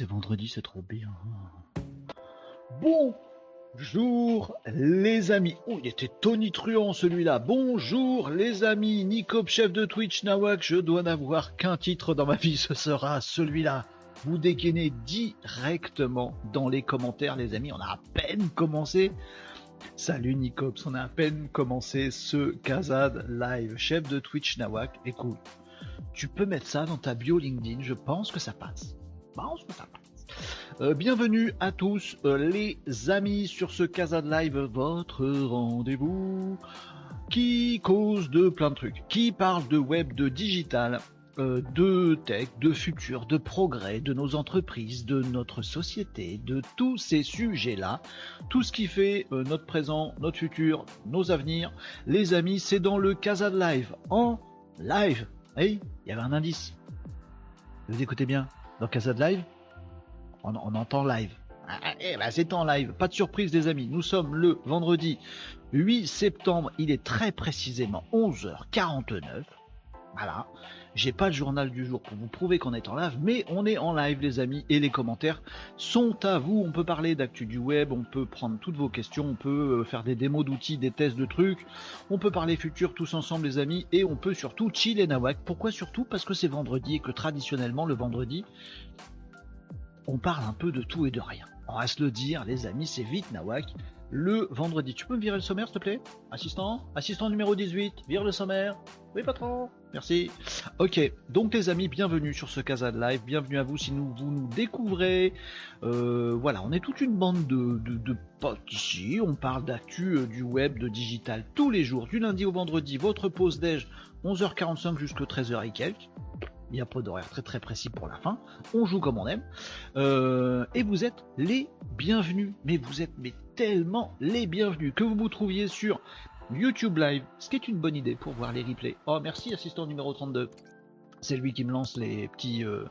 c'est vendredi, c'est trop bien. Bonjour les amis. Oh, il était tonitruant celui-là. Bonjour les amis. Nico, chef de Twitch, Nawak, je dois n'avoir qu'un titre dans ma vie, ce sera celui-là. Vous dégainez directement dans les commentaires, les amis. On a à peine commencé. Salut Nicops, on a à peine commencé ce Kazad live. Chef de Twitch Nawak, écoute, tu peux mettre ça dans ta bio LinkedIn, je pense que ça passe. Passe. Euh, bienvenue à tous euh, les amis sur ce Kazad live, votre rendez-vous qui cause de plein de trucs, qui parle de web, de digital, euh, de tech, de futur, de progrès, de nos entreprises, de notre société, de tous ces sujets-là, tout ce qui fait notre présent, notre futur, nos avenirs. Les amis, c'est dans le Casa Live, en live. Hey, il y avait un indice. Vous écoutez bien, dans Casa de Live, on, entend live. Ah, eh ben, c'est en live, pas de surprise les amis. Nous sommes le vendredi 8 septembre, il est très précisément 11h49. Voilà. J'ai pas le journal du jour pour vous prouver qu'on est en live, mais on est en live, les amis, et les commentaires sont à vous. On peut parler d'actu du web, on peut prendre toutes vos questions, on peut euh, faire des démos d'outils, des tests de trucs, on peut parler futur tous ensemble, les amis, et on peut surtout chill et nawak. Pourquoi surtout? Parce que c'est vendredi et que traditionnellement, le vendredi, on parle un peu de tout et de rien. On se le dire, les amis, c'est vite nawak le vendredi. Tu peux me virer le sommaire, s'il te plaît Assistant Assistant numéro 18, vire le sommaire. Oui, patron Merci. Ok, donc les amis, bienvenue sur ce Casa de Live, bienvenue à vous si nous, vous nous découvrez. Euh, voilà, on est toute une bande de, de, potes ici, on parle d'actu, euh, du web, de digital tous les jours, du lundi au vendredi, votre pause déj, 11h45 jusqu'à 13h et quelques. Il n'y a pas d'horaire très très précis pour la fin. On joue comme on aime. Euh, et vous êtes les bienvenus. Mais vous êtes tellement les bienvenus. Que vous vous trouviez sur YouTube Live, ce qui est une bonne idée pour voir les replays. Oh merci assistant numéro 32. C'est lui qui me lance les petits euh,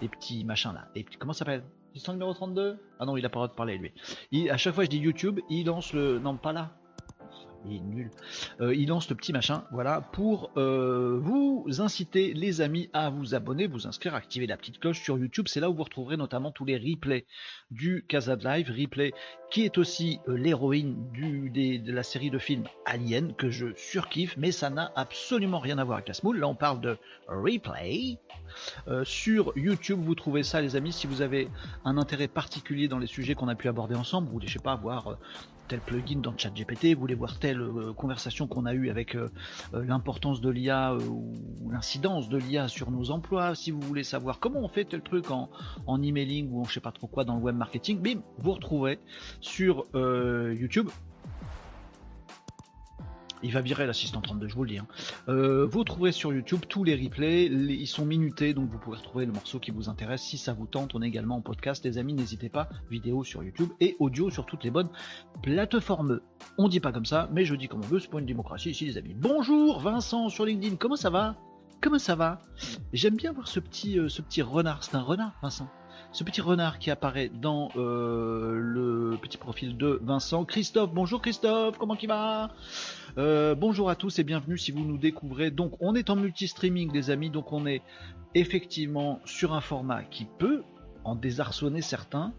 les petits machins là. Les comment ça s'appelle? Assistant numéro 32 Ah non, il a pas le droit de parler lui. À chaque fois je dis YouTube, il lance le... Non, pas là il est nul. Euh, il lance le petit machin, voilà, pour euh, vous inciter, les amis, à vous abonner, vous inscrire, activer la petite cloche sur YouTube. C'est là où vous retrouverez notamment tous les replays du Casa de Live, qui est aussi euh, l'héroïne de la série de films Alien, que je surkiffe, mais ça n'a absolument rien à voir avec la Smool. Là, on parle de replay. Euh, sur YouTube, vous trouvez ça, les amis, si vous avez un intérêt particulier dans les sujets qu'on a pu aborder ensemble, vous voulez, je sais pas, voir euh, tel plugin dans ChatGPT, vous voulez voir telle conversation qu'on a eue avec l'importance de l'IA ou l'incidence de l'IA sur nos emplois, si vous voulez savoir comment on fait tel truc en, en emailing ou en je sais pas trop quoi dans le web marketing, bim, vous retrouverez sur YouTube il va virer l'assistant 32, je vous le dis. Hein. Euh, vous trouverez sur YouTube tous les replays, ils sont minutés, donc vous pouvez retrouver le morceau qui vous intéresse. Si ça vous tente, on est également en podcast, les amis, n'hésitez pas, vidéo sur YouTube et audio sur toutes les bonnes plateformes. On dit pas comme ça, mais je dis comme on veut, c'est pas une démocratie ici, les amis. Bonjour Vincent sur LinkedIn, comment ça va? Comment ça va? J'aime bien voir euh, ce petit renard, c'est un renard Vincent ce petit renard qui apparaît dans euh, le petit profil de Vincent. Christophe, bonjour Christophe, comment il va euh, Bonjour à tous et bienvenue si vous nous découvrez. Donc on est en multi-streaming les amis, donc on est effectivement sur un format qui peut en désarçonner certains.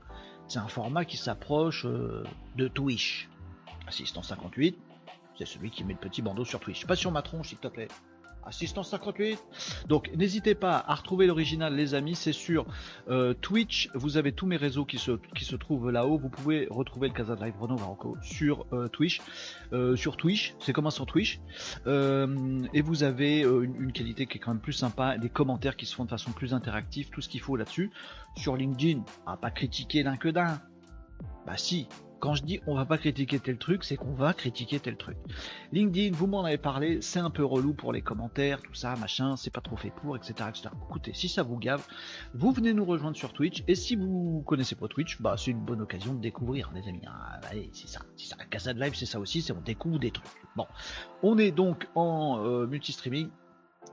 C'est un format qui s'approche euh, de Twitch. Assistant 58, c'est celui qui met le petit bandeau sur Twitch. Pas sur ma tronche s'il te plaît. Assistance 58. Donc n'hésitez pas à retrouver l'original les amis, c'est sur euh, Twitch, vous avez tous mes réseaux qui se, trouvent là-haut, vous pouvez retrouver le Casa de Live Renault sur euh, Twitch, euh, sur Twitch, c'est comment sur Twitch, et vous avez une, qualité qui est quand même plus sympa, des commentaires qui se font de façon plus interactive, tout ce qu'il faut là-dessus. Sur LinkedIn, à pas critiquer d'un que d'un. Bah si, quand je dis on va pas critiquer tel truc, c'est qu'on va critiquer tel truc. LinkedIn, vous m'en avez parlé, c'est un peu relou pour les commentaires, tout ça, machin, c'est pas trop fait pour, etc., etc. Écoutez, si ça vous gave, vous venez nous rejoindre sur Twitch, et si vous connaissez pas Twitch, bah c'est une bonne occasion de découvrir, les amis. Ah, allez, c'est ça, c'est ça. Casa de Live, c'est ça aussi, c'est on découvre des trucs. Bon, on est donc en euh, multi-streaming.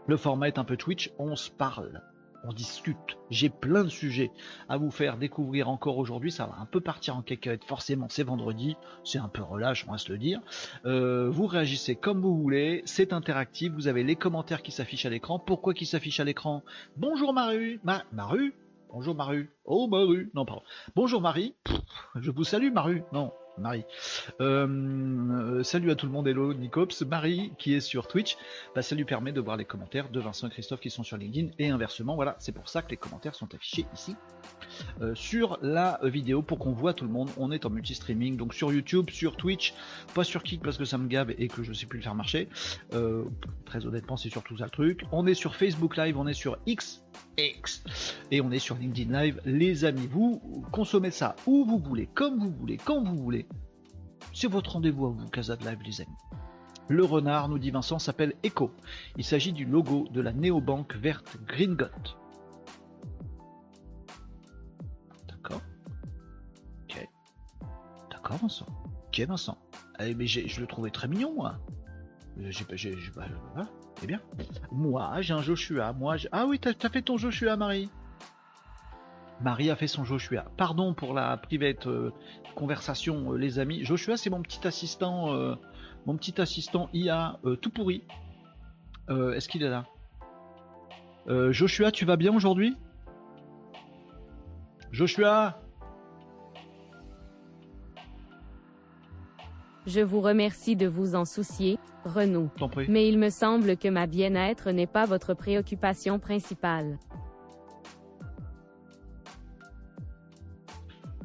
Le format est un peu Twitch, on se parle on discute. J'ai plein de sujets à vous faire découvrir encore aujourd'hui. Ça va un peu partir en cacahuète. Forcément, c'est vendredi. C'est un peu relâche, on va se le dire. Euh, vous réagissez comme vous voulez. C'est interactif. Vous avez les commentaires qui s'affichent à l'écran. Pourquoi qui s'affichent à l'écran? Bonjour Maru. Ma Maru? Bonjour Maru. Oh Maru. Non, pardon. Bonjour Marie. je vous salue Maru. Non, Marie. Euh, euh, salut à tout le monde, hello Nicops. Marie qui est sur Twitch, bah, ça lui permet de voir les commentaires de Vincent et Christophe qui sont sur LinkedIn et inversement. Voilà, c'est pour ça que les commentaires sont affichés ici euh, sur la vidéo pour qu'on voit tout le monde. On est en multi-streaming, donc sur YouTube, sur Twitch, pas sur Kik parce que ça me gave et que je sais plus le faire marcher. très honnêtement, c'est surtout ça le truc. On est sur Facebook Live, on est sur X, X, et on est sur LinkedIn Live. Les amis, vous consommez ça où vous voulez, comme vous voulez, quand vous voulez. C'est votre rendez-vous à vous, Casa de Live, les amis. Le renard, nous dit Vincent, s'appelle Echo. Il s'agit du logo de la néobanque verte Gringot. D'accord. Ok. D'accord, Vincent. Ok, Vincent. Eh, mais je le trouvais très mignon, moi. J'ai, j'ai, bah, eh bien. Moi, j'ai un Joshua. Moi, ah oui, t'as, as fait ton Joshua, Marie. Marie a fait son Joshua. Pardon pour la private euh, conversation, euh, les amis. Joshua, c'est mon petit assistant, euh, mon petit assistant IA tout pourri. Est-ce qu'il est là? Joshua, tu vas bien aujourd'hui? Joshua? Je vous remercie de vous en soucier, Renaud. Mais il me semble que ma bien-être n'est pas votre préoccupation principale.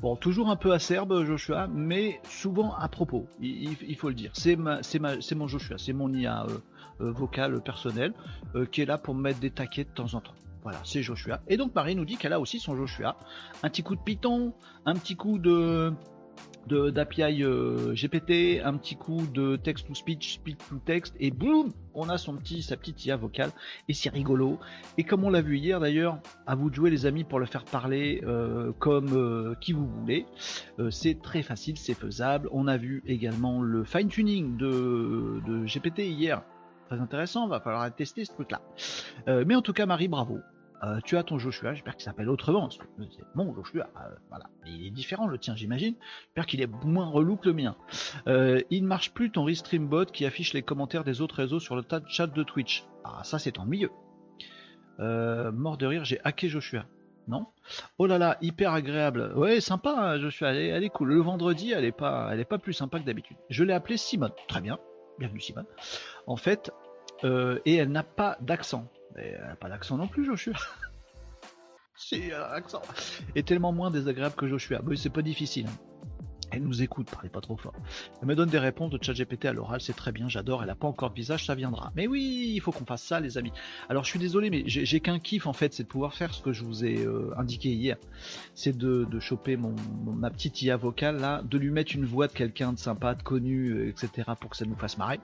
Bon, toujours un peu acerbe, Joshua, mais souvent à propos, il, faut le dire. C'est mon Joshua, c'est mon IA euh, euh, vocal personnel euh, qui est là pour me mettre des taquets de temps en temps. Voilà, c'est Joshua. Et donc Marie nous dit qu'elle a aussi son Joshua. Un petit coup de Python, un petit coup de d'API euh, GPT, un petit coup de text to speech, speech to text, et boum, on a son petit, sa petite IA vocale, et c'est rigolo. Et comme on l'a vu hier d'ailleurs, à vous de jouer les amis pour le faire parler euh, comme euh, qui vous voulez. c'est très facile, c'est faisable. On a vu également le fine tuning de, de GPT hier. Très intéressant, va falloir tester ce truc là. mais en tout cas Marie, bravo. Euh, tu as ton Joshua, j'espère qu'il s'appelle autrement. C'est mon Joshua, euh, voilà. il est différent le tien, j'imagine. J'espère qu'il est moins relou que le mien. Euh, il ne marche plus ton Restream bot qui affiche les commentaires des autres réseaux sur le chat de Twitch. Ah, ça c'est ennuyeux. mort de rire, j'ai hacké Joshua. Non Oh là là, hyper agréable. Ouais, sympa, hein, Joshua, elle est, cool. Le vendredi, elle est pas, elle est pas plus sympa que d'habitude. Je l'ai appelée Simone. Très bien. Bienvenue Simone. En fait, et elle n'a pas d'accent. Elle n'a pas d'accent non plus, Joshua. si, elle a l'accent. Et tellement moins désagréable que Joshua. Mais c'est pas difficile. Elle nous écoute, parlez pas trop fort. Elle me donne des réponses de ChatGPT à l'oral, c'est très bien, j'adore. Elle a pas encore de visage, ça viendra. Mais oui, il faut qu'on fasse ça, les amis. Alors je suis désolé, mais j'ai qu'un kiff en fait, c'est de pouvoir faire ce que je vous ai euh, indiqué hier. C'est de, choper ma petite IA vocale là, de lui mettre une voix de quelqu'un de sympa, de connu, euh, etc. pour que ça nous fasse marrer.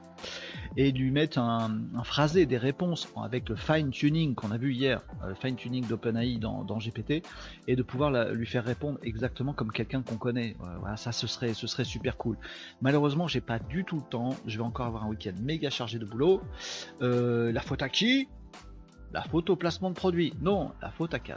Et de lui mettre un, phrasé, des réponses avec le fine tuning qu'on a vu hier, euh, le fine tuning d'OpenAI dans, dans, GPT, et de pouvoir lui faire répondre exactement comme quelqu'un qu'on connaît. Voilà, ça ce serait, super cool. Malheureusement, j'ai pas du tout le temps. Je vais encore avoir un week-end méga chargé de boulot. Euh, la faute à qui? La faute au placement de produit. Non, la faute à Kat.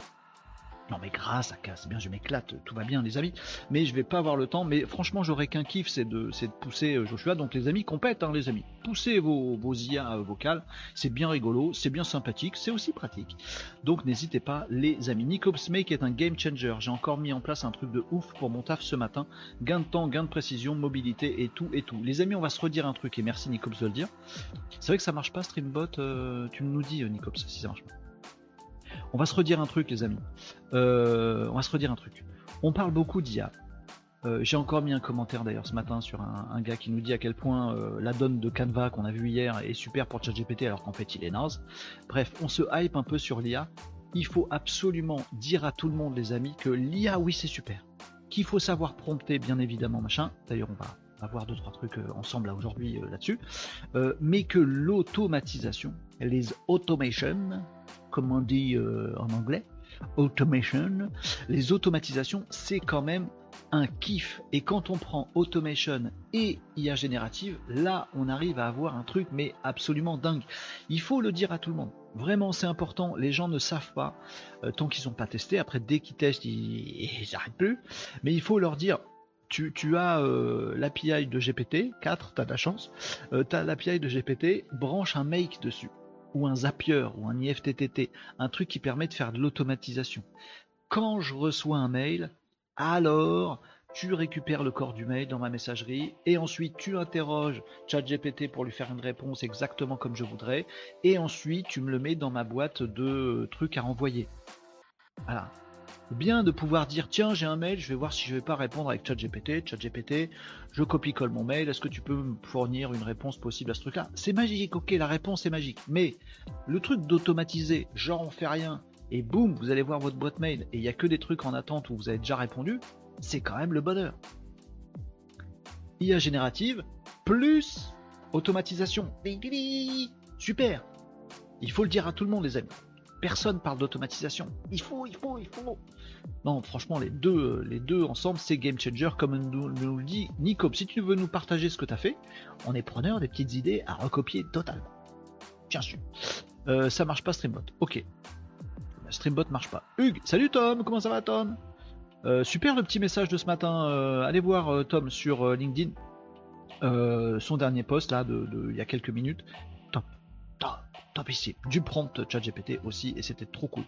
Non mais grâce à casse, bien je m'éclate, tout va bien les amis, mais je vais pas avoir le temps, mais franchement j'aurais qu'un kiff, c'est de, pousser euh, Joshua, donc les amis compètent hein, les amis, poussez vos, IA euh, vocales, c'est bien rigolo, c'est bien sympathique, c'est aussi pratique, donc n'hésitez pas les amis. Nicops Make est un game changer, j'ai encore mis en place un truc de ouf pour mon taf ce matin, gain de temps, gain de précision, mobilité et tout et tout. Les amis on va se redire un truc et merci Nicops de le dire, c'est vrai que ça marche pas Streambot, euh, tu nous dis Nicops si ça marche pas. On va se redire un truc, les amis. Euh, on va se redire un truc. On parle beaucoup d'IA. Euh, j'ai encore mis un commentaire d'ailleurs ce matin sur un, gars qui nous dit à quel point euh, la donne de Canva qu'on a vu hier est super pour ChatGPT alors qu'en fait il est naze. Bref, on se hype un peu sur l'IA. Il faut absolument dire à tout le monde, les amis, que l'IA, oui, c'est super. Qu'il faut savoir prompter, bien évidemment, machin. D'ailleurs, on va avoir deux trois trucs ensemble aujourd'hui là-dessus. mais que l'automatisation, les automations, comme on dit euh, en anglais, automation, les automatisations, c'est quand même un kiff. Et quand on prend automation et IA générative, là, on arrive à avoir un truc, mais absolument dingue. Il faut le dire à tout le monde. Vraiment, c'est important. Les gens ne savent pas euh, tant qu'ils n'ont pas testé. Après, dès qu'ils testent, ils n'arrêtent plus. Mais il faut leur dire. Tu, as euh, l'API de GPT 4, tu as de la chance, tu as l'API de GPT, branche un make dessus ou un Zapier ou un IFTTT, un truc qui permet de faire de l'automatisation. quand je reçois un mail, alors tu récupères le corps du mail dans ma messagerie et ensuite tu interroges ChatGPT pour lui faire une réponse exactement comme je voudrais et ensuite tu me le mets dans ma boîte de trucs à renvoyer. Voilà. Bien de pouvoir dire tiens j'ai un mail, je vais voir si je vais pas répondre avec ChatGPT, ChatGPT, je copie-colle mon mail, est-ce que tu peux me fournir une réponse possible à ce truc-là? C'est magique, ok, la réponse est magique. Mais le truc d'automatiser, genre on fait rien, et boum, vous allez voir votre boîte mail et il n'y a que des trucs en attente où vous avez déjà répondu, c'est quand même le bonheur. IA générative plus automatisation. Super. Il faut le dire à tout le monde, les amis. Personne parle d'automatisation. Il faut, il faut, il faut. Non, franchement, les deux, ensemble, c'est game changer, comme nous, le dit Nico. Si tu veux nous partager ce que tu as fait, on est preneur des petites idées à recopier totalement. Bien sûr. Euh, ça marche pas Streambot. Ok. Streambot marche pas. Hugues, salut Tom, comment ça va Tom? Euh, Super le petit message de ce matin. Euh, allez voir Tom sur LinkedIn. son dernier post là il y a quelques minutes top ici. Du prompt ChatGPT aussi, et c'était trop cool.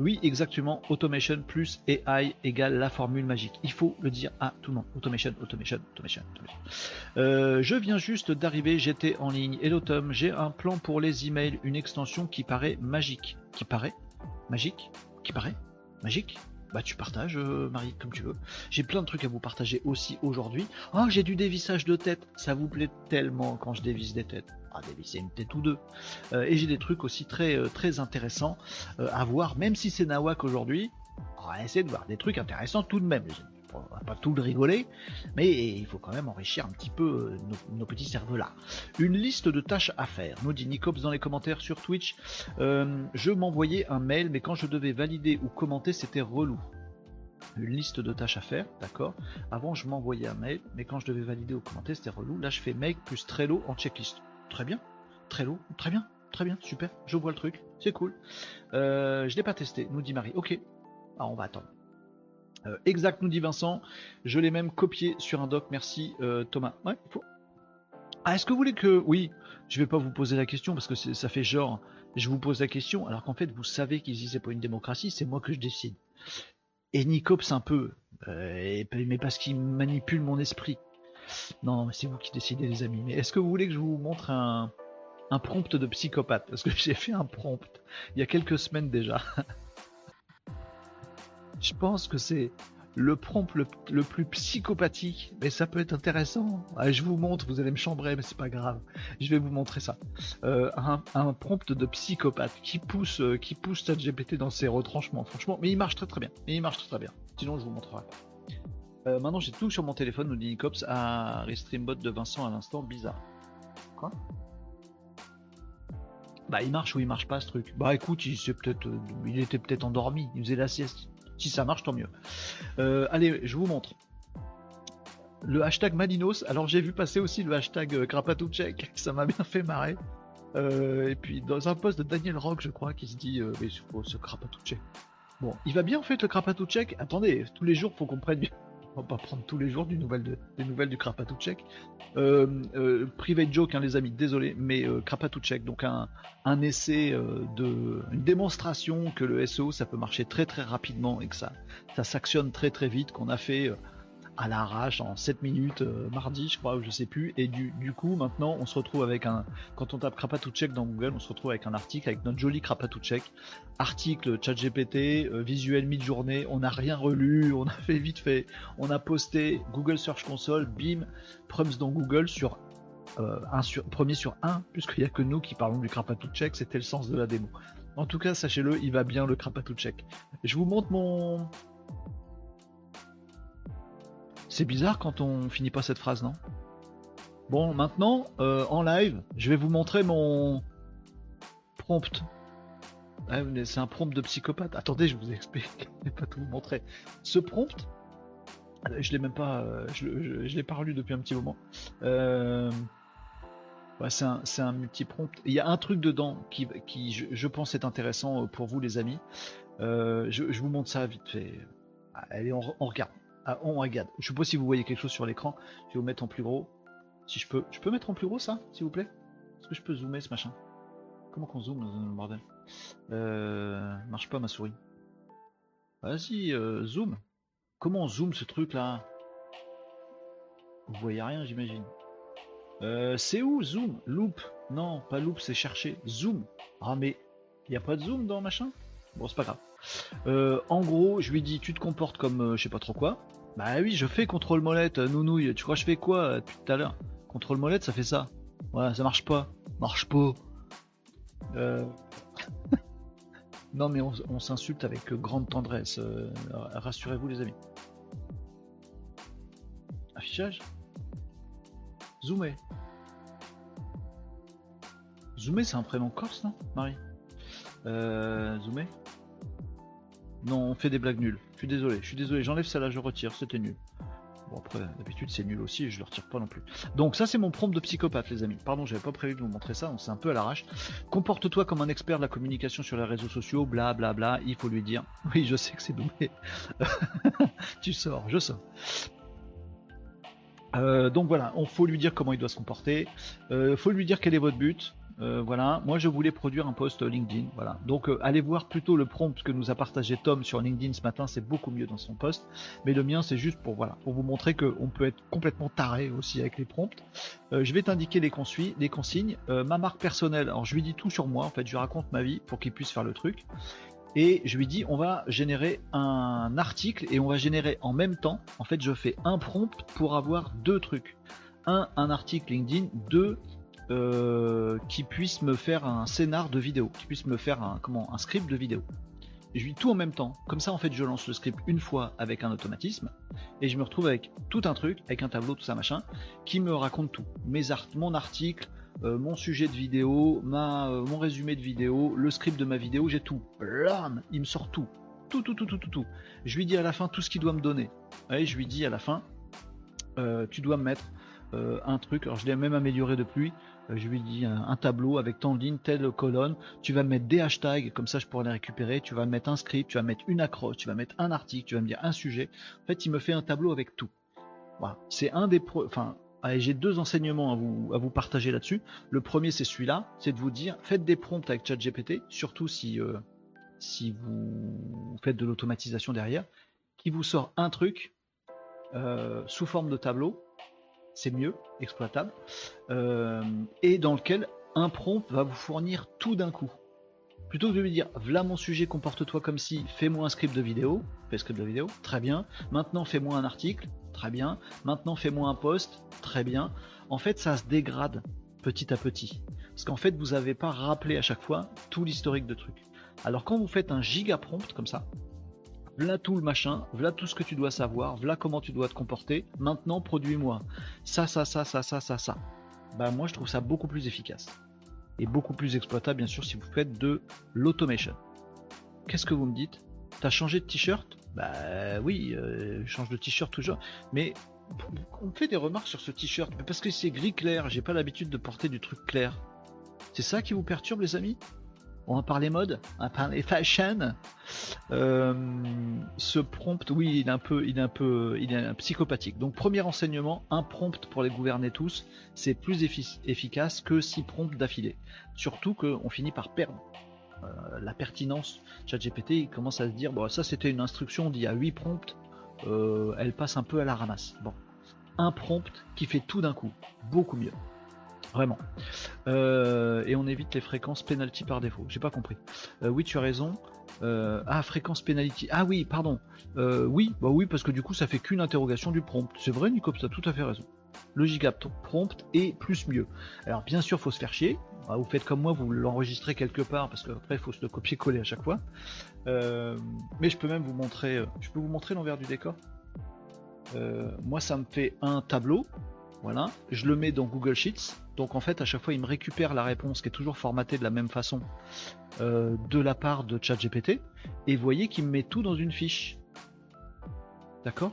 Oui, exactement, automation plus AI égale la formule magique. Il faut le dire à tout le monde. Automation, automation, automation. Euh, je viens juste d'arriver, j'étais en ligne. Hello Tom, j'ai un plan pour les emails, une extension qui paraît magique. Qui paraît magique? Qui paraît magique? Bah tu partages euh, Marie comme tu veux. J'ai plein de trucs à vous partager aussi aujourd'hui. Oh j'ai du dévissage de tête, ça vous plaît tellement quand je dévisse des têtes à dévisser une tête ou deux. Euh, et j'ai des trucs aussi très, euh, très intéressants euh, à voir, même si c'est Nawak aujourd'hui. On va essayer de voir des trucs intéressants tout de même. On va pas tout le rigoler, mais il faut quand même enrichir un petit peu nos, petits cerveaux là. Une liste de tâches à faire, nous dit Nicops dans les commentaires sur Twitch. je m'envoyais un mail, mais quand je devais valider ou commenter, c'était relou une liste de tâches à faire, d'accord Avant, je m'envoyais un mail, mais quand je devais valider ou commenter, c'était relou. Là, je fais make plus Trello en checklist. Très bien. Très lourd. Très bien. Très bien. Super. Je vois le truc. C'est cool. Euh, je l'ai pas testé, nous dit Marie. Ok. Ah, on va attendre. Euh, exact, nous dit Vincent. Je l'ai même copié sur un doc. Merci euh, Thomas. Ouais. Ah, est-ce que vous voulez que. Oui, je vais pas vous poser la question parce que ça fait genre. Je vous pose la question alors qu'en fait vous savez qu'ici c'est pas une démocratie, c'est moi que je décide. Et Nicops un peu. mais parce qu'il manipule mon esprit. Non, c'est vous qui décidez, les amis. Mais est-ce que vous voulez que je vous montre un, prompt de psychopathe? Parce que j'ai fait un prompt il y a quelques semaines déjà. je pense que c'est le prompt le, plus psychopathique, mais ça peut être intéressant. Ah, je vous montre, vous allez me chambrer, mais c'est pas grave. Je vais vous montrer ça. Euh, un, prompt de psychopathe qui pousse, euh, qui pousse GPT dans ses retranchements. Franchement, mais il marche très très bien. Et il marche très très bien. Sinon, je vous montrerai pas. Euh, maintenant j'ai tout sur mon téléphone, nous dit Nicops, à Restreambot de Vincent à l'instant, bizarre. Quoi? Bah il marche ou il marche pas ce truc Bah écoute, il, peut-être, euh, il était peut-être endormi, il faisait la sieste. Si ça marche, tant mieux. Euh, allez, je vous montre. Le hashtag Malinos, alors j'ai vu passer aussi le hashtag Krapatouchek, ça m'a bien fait marrer. et puis dans un post de Daniel Rock, je crois, qui se dit mais ce Krapatouchek. Bon, il va bien en fait le Krapatouchek. Attendez, tous les jours faut qu'on prenne on va pas prendre tous les jours des nouvelles du Krapatouchek. Euh, euh, private joke, hein, les amis, désolé, mais euh, Krapatouchek, donc un, essai euh, de, une démonstration que le SEO ça peut marcher très très rapidement et que ça, ça s'actionne très très vite, qu'on a fait à l'arrache en 7 minutes euh, mardi je crois ou je sais plus. Et du, coup maintenant on se retrouve avec un quand on tape Krapatouchek dans Google on se retrouve avec un article avec notre joli Krapatouchek. Article chat GPT euh, visuel mid-journée. On n'a rien relu. On a fait vite fait. On a posté Google Search Console bim proms dans Google sur euh, un sur, premier sur un puisqu'il n'y a que nous qui parlons du Krapatouchek. C'était le sens de la démo. En tout cas sachez-le il va bien le Krapatouchek. Je vous montre mon c'est bizarre quand on finit pas cette phrase, non? Bon, maintenant, euh, en live, je vais vous montrer mon prompt. c'est un prompt de psychopathe. Attendez, je vous explique. Je vais pas tout vous montrer. Ce prompt, je l'ai même pas, euh, je, l'ai pas relu depuis un petit moment. Euh, c'est un, multi-prompt. Il y a un truc dedans qui, qui je, pense, est intéressant pour vous, les amis. je, vous montre ça vite fait. Allez, on regarde ah, on regarde. Je pas si vous voyez quelque chose sur l'écran. Je vais vous mettre en plus gros. Si je peux. Je peux mettre en plus gros ça, s'il vous plaît? Est-ce que je peux zoomer ce machin? Comment qu'on zoome dans le bordel? Euh, Marche pas ma souris. Vas-y, euh, zoom. Comment on zoom ce truc là? Vous voyez rien, j'imagine. Euh, c'est où zoom? Loop Non, pas loop, c'est chercher. Zoom. Ah mais, il a pas de zoom dans machin? Bon, c'est pas grave. Euh, en gros, je lui dis, tu te comportes comme je sais pas trop quoi. Bah oui, je fais contrôle molette, nounouille. Tu crois que je fais quoi tout à l'heure? Contrôle molette, ça fait ça. Ouais, ça marche pas. Marche pas. Euh... non, mais on, s'insulte avec grande tendresse. Euh, rassurez-vous, les amis. Affichage? Zoomé. Zoomé, c'est un prénom corse, non, Marie? Euh, Zoomé Non, on fait des blagues nulles. Je suis désolé, je suis désolé. J'enlève celle-là, je retire. C'était nul. Bon après, d'habitude c'est nul aussi je le retire pas non plus. Donc ça c'est mon prompt de psychopathe les amis. Pardon, j'avais pas prévu de vous montrer ça, on c'est un peu à l'arrache. Comporte-toi comme un expert de la communication sur les réseaux sociaux, bla bla bla, il faut lui dire. Oui, je sais que c'est doublé. tu sors, je sors. Euh, donc voilà, on faut lui dire comment il doit se comporter. Euh, faut lui dire quel est votre but. Euh, voilà, moi je voulais produire un post LinkedIn. Voilà, donc euh, allez voir plutôt le prompt que nous a partagé Tom sur LinkedIn ce matin, c'est beaucoup mieux dans son post. Mais le mien, c'est juste pour voilà, pour vous montrer qu'on peut être complètement taré aussi avec les prompts. Euh, je vais t'indiquer les, les, consignes, ma marque personnelle. Alors je lui dis tout sur moi, en fait, je raconte ma vie pour qu'il puisse faire le truc. Et je lui dis, on va générer un article et on va générer en même temps. En fait, je fais un prompt pour avoir deux trucs. Un, un article LinkedIn. Deux, euh, qui puisse me faire un scénar de vidéo, qui puisse me faire un, comment, un script de vidéo. Et je lui tout en même temps. Comme ça, en fait, je lance le script une fois avec un automatisme, et je me retrouve avec tout un truc, avec un tableau, tout ça machin, qui me raconte tout. Mes mon article, euh, mon sujet de vidéo, ma, euh, mon résumé de vidéo, le script de ma vidéo, j'ai tout. Blam Il me sort tout. Tout, tout, tout, tout, tout, tout. Je lui dis à la fin tout ce qu'il doit me donner. Et je lui dis à la fin, tu dois me mettre un truc. Alors je l'ai même amélioré depuis. Euh, je lui dis un, tableau avec tant de lignes, telle colonne, tu vas mettre des hashtags, comme ça je pourrais les récupérer, tu vas mettre un script, tu vas mettre une accroche, tu vas mettre un article, tu vas me dire un sujet. En fait, il me fait un tableau avec tout. Voilà. C'est un des enfin, j'ai deux enseignements à vous, à vous partager là-dessus. Le premier, c'est celui-là, c'est de vous dire, faites des prompts avec ChatGPT, surtout si, euh, si vous faites de l'automatisation derrière, qui vous sort un truc euh, sous forme de tableau, c'est mieux, exploitable, euh, et dans lequel un prompt va vous fournir tout d'un coup. Plutôt que de lui dire, voilà mon sujet, comporte-toi comme si, fais-moi un script de vidéo, fais script de vidéo, très bien. Maintenant, fais-moi un article, très bien. Maintenant, fais-moi un post, très bien. En fait, ça se dégrade petit à petit. Parce qu'en fait, vous n'avez pas rappelé à chaque fois tout l'historique de trucs. Alors quand vous faites un giga prompt comme ça, voilà tout le machin, voilà tout ce que tu dois savoir, voilà comment tu dois te comporter. Maintenant, produis-moi ça, ça, ça, ça, ça, ça, ça. Bah moi, je trouve ça beaucoup plus efficace et beaucoup plus exploitable, bien sûr, si vous faites de l'automation. Qu'est-ce que vous me dites? T'as changé de t-shirt? Bah oui, euh, change de t-shirt toujours. Mais on fait des remarques sur ce t-shirt parce que c'est gris clair. J'ai pas l'habitude de porter du truc clair. C'est ça qui vous perturbe, les amis? On va parler mode, on va parler fashion. Euh, ce prompt, oui, il est un peu, il est un peu, il est psychopathique. Donc premier enseignement, un prompt pour les gouverner tous, c'est plus efficace que six prompts d'affilée. Surtout qu'on finit par perdre euh, la pertinence. ChatGPT commence à se dire, bon, ça c'était une instruction d'il y a 8 prompts, euh, elle passe un peu à la ramasse. Bon, un prompt qui fait tout d'un coup, beaucoup mieux. Vraiment. Euh, et on évite les fréquences penalty par défaut. J'ai pas compris. Euh, oui, tu as raison. Euh, ah, fréquence penalty. Ah oui, pardon. oui, bah oui, parce que du coup, ça fait qu'une interrogation du prompt. C'est vrai, Nico, tu as tout à fait raison. Logic prompt et plus mieux. Alors, bien sûr, faut se faire chier. Bah, vous faites comme moi, vous l'enregistrez quelque part parce qu'après, il faut se le copier-coller à chaque fois. mais je peux même vous montrer. Je peux vous montrer l'envers du décor. moi, ça me fait un tableau voilà, je le mets dans Google Sheets. Donc en fait, à chaque fois, il me récupère la réponse qui est toujours formatée de la même façon euh, de la part de ChatGPT. Et vous voyez qu'il me met tout dans une fiche. D'accord?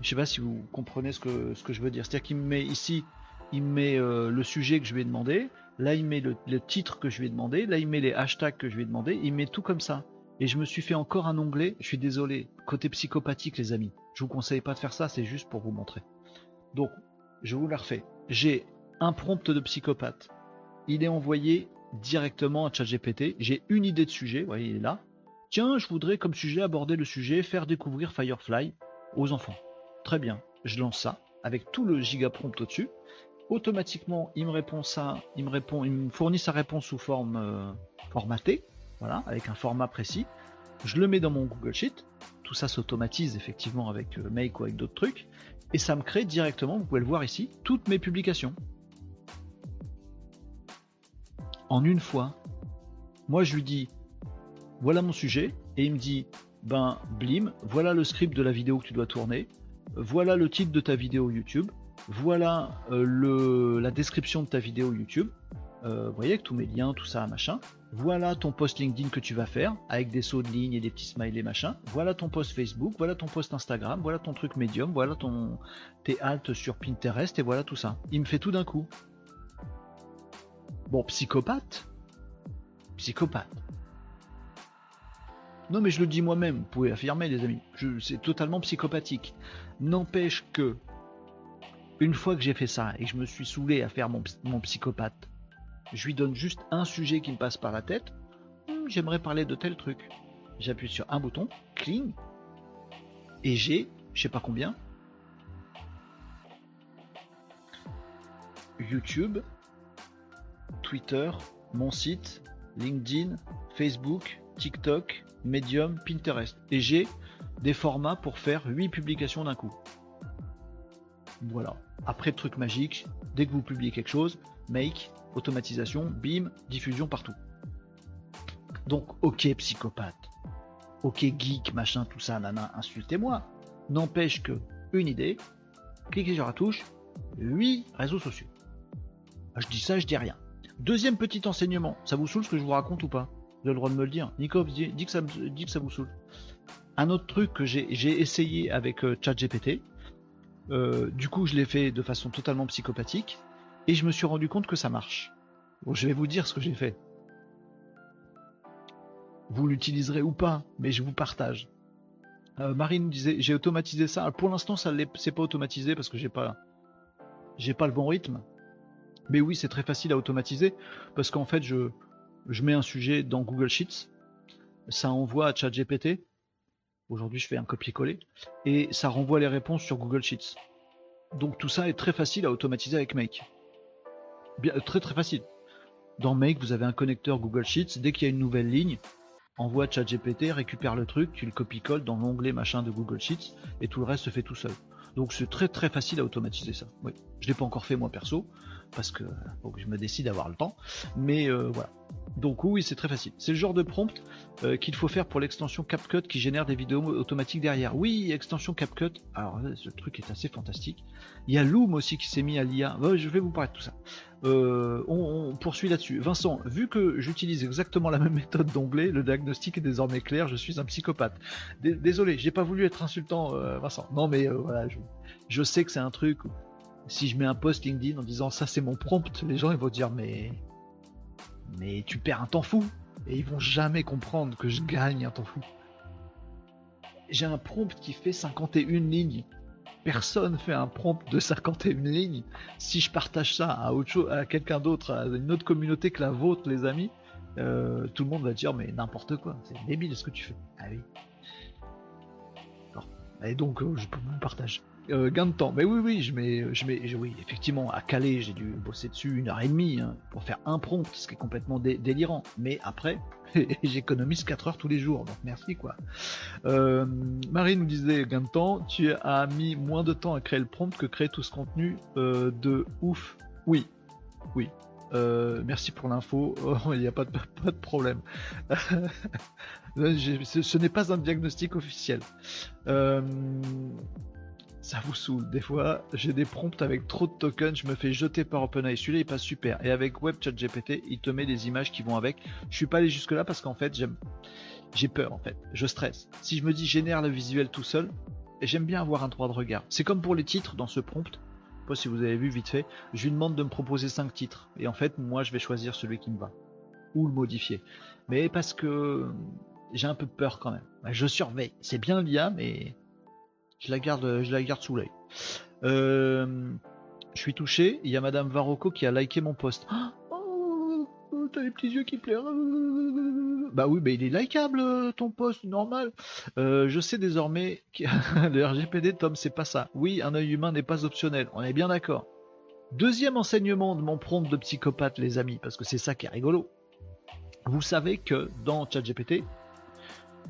Je sais pas si vous comprenez ce que, je veux dire. C'est-à-dire qu'il me met ici, il me met euh, le sujet que je lui ai demandé. Là, il met le, titre que je lui ai demandé. Là, il met les hashtags que je lui ai demandé. Il met tout comme ça. Et je me suis fait encore un onglet. Je suis désolé. Côté psychopathique, les amis. Je vous conseille pas de faire ça. C'est juste pour vous montrer. Donc, je vous la refais. J'ai un prompt de psychopathe. Il est envoyé directement à ChatGPT. J'ai une idée de sujet, vous voyez, il est là. Tiens, je voudrais comme sujet aborder le sujet faire découvrir Firefly aux enfants. Très bien, je lance ça avec tout le giga prompt au-dessus. Automatiquement, il me répond ça, il me répond, il me fournit sa réponse sous forme euh, formatée, voilà, avec un format précis. Je le mets dans mon Google Sheet. Tout ça s'automatise effectivement avec euh, Make ou avec d'autres trucs. Et ça me crée directement, vous pouvez le voir ici, toutes mes publications. En une fois. Moi je lui dis, voilà mon sujet, et il me dit, ben blim, voilà le script de la vidéo que tu dois tourner, voilà le titre de ta vidéo YouTube, voilà euh, la description de ta vidéo YouTube, euh, voyez avec tous mes liens, tout ça, machin. Voilà ton post LinkedIn que tu vas faire avec des sauts de ligne et des petits smileys machin. Voilà ton post Facebook, voilà ton post Instagram, voilà ton truc Medium, voilà ton tes alt sur Pinterest et voilà tout ça. Il me fait tout d'un coup. Bon, psychopathe. Psychopathe. Non mais je le dis moi-même, vous pouvez affirmer les amis. C'est totalement psychopathique. N'empêche que une fois que j'ai fait ça et que je me suis saoulé à faire mon psychopathe, je lui donne juste un sujet qui me passe par la tête. Hmm, j'aimerais parler de tel truc. J'appuie sur un bouton, cling, et j'ai, je sais pas combien, YouTube, Twitter, mon site, LinkedIn, Facebook, TikTok, Medium, Pinterest. Et j'ai des formats pour faire 8 publications d'un coup. Voilà. Après, truc magique, dès que vous publiez quelque chose, make, automatisation, bim, diffusion partout. Donc, ok, psychopathe, ok, geek, machin, tout ça, nana, insultez-moi. N'empêche que, une idée, cliquez sur la touche, 8 réseaux sociaux. Je dis ça, je dis rien. Deuxième petit enseignement, ça vous saoule ce que je vous raconte ou pas? Vous avez le droit de me le dire. Nico, dit, que, ça, dit que ça vous saoule. Un autre truc que j'ai essayé avec euh, ChatGPT, euh, du coup je l'ai fait de façon totalement psychopathique, et je me suis rendu compte que ça marche. Bon, je vais vous dire ce que j'ai fait. Vous l'utiliserez ou pas, mais je vous partage. Euh, Marine disait j'ai automatisé ça. pour l'instant, ça c'est pas automatisé parce que j'ai pas pas le bon rythme. Mais oui, c'est très facile à automatiser parce qu'en fait, je je mets un sujet dans Google Sheets, ça envoie à ChatGPT. Aujourd'hui, je fais un copier-coller et ça renvoie les réponses sur Google Sheets. Donc tout ça est très facile à automatiser avec Make très très facile. Dans Make, vous avez un connecteur Google Sheets. Dès qu'il y a une nouvelle ligne, envoie ChatGPT, récupère le truc, tu le copie-colle dans l'onglet machin de Google Sheets et tout le reste se fait tout seul. Donc c'est très très facile à automatiser ça. Oui. Je l'ai pas encore fait moi perso parce que je me décide à avoir le temps. Mais euh, voilà. Donc oui, c'est très facile. C'est le genre de prompt euh, qu'il faut faire pour l'extension CapCut qui génère des vidéos automatiques derrière. Oui, extension CapCut. Alors ce truc est assez fantastique. Il y a Loom aussi qui s'est mis à l'IA. je vais vous parler de tout ça. Euh, on, poursuit là-dessus. Vincent, vu que j'utilise exactement la même méthode d'onglet, le diagnostic est désormais clair. Je suis un psychopathe. Désolé, j'ai pas voulu être insultant, Vincent. Non, mais voilà, je, sais que c'est un truc. Si je mets un post LinkedIn en disant ça c'est mon prompt, les gens ils vont dire mais tu perds un temps fou. Et ils vont jamais comprendre que je gagne un temps fou. J'ai un prompt qui fait 51 lignes. Personne fait un prompt de 51 lignes. Si je partage ça à, quelqu'un d'autre, à une autre communauté que la vôtre, les amis, euh, tout le monde va dire mais n'importe quoi, c'est débile ce que tu fais. Ah oui. Et donc euh, je peux vous partager. Euh, gain de temps. Mais oui, oui, je mets, je mets, oui, effectivement, à Calais, j'ai dû bosser dessus une heure et demie hein, pour faire un prompt, ce qui est complètement délirant. Mais après, j'économise 4 heures tous les jours, donc merci quoi. Euh, Marie nous disait gain de temps, tu as mis moins de temps à créer le prompt que créer tout ce contenu euh, de ouf. Oui, oui. merci pour l'info, il n'y a pas de, problème. ce n'est pas un diagnostic officiel. Ça vous saoule. Des fois, j'ai des prompts avec trop de tokens, je me fais jeter par OpenAI. Celui-là, il passe super. Et avec WebChat GPT, il te met des images qui vont avec. Je suis pas allé jusque là parce qu'en fait, j'aime, j'ai peur en fait. Je stresse. Si je me dis génère le visuel tout seul, j'aime bien avoir un droit de regard. C'est comme pour les titres dans ce prompt. Je pas si vous avez vu vite fait. Je lui demande de me proposer 5 titres. Et en fait, moi, je vais choisir celui qui me va. Ou le modifier. Mais parce que j'ai un peu peur quand même. Je surveille. C'est bien l'IA, mais je la garde, je la garde sous l'œil. Euh, je suis touché. Il y a Madame Varocco qui a liké mon post. Oh, oh, t'as les petits yeux qui pleurent. Bah oui, mais il est likable ton post, normal. je sais désormais que le RGPD, Tom, c'est pas ça. Oui, un œil humain n'est pas optionnel. On est bien d'accord. Deuxième enseignement de mon prompt de psychopathe, les amis, parce que c'est ça qui est rigolo. Vous savez que dans ChatGPT,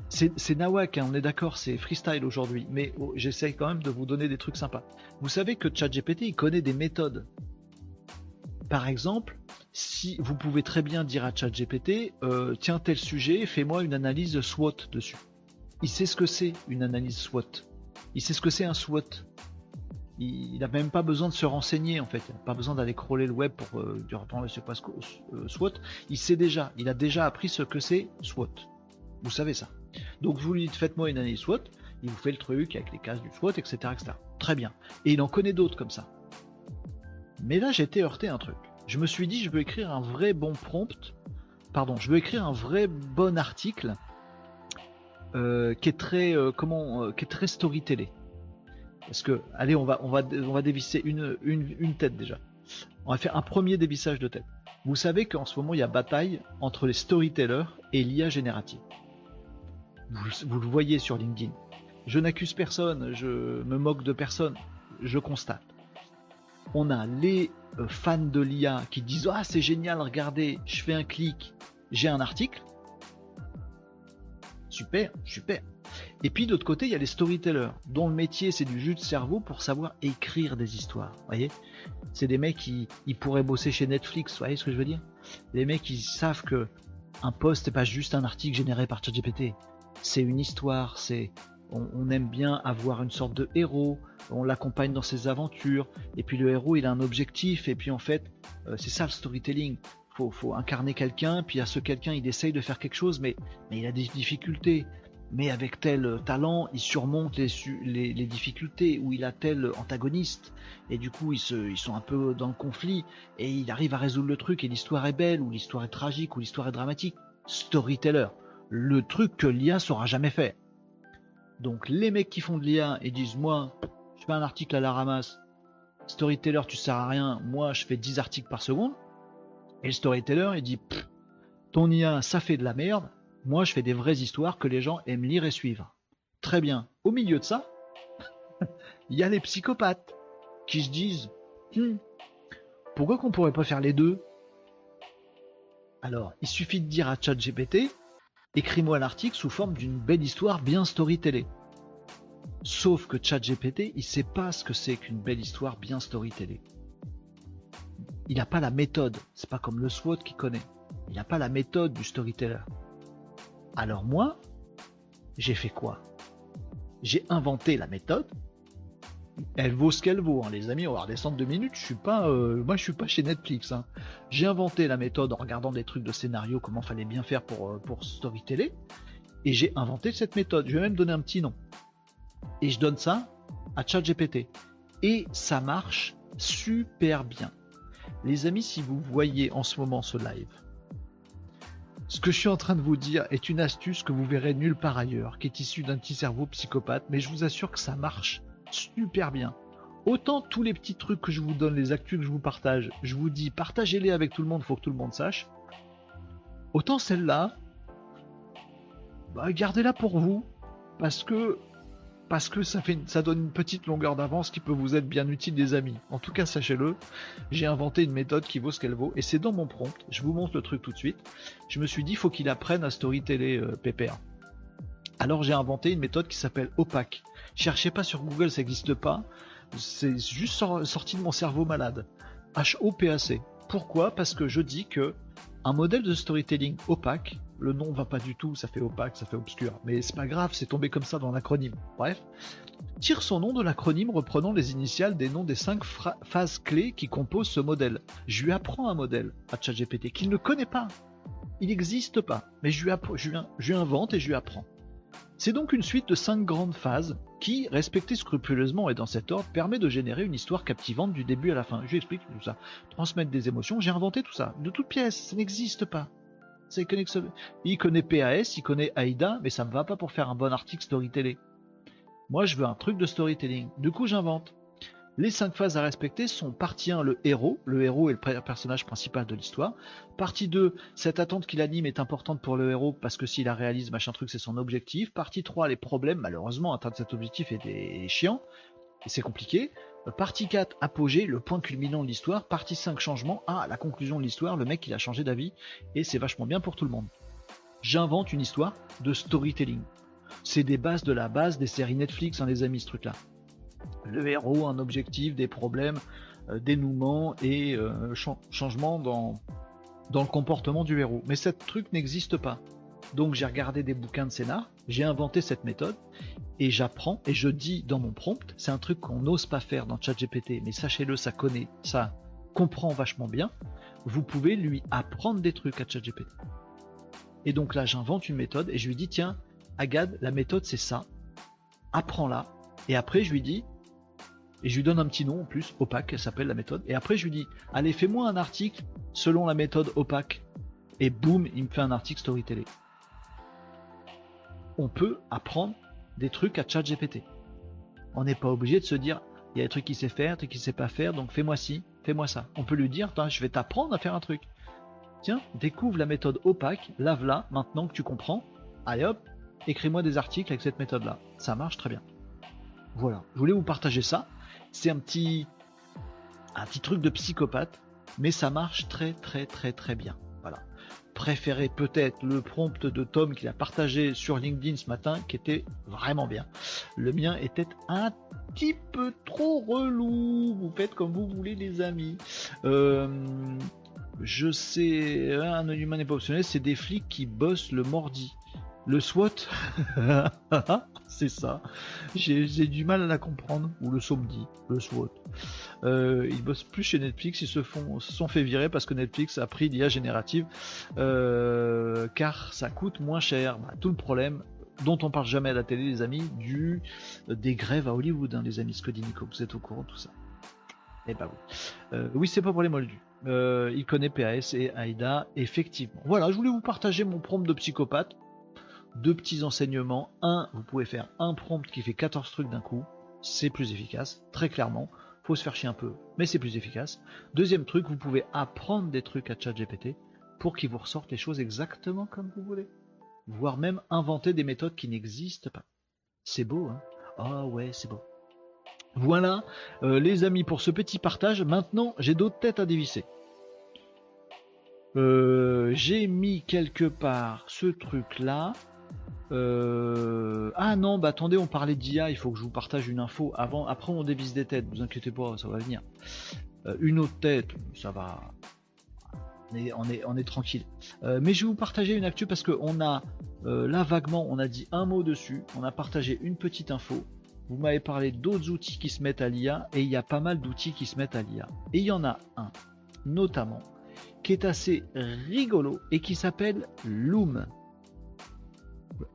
c'est nawak, hein, on est d'accord, c'est freestyle aujourd'hui, mais oh, j'essaye quand même de vous donner des trucs sympas. Vous savez que ChatGPT, il connaît des méthodes. Par exemple, si vous pouvez très bien dire à ChatGPT, euh, tiens tel sujet, fais-moi une analyse SWOT dessus. Il sait ce que c'est une analyse SWOT. Il sait ce que c'est un SWOT. Il n'a même pas besoin de se renseigner en fait. Il n'a pas besoin d'aller crawler le web pour euh, dire attends, c'est euh, SWOT. Il sait déjà. Il a déjà appris ce que c'est SWOT. Vous savez ça. Donc vous lui dites faites-moi une analyse SWOT. Il vous fait le truc avec les cases du SWOT, etc.. Très bien. Et il en connaît d'autres comme ça. Mais là, j'ai été heurté un truc. Je me suis dit, je veux écrire un vrai bon prompt. Pardon, je veux écrire un vrai bon article euh, qui est très, comment, qui est très storytellé. Parce que, allez, on va, on va, on va dévisser une, une, tête déjà. On va faire un premier dévissage de tête. Vous savez qu'en ce moment, il y a bataille entre les storytellers et l'IA générative. Vous, le voyez sur LinkedIn. Je n'accuse personne, je me moque de personne, je constate. On a les euh, fans de l'IA qui disent Ah, c'est génial, regardez, je fais un clic, j'ai un article. Super, super. Et puis d'autre côté, il y a les storytellers, dont le métier c'est du jus de cerveau pour savoir écrire des histoires. Vous voyez C'est des mecs qui pourraient bosser chez Netflix, vous voyez ce que je veux dire Des mecs qui savent que un post n'est pas juste un article généré par ChatGPT. C'est une histoire, c'est on, aime bien avoir une sorte de héros, on l'accompagne dans ses aventures, et puis le héros il a un objectif, et puis en fait, euh, c'est ça le storytelling. Faut, faut incarner quelqu'un, puis à ce quelqu'un il essaye de faire quelque chose, mais, mais il a des difficultés mais avec tel talent, il surmonte les, difficultés, ou il a tel antagoniste, et du coup ils, sont un peu dans le conflit, et il arrive à résoudre le truc, et l'histoire est belle, ou l'histoire est tragique, ou l'histoire est dramatique. Storyteller, le truc que l'IA saura jamais faire. Donc les mecs qui font de l'IA et disent moi, je fais un article à la ramasse, storyteller tu sers à rien, moi je fais 10 articles par seconde, et le storyteller il dit ton IA ça fait de la merde, moi, je fais des vraies histoires que les gens aiment lire et suivre. Très bien. Au milieu de ça, il y a les psychopathes qui se disent hmm, pourquoi qu'on pourrait pas faire les deux? Alors, il suffit de dire à ChatGPT écris-moi l'article sous forme d'une belle histoire bien storytellée. Sauf que ChatGPT, il sait pas ce que c'est qu'une belle histoire bien storytellée. Il n'a pas la méthode. C'est pas comme le SWOT qui connaît. Il n'a pas la méthode du storyteller. Alors moi, j'ai fait quoi? J'ai inventé la méthode. Elle vaut ce qu'elle vaut, hein, les amis. On va redescendre deux minutes. Je suis pas, euh, moi, je suis pas chez Netflix. Hein. J'ai inventé la méthode en regardant des trucs de scénario, comment fallait bien faire pour euh, pour storyteller, et j'ai inventé cette méthode. Je vais même donner un petit nom. Et je donne ça à ChatGPT. Et ça marche super bien. Les amis, si vous voyez en ce moment ce live, ce que je suis en train de vous dire est une astuce que vous verrez nulle part ailleurs, qui est issue d'un petit cerveau psychopathe, mais je vous assure que ça marche super bien. Autant tous les petits trucs que je vous donne, les actus que je vous partage, je vous dis partagez-les avec tout le monde, faut que tout le monde sache. Autant celle-là, bah, gardez-la pour vous, parce que parce que ça, fait, donne une petite longueur d'avance qui peut vous être bien utile des amis. En tout cas, sachez-le, j'ai inventé une méthode qui vaut ce qu'elle vaut, et c'est dans mon prompt, je vous montre le truc tout de suite. Je me suis dit, faut qu'il apprenne à storyteller euh, PPR. Alors j'ai inventé une méthode qui s'appelle Opaque. Cherchez pas sur Google, ça n'existe pas. C'est juste sorti de mon cerveau malade. H-O-P-A-C. Pourquoi? Parce que je dis que un modèle de storytelling opaque, le nom va pas du tout, ça fait opaque, ça fait obscur, mais c'est pas grave, c'est tombé comme ça dans l'acronyme. Bref, tire son nom de l'acronyme reprenant les initiales des noms des cinq phases clés qui composent ce modèle. Je lui apprends un modèle à ChatGPT qu'il ne connaît pas. Il n'existe pas, mais je je lui invente et je lui apprends. C'est donc une suite de cinq grandes phases qui, respectées scrupuleusement et dans cet ordre, permet de générer une histoire captivante du début à la fin. Je explique tout ça. Transmettre des émotions, j'ai inventé tout ça. De toute pièce, ça n'existe pas. Il connaît PAS, il connaît AIDA, mais ça me va pas pour faire un bon article storytelling. Moi, je veux un truc de storytelling. Du coup, j'invente. Les cinq phases à respecter sont partie 1, le héros. Le héros est le personnage principal de l'histoire. Partie 2, cette attente qu'il anime est importante pour le héros parce que s'il la réalise, machin truc, c'est son objectif. Partie 3, les problèmes. Malheureusement, atteindre cet objectif est, chiant. Et c'est compliqué. Partie 4, apogée, le point culminant de l'histoire. Partie 5, changement. Ah, la conclusion de l'histoire, le mec il a changé d'avis. Et c'est vachement bien pour tout le monde. J'invente une histoire de storytelling. C'est des bases de la base des séries Netflix, hein, les amis, ce truc-là le héros, un objectif, des problèmes, euh, dénouement et euh, changement dans, dans le comportement du héros. Mais ce truc n'existe pas. Donc j'ai regardé des bouquins de scénar, j'ai inventé cette méthode et j'apprends et je dis dans mon prompt, c'est un truc qu'on n'ose pas faire dans ChatGPT, mais sachez-le, ça connaît, ça comprend vachement bien. Vous pouvez lui apprendre des trucs à ChatGPT. Et donc là, j'invente une méthode et je lui dis tiens, Agad, la méthode c'est ça, apprends-la. Et après, je lui dis et je lui donne un petit nom en plus, opaque, elle s'appelle la méthode. Et après, je lui dis, allez, fais-moi un article selon la méthode opaque. Et boum, il me fait un article storytelling. On peut apprendre des trucs à ChatGPT. On n'est pas obligé de se dire, il y a des trucs qu'il sait faire, des trucs qu'il sait pas faire, donc fais-moi ci, fais-moi ça. On peut lui dire, je vais t'apprendre à faire un truc. Tiens, découvre la méthode opaque, lave-la, maintenant que tu comprends. Allez hop, écris-moi des articles avec cette méthode-là. Ça marche très bien. Voilà, je voulais vous partager ça. C'est un petit, un petit truc de psychopathe, mais ça marche très très très très bien. Voilà. Préférez peut-être le prompt de Tom qu'il a partagé sur LinkedIn ce matin, qui était vraiment bien. Le mien était un petit peu trop relou. Vous faites comme vous voulez, les amis. Euh, je sais, un humain n'est pas optionnel, c'est des flics qui bossent le mordi. Le SWAT c'est ça. J'ai du mal à la comprendre. Ou le Somdi, le SWAT. Euh, ils bossent plus chez Netflix, ils se, font, sont fait virer parce que Netflix a pris l'IA générative euh, car ça coûte moins cher. Bah, tout le problème dont on parle jamais à la télé, les amis, du des grèves à Hollywood, hein, les amis Scotty Nico, vous êtes au courant de tout ça. Eh bah oui. Euh, oui, c'est pas pour les moldus. Euh, il connaît PAS et AIDA, effectivement. Voilà, je voulais vous partager mon prompt de psychopathe deux petits enseignements. Un, vous pouvez faire un prompt qui fait 14 trucs d'un coup. C'est plus efficace, très clairement. Faut se faire chier un peu, mais c'est plus efficace. Deuxième truc, vous pouvez apprendre des trucs à ChatGPT pour qu'il vous ressorte les choses exactement comme vous voulez. Voire même inventer des méthodes qui n'existent pas. C'est beau, hein? Ah ouais, c'est beau. Voilà, euh, les amis, pour ce petit partage. Maintenant, j'ai d'autres têtes à dévisser. Euh, j'ai mis quelque part ce truc là. Euh, ah non, bah attendez, on parlait d'IA, il faut que je vous partage une info avant. Après, on dévisse des têtes, vous inquiétez pas, ça va venir. Euh, une autre tête, ça va. On est, tranquille. Euh, mais je vais vous partager une actu parce qu'on a là vaguement, on a dit un mot dessus, on a partagé une petite info. Vous m'avez parlé d'autres outils qui se mettent à l'IA et il y a pas mal d'outils qui se mettent à l'IA. Et il y en a un, notamment, qui est assez rigolo et qui s'appelle Loom.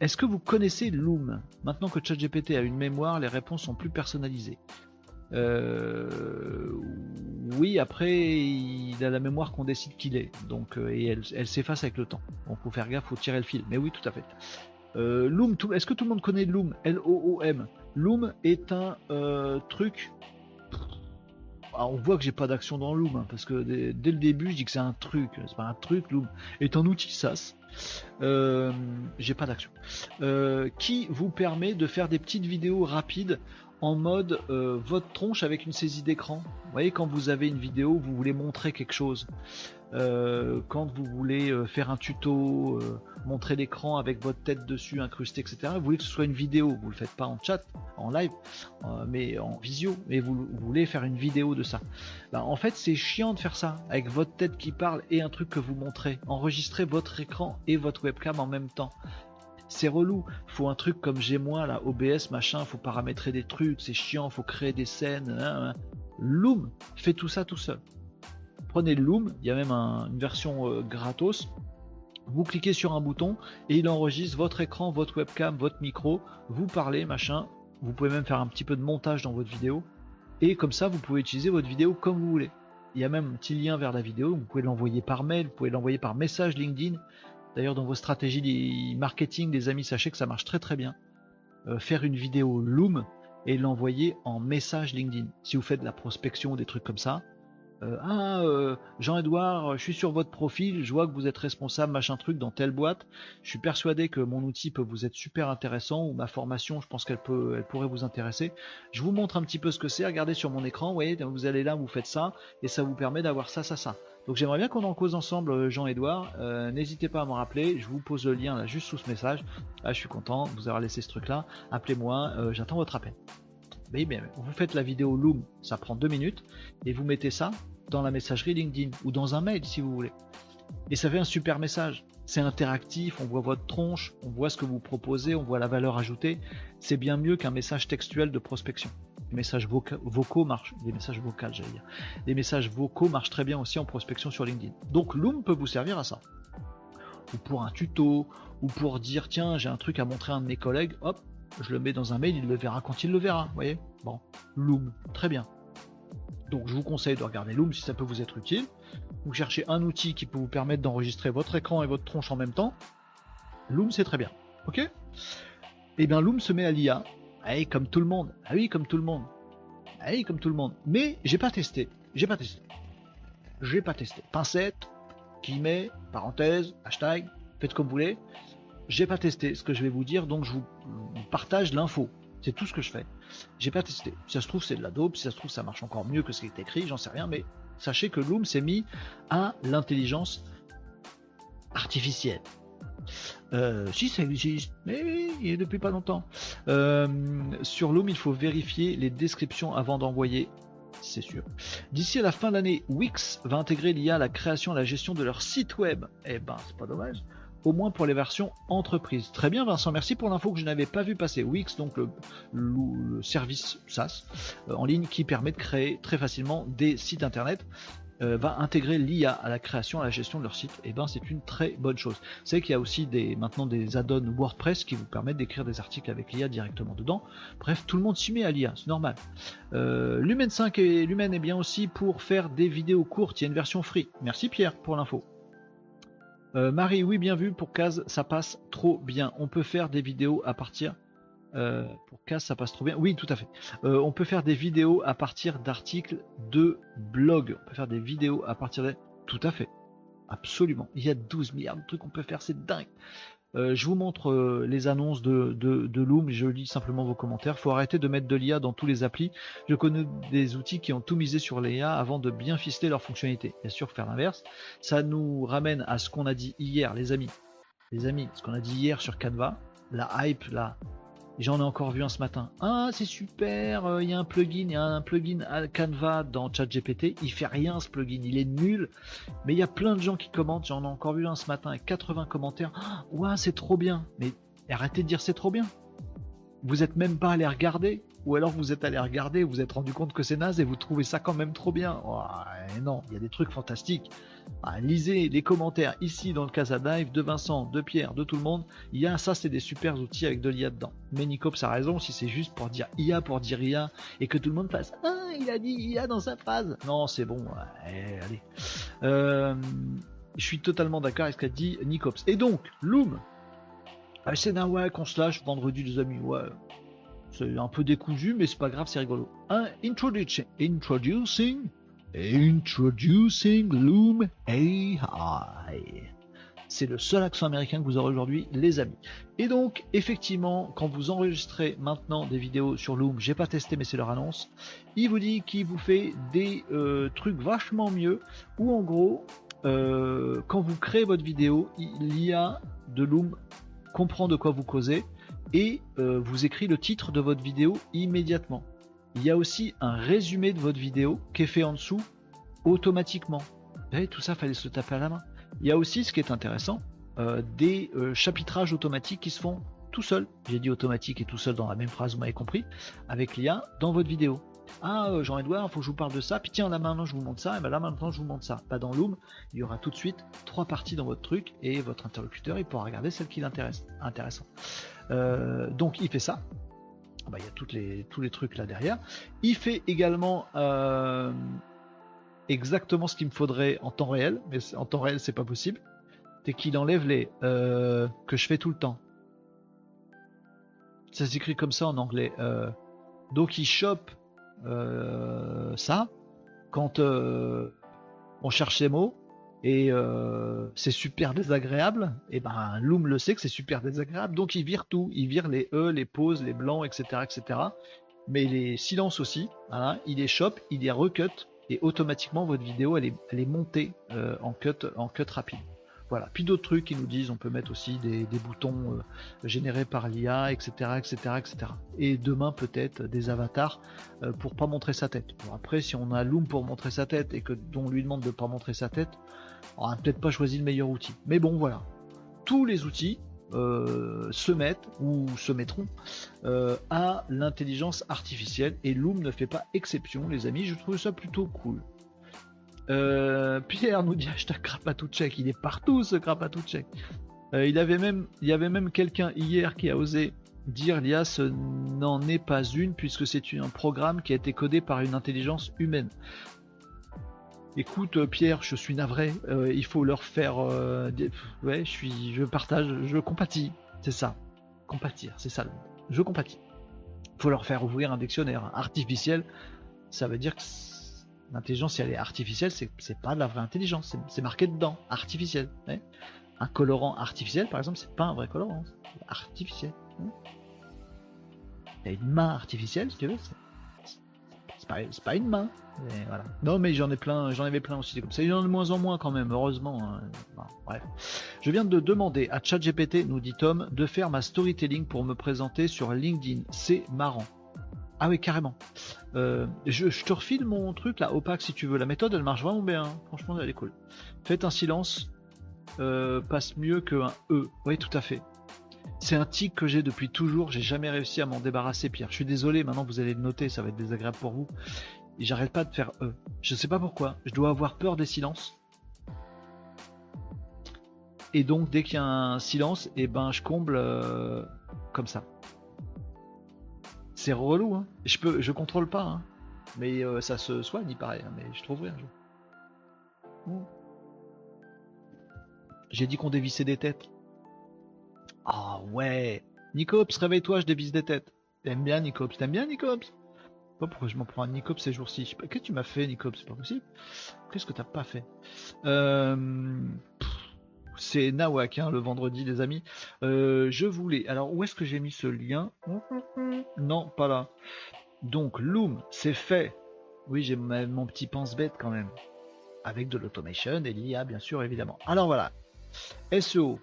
Est-ce que vous connaissez Loom Maintenant que ChatGPT a une mémoire, les réponses sont plus personnalisées. Euh, oui, après, il a la mémoire qu'on décide qu'il est. Donc, euh, et elle, s'efface avec le temps. Donc, faut faire gaffe, faut tirer le fil. Mais oui, tout à fait. Euh, Loom, est-ce que tout le monde connaît Loom? L-O-O-M. Loom est un truc. On voit que j'ai pas d'action dans Loom, hein, parce que dès, dès, le début, je dis que c'est un truc. C'est pas un truc, Loom est un outil SaaS euh, j'ai pas d'action, euh, qui vous permet de faire des petites vidéos rapides en mode euh, votre tronche avec une saisie d'écran. Vous voyez quand vous avez une vidéo, vous voulez montrer quelque chose. Euh, quand vous voulez euh, faire un tuto, montrer l'écran avec votre tête dessus incrustée, etc. Vous voulez que ce soit une vidéo, vous le faites pas en chat, en live, mais en visio, mais vous, voulez faire une vidéo de ça. Ben, en fait, c'est chiant de faire ça avec votre tête qui parle et un truc que vous montrez. Enregistrez votre écran et votre webcam en même temps c'est relou. Faut un truc comme j'ai moi OBS machin, faut paramétrer des trucs, c'est chiant, faut créer des scènes. Hein, hein. Loom fait tout ça tout seul. Prenez Loom, il y a même une version euh, gratos. Vous cliquez sur un bouton et il enregistre votre écran, votre webcam, votre micro. Vous parlez machin. Vous pouvez même faire un petit peu de montage dans votre vidéo. Et comme ça, vous pouvez utiliser votre vidéo comme vous voulez. Il y a même un petit lien vers la vidéo. Vous pouvez l'envoyer par mail, vous pouvez l'envoyer par message LinkedIn. D'ailleurs, dans vos stratégies marketing, les amis, sachez que ça marche très très bien. Euh, faire une vidéo Loom, et l'envoyer en message LinkedIn. Si vous faites de la prospection ou des trucs comme ça, euh, ah euh, Jean-Edouard, je suis sur votre profil, je vois que vous êtes responsable machin truc dans telle boîte. Je suis persuadé que mon outil peut vous être super intéressant ou ma formation, je pense qu'elle pourrait vous intéresser. Je vous montre un petit peu ce que c'est. Regardez sur mon écran, vous voyez, vous allez là, vous faites ça et ça vous permet d'avoir ça, ça, ça. Donc j'aimerais bien qu'on en cause ensemble, euh, Jean-Edouard. N'hésitez pas à me rappeler. Je vous pose le lien là juste sous ce message. Ah, je suis content vous avoir laissé ce truc là. Appelez-moi, j'attends votre appel vous faites la vidéo Loom, ça prend deux minutes, et vous mettez ça dans la messagerie LinkedIn ou dans un mail si vous voulez. Et ça fait un super message. C'est interactif, on voit votre tronche, on voit ce que vous proposez, on voit la valeur ajoutée. C'est bien mieux qu'un message textuel de prospection. Les messages vocaux marchent, messages vocaux, j'allais dire. Les messages vocaux marchent très bien aussi en prospection sur LinkedIn. Donc Loom peut vous servir à ça. Ou pour un tuto, ou pour dire tiens, j'ai un truc à montrer à un de mes collègues, hop, je le mets dans un mail, il le verra quand il le verra, vous voyez Bon, Loom, très bien. Donc je vous conseille de regarder Loom si ça peut vous être utile. Vous cherchez un outil qui peut vous permettre d'enregistrer votre écran et votre tronche en même temps. Loom c'est très bien. Ok? Eh bien Loom se met à l'IA. Ah oui, comme tout le monde. Ah oui, comme tout le monde. Ah oui, comme tout le monde. Mais j'ai pas testé. J'ai pas testé. J'ai pas testé. Pincette, guillemets, parenthèse, hashtag, faites comme vous voulez. J'ai pas testé ce que je vais vous dire, donc je vous partage l'info. C'est tout ce que je fais. J'ai pas testé. Si ça se trouve, c'est de la dope. Si ça se trouve, ça marche encore mieux que ce qui est écrit. J'en sais rien. Mais sachez que Loom s'est mis à l'intelligence artificielle. Euh, si ça existe, mais il est depuis pas longtemps. Euh, sur Loom, il faut vérifier les descriptions avant d'envoyer. C'est sûr. D'ici à la fin de l'année, Wix va intégrer l'IA à la création et à la gestion de leur site web. Eh ben, c'est pas dommage au moins pour les versions entreprises. Très bien Vincent, merci pour l'info que je n'avais pas vu passer. Wix, donc le, service SaaS euh, en ligne qui permet de créer très facilement des sites internet. Euh, va intégrer l'IA à la création, à la gestion de leur site, et eh ben c'est une très bonne chose. C'est qu'il y a aussi des, maintenant des add-ons WordPress qui vous permettent d'écrire des articles avec l'IA directement dedans. Bref, tout le monde s'y met à l'IA, c'est normal. Euh, Lumen 5 et Lumen est bien aussi pour faire des vidéos courtes, il y a une version free. Merci Pierre pour l'info. Euh, Marie, oui, bien vu. Pour Case, ça passe trop bien. On peut faire des vidéos à partir. Euh, pour Case, ça passe trop bien. Oui, tout à fait. Euh, on peut faire des vidéos à partir d'articles de blog. On peut faire des vidéos à partir de. Tout à fait. Absolument. Il y a 12 milliards de trucs qu'on peut faire. C'est dingue. Euh, je vous montre les annonces de, de, Loom, je lis simplement vos commentaires. Faut arrêter de mettre de l'IA dans tous les applis. Je connais des outils qui ont tout misé sur l'IA avant de bien ficeler leurs fonctionnalités. Bien sûr, faire l'inverse. Ça nous ramène à ce qu'on a dit hier, les amis. Les amis, ce qu'on a dit hier sur Canva, la hype, la, J'en ai encore vu un ce matin. Ah, c'est super, euh, il y a un plugin, il y a un plugin à Canva dans ChatGPT. Il fait rien ce plugin, il est nul. Mais il y a plein de gens qui commentent. J'en ai encore vu un ce matin avec 80 commentaires. Ah, c'est trop bien. Mais arrêtez de dire c'est trop bien. Vous êtes même pas allé regarder ou alors vous êtes allé regarder, vous êtes rendu compte que c'est naze et vous trouvez ça quand même trop bien. Oh, non, il y a des trucs fantastiques. Ah, lisez les commentaires ici dans le Casa Dive de Vincent, de Pierre, de tout le monde. Il y a ça, c'est des super outils avec de l'IA dedans. Mais Nicops a raison, si c'est juste pour dire IA pour dire IA et que tout le monde fasse Ah, il a dit IA dans sa phrase. Non, c'est bon, allez. Euh, je suis totalement d'accord avec ce qu'a dit Nicops. Et donc, Loom, ah, c'est d'un ouais qu'on se lâche vendredi les amis, ouais. C'est un peu décousu, mais c'est pas grave, c'est rigolo. Un introducing, introducing, introducing Loom AI. C'est le seul accent américain que vous aurez aujourd'hui, les amis. Et donc, effectivement, quand vous enregistrez maintenant des vidéos sur Loom, j'ai pas testé, mais c'est leur annonce, il vous dit qu'il vous fait des euh, trucs vachement mieux, où en gros, euh, quand vous créez votre vidéo, l'IA de Loom comprend de quoi vous causez et euh, vous écrit le titre de votre vidéo immédiatement. Il y a aussi un résumé de votre vidéo qui est fait en dessous automatiquement. Et tout ça, fallait se taper à la main. Il y a aussi, ce qui est intéressant, euh, des euh, chapitrages automatiques qui se font tout seul. J'ai dit automatique et tout seul dans la même phrase, vous m'avez compris, avec l'IA dans votre vidéo. Ah, euh, Jean-Edouard, il faut que je vous parle de ça. Puis tiens, là maintenant je vous montre ça. Et ben là maintenant je vous montre ça. Pas dans Loom, il y aura tout de suite trois parties dans votre truc et votre interlocuteur il pourra regarder celle qui l'intéresse. Intéressant. Donc il fait ça. Ah bah, il y a toutes les, tous les trucs là derrière. Il fait également euh, exactement ce qu'il me faudrait en temps réel, mais en temps réel c'est pas possible. C'est qu'il enlève les que je fais tout le temps. Ça s'écrit comme ça en anglais. Donc il chope ça quand on cherche les mots et c'est super désagréable, et ben Loom le sait que c'est super désagréable, donc il vire tout, il vire les E, les pauses, les blancs, etc., etc. Mais les silences aussi, il les chope, il les recut, et automatiquement votre vidéo elle est, montée en cut, en cut rapide. Voilà. Puis d'autres trucs qui nous disent on peut mettre aussi des, boutons euh, générés par l'IA, etc., etc., etc. Et demain peut-être des avatars euh, pour pas montrer sa tête. après, si on a Loom pour montrer sa tête et que on lui demande de pas montrer sa tête, on n'a peut-être pas choisi le meilleur outil. Mais bon, voilà. Tous les outils euh, se mettent ou se mettront à l'intelligence artificielle et Loom ne fait pas exception, les amis. Je trouve ça plutôt cool. Euh, Pierre nous dit hashtag Krapatouchek, il est partout ce Krapatouchek. Euh, il il y avait même quelqu'un hier qui a osé dire l'IA ce n'en est pas une puisque c'est un programme qui a été codé par une intelligence humaine. Écoute Pierre, je suis navré, euh, il faut leur faire, ouais, je suis, je partage, je compatis, c'est ça, compatir, c'est ça, je compatis. Il faut leur faire ouvrir un dictionnaire artificiel, ça veut dire que L'intelligence, si elle est artificielle, c'est pas de la vraie intelligence. C'est marqué dedans, artificiel. un colorant artificiel, par exemple, c'est pas un vrai colorant. Artificiel. Il y a une main artificielle, si tu veux. C'est pas, une main. voilà. Non, mais j'en ai plein, j'en avais plein aussi comme ça. Il y en a de moins en moins quand même, heureusement. Hein. bref. Je viens de demander à ChatGPT, nous dit Tom, de faire ma storytelling pour me présenter sur LinkedIn. C'est marrant. Ah oui, carrément. Euh, je, te refile mon truc là, opaque si tu veux. La méthode elle marche vraiment bien. Hein. Franchement, elle est cool. Faites un silence euh, passe mieux qu'un E. Oui, tout à fait. C'est un tic que j'ai depuis toujours. J'ai jamais réussi à m'en débarrasser, Pierre. Je suis désolé. Maintenant, vous allez le noter. Ça va être désagréable pour vous. Et j'arrête pas de faire E. Je sais pas pourquoi. Je dois avoir peur des silences. Et donc, dès qu'il y a un silence, et eh ben, je comble euh, comme ça. C'est relou, hein. Je peux, je contrôle pas, hein. Mais euh, ça se soigne, il paraît, hein, mais je trouverai un jour. J'ai dit qu'on dévissait des têtes. Ah ouais Nicops, réveille-toi, je dévisse des têtes. T'aimes bien Nicops T'aimes bien Nicops pas pourquoi je m'en prends un Nicops ces jours-ci. Qu'est-ce que tu m'as fait, Nicops C'est pas possible. Qu'est-ce que t'as pas fait? Euh c'est Nawak, hein, le vendredi, les amis. Euh, je voulais. Alors, où est-ce que j'ai mis ce lien? Non, pas là. Donc, Loom, c'est fait. Oui, j'ai mon petit pense-bête quand même. Avec de l'automation et l'IA, bien sûr, évidemment. Alors voilà. SEO.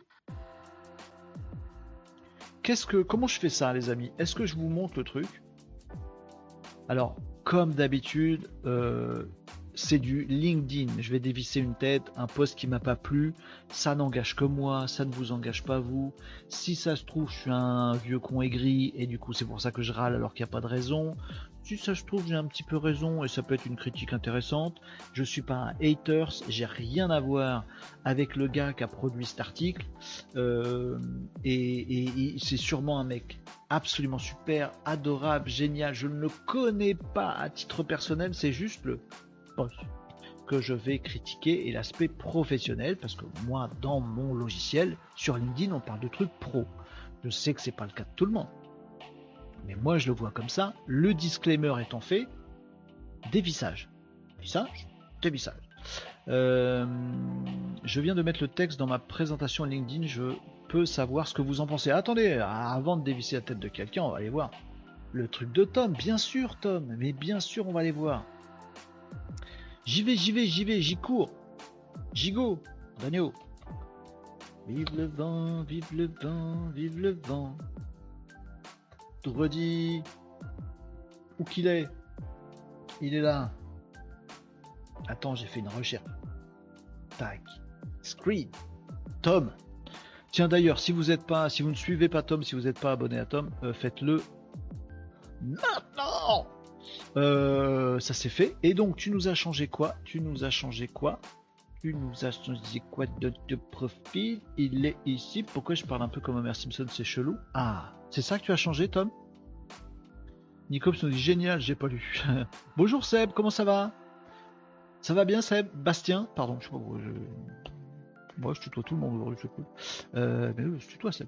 Comment je fais ça, les amis? Est-ce que je vous montre le truc? Alors, comme d'habitude, euh, c'est du LinkedIn. Je vais dévisser une tête, un poste qui m'a pas plu. Ça n'engage que moi, ça ne vous engage pas vous. Si ça se trouve, je suis un vieux con aigri et du coup c'est pour ça que je râle alors qu'il n'y a pas de raison. Ça se trouve, j'ai un petit peu raison et ça peut être une critique intéressante. Je suis pas un haters, j'ai rien à voir avec le gars qui a produit cet article. Euh, et, c'est sûrement un mec absolument super, adorable, génial. Je ne le connais pas à titre personnel, c'est juste le que je vais critiquer et l'aspect professionnel parce que moi dans mon logiciel sur LinkedIn on parle de trucs pro. Je sais que c'est pas le cas de tout le monde. Mais moi je le vois comme ça, le disclaimer étant fait, dévissage. Dévissage, dévissage. Euh, je viens de mettre le texte dans ma présentation LinkedIn, je peux savoir ce que vous en pensez. Attendez, avant de dévisser la tête de quelqu'un, on va aller voir le truc de Tom. Bien sûr Tom, mais bien sûr on va aller voir. J'y vais, j'y vais, j'y vais, j'y cours. J'y go. Daniel. Vive le vent, vive le vent, vive le vent. Redit. Où qu'il est Il est là. Attends, j'ai fait une recherche. Tac. Screed. Tom. Tiens d'ailleurs, si vous êtes pas, si vous ne suivez pas Tom, si vous n'êtes pas abonné à Tom, euh, faites-le maintenant. Euh, ça s'est fait. Et donc, tu nous as changé quoi? Tu nous as changé quoi? Tu nous as changé quoi de, profil? Il est ici. Pourquoi je parle un peu comme Homer Simpson? C'est chelou. Ah, c'est ça que tu as changé, Tom? Nicops nous dit génial, j'ai pas lu. Bonjour Seb, comment ça va? Ça va bien Seb? Bastien? Pardon, je sais pas pourquoi je. Moi je tutoie tout le monde aujourd'hui, c'est cool. Euh, mais je tutoie Seb.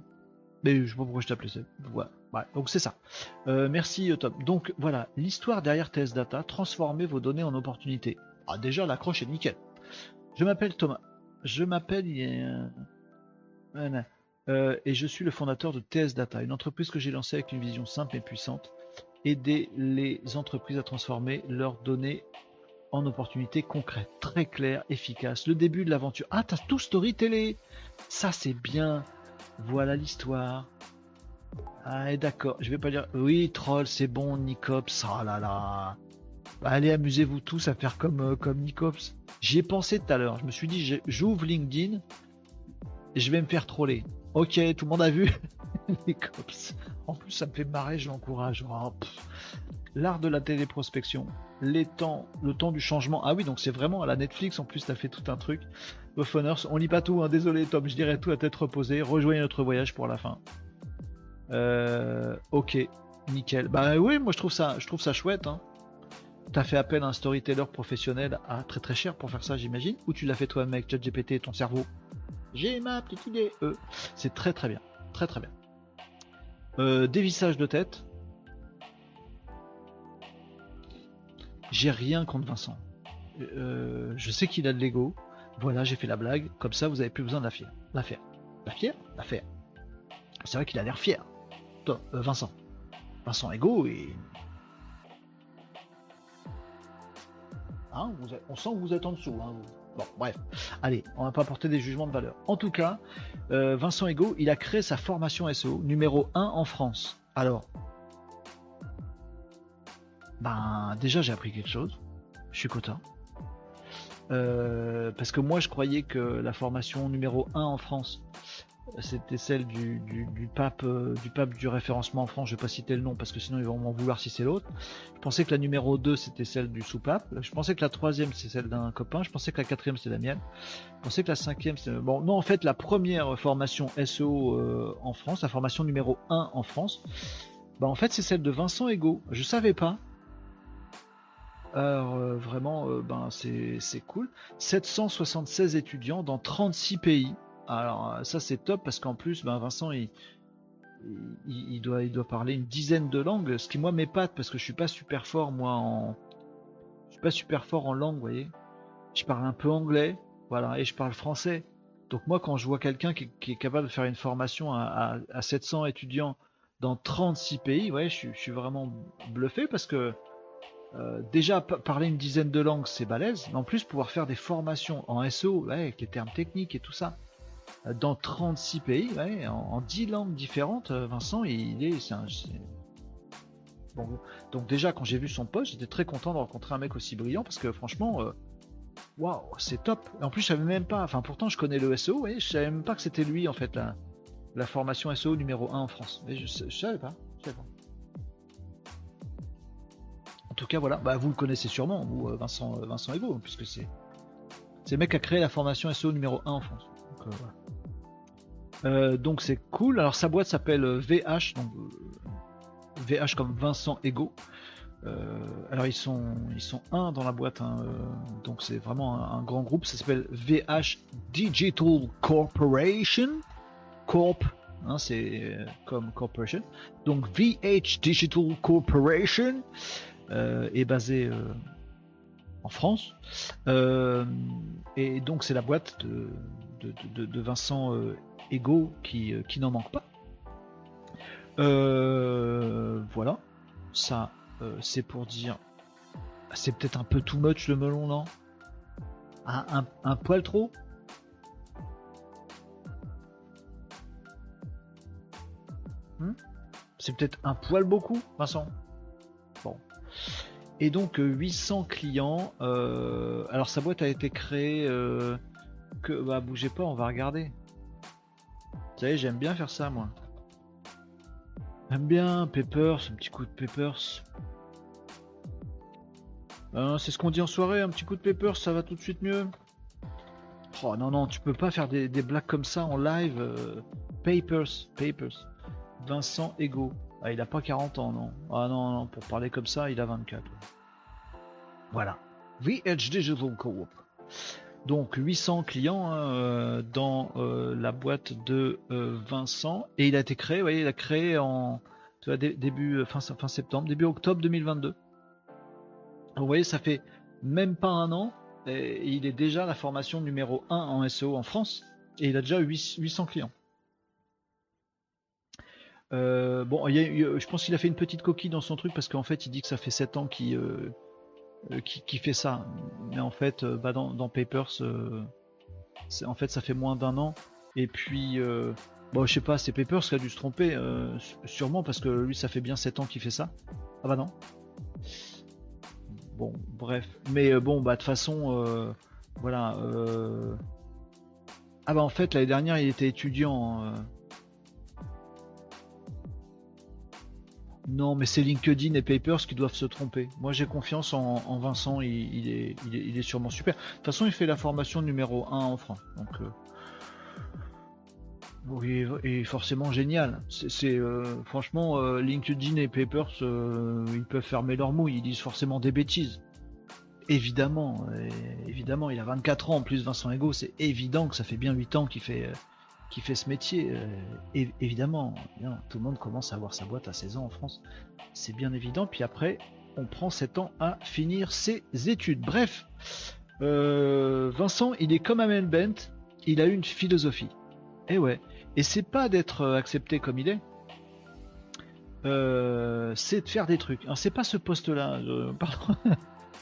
Mais je sais pas pourquoi je t'appelais ça. Voilà. donc c'est ça. Euh, merci Tom. Donc voilà, l'histoire derrière TS Data, transformer vos données en opportunités. Ah déjà l'accroche est nickel. Je m'appelle Thomas. Je m'appelle euh, et je suis le fondateur de TS Data, une entreprise que j'ai lancée avec une vision simple et puissante. Aider les entreprises à transformer leurs données en opportunités concrètes, très claires, efficaces. Le début de l'aventure. Ah, t'as tout story télé. Ça c'est bien. Voilà l'histoire. Ah, d'accord. Je vais pas dire. Oui, troll, c'est bon, Nicops. Ah là là. Bah, allez, amusez-vous tous à faire comme, euh, comme Nicops. J'y ai pensé tout à l'heure. Je me suis dit, j'ouvre LinkedIn je vais me faire troller. Ok, tout le monde a vu Nicops. En plus, ça me fait marrer, je l'encourage. Oh, L'art de la téléprospection, les temps, le temps du changement. Ah oui, donc c'est vraiment à la Netflix. En plus, t'as fait tout un truc. Buffonners, on lit pas tout. Hein. Désolé, Tom. Je dirais tout à tête reposée. Rejoignez notre voyage pour la fin. Euh, ok, nickel. Bah oui, moi je trouve ça, je trouve ça chouette. Hein. T'as fait appel à un storyteller professionnel à très très cher pour faire ça, j'imagine. Ou tu l'as fait toi-même avec ChatGPT et ton cerveau? J'ai ma petite idée. Euh, c'est très très bien, très très bien. Euh, dévissage de tête. J'ai rien contre Vincent. Euh, je sais qu'il a de l'ego. Voilà, j'ai fait la blague. Comme ça, vous avez plus besoin de la fière. La faire. La fière? La faire. C'est vrai qu'il a l'air fier. Toi, Vincent. Vincent Ego et. Hein, on sent que vous êtes en dessous. Hein, bon, bref. Allez, on va pas porter des jugements de valeur. En tout cas, euh, Vincent Ego, il a créé sa formation SEO numéro 1 en France. Alors, ben, déjà, j'ai appris quelque chose. Je suis content. Euh, parce que moi, je croyais que la formation numéro 1 en France, c'était celle du, pape euh, du pape du référencement en France. Je vais pas citer le nom parce que sinon ils vont m'en vouloir si c'est l'autre. Je pensais que la numéro 2 c'était celle du sous-pape. Je pensais que la troisième c'est celle d'un copain. Je pensais que la quatrième c'était la mienne. Je pensais que la cinquième c'était bon. Non, en fait, la première formation SEO euh, en France, la formation numéro 1 en France, bah en fait c'est celle de Vincent Ego. Je savais pas. Alors euh, vraiment, ben c'est cool. 776 étudiants dans 36 pays. Alors euh, ça c'est top parce qu'en plus, ben Vincent il, doit, parler une dizaine de langues, ce qui moi m'épate parce que je suis pas super fort moi en, je suis pas super fort en langue, vous voyez. Je parle un peu anglais, voilà, et je parle français. Donc moi quand je vois quelqu'un qui, est capable de faire une formation à, 700 étudiants dans 36 pays, ouais, je, je suis vraiment bluffé parce que euh, déjà parler une dizaine de langues c'est balèze, mais en plus pouvoir faire des formations en SEO avec les termes techniques et tout ça dans 36 pays, en, 10 langues différentes, euh, Vincent il est, donc déjà quand j'ai vu son post, j'étais très content de rencontrer un mec aussi brillant parce que franchement, waouh, c'est top. En plus je savais même pas, enfin pourtant je connais le SEO, et je savais même pas que c'était lui en fait la, formation SEO numéro 1 en France. Mais je, je savais pas. En tout cas, voilà, bah, vous le connaissez sûrement, vous, euh, Vincent, euh, Vincent Ego, puisque c'est c'est le mec qui a créé la formation SEO numéro 1 en France. Donc, euh, c'est cool. Alors sa boîte s'appelle VH, donc VH comme Vincent Ego. alors ils sont ils sont un dans la boîte, hein, donc c'est vraiment un, grand groupe. Ça s'appelle VH Digital Corporation. Corp, hein, c'est comme corporation. Donc VH Digital Corporation. Euh, est basé euh, en France. Euh, et donc c'est la boîte de, de, Vincent Ego qui, qui n'en manque pas. voilà, ça c'est pour dire. C'est peut-être un peu too much le melon, non? Un, poil trop? Hmm? C'est peut-être un poil beaucoup, Vincent? Et donc 800 euh, clients. Euh, alors sa boîte a été créée. Euh, que bah bougez pas, on va regarder. Vous savez, j'aime bien faire ça moi. J'aime bien Peppers, un petit coup de Peppers. Hein, c'est ce qu'on dit en soirée, un petit coup de Peppers, ça va tout de suite mieux. Oh non, non, tu peux pas faire des, blagues comme ça en live. papers, Papers. Vincent Ego. Ah, il a pas 40 ans, non. Ah non, non, pour parler comme ça, il a 24. Voilà. VH Digital Coop. Donc 800 clients hein, dans la boîte de Vincent et il a été créé, vous voyez, il a créé en début fin, septembre, début octobre 2022. Vous voyez, ça fait même pas un an et il est déjà la formation numéro 1 en SEO en France et il a déjà 800 clients. Euh, bon, je pense qu'il a fait une petite coquille dans son truc parce qu'en fait, il dit que ça fait 7 ans qu'il euh, euh, fait ça. Mais en fait, bah, dans, Papers, en fait, ça fait moins d'un an. Et puis, bon, je sais pas, c'est Papers qui a dû se tromper, sûrement parce que lui, ça fait bien 7 ans qu'il fait ça. Ah bah non. Bon, bref. Mais bon, bah de toute façon, voilà. Ah bah en fait, l'année dernière, il était étudiant. Non, mais c'est LinkedIn et Papers qui doivent se tromper. Moi, j'ai confiance en, Vincent, il, est, sûrement super. De toute façon, il fait la formation numéro 1 en France. Donc, euh, il est forcément génial. C'est euh, franchement euh, LinkedIn et Papers, ils peuvent fermer leur mouille. Ils disent forcément des bêtises. Évidemment, évidemment, il a 24 ans en plus Vincent Ego. C'est évident que ça fait bien 8 ans qu'il fait qui fait ce métier. Euh, évidemment, tout le monde commence à avoir sa boîte à 16 ans en France. C'est bien évident. Puis après, on prend 7 ans à finir ses études. Bref, euh, Vincent, il est comme Amel Bent, il a une philosophie. Et eh ouais. Et c'est pas d'être euh, accepté comme il est. c'est de faire des trucs. C'est pas ce poste-là. Pardon.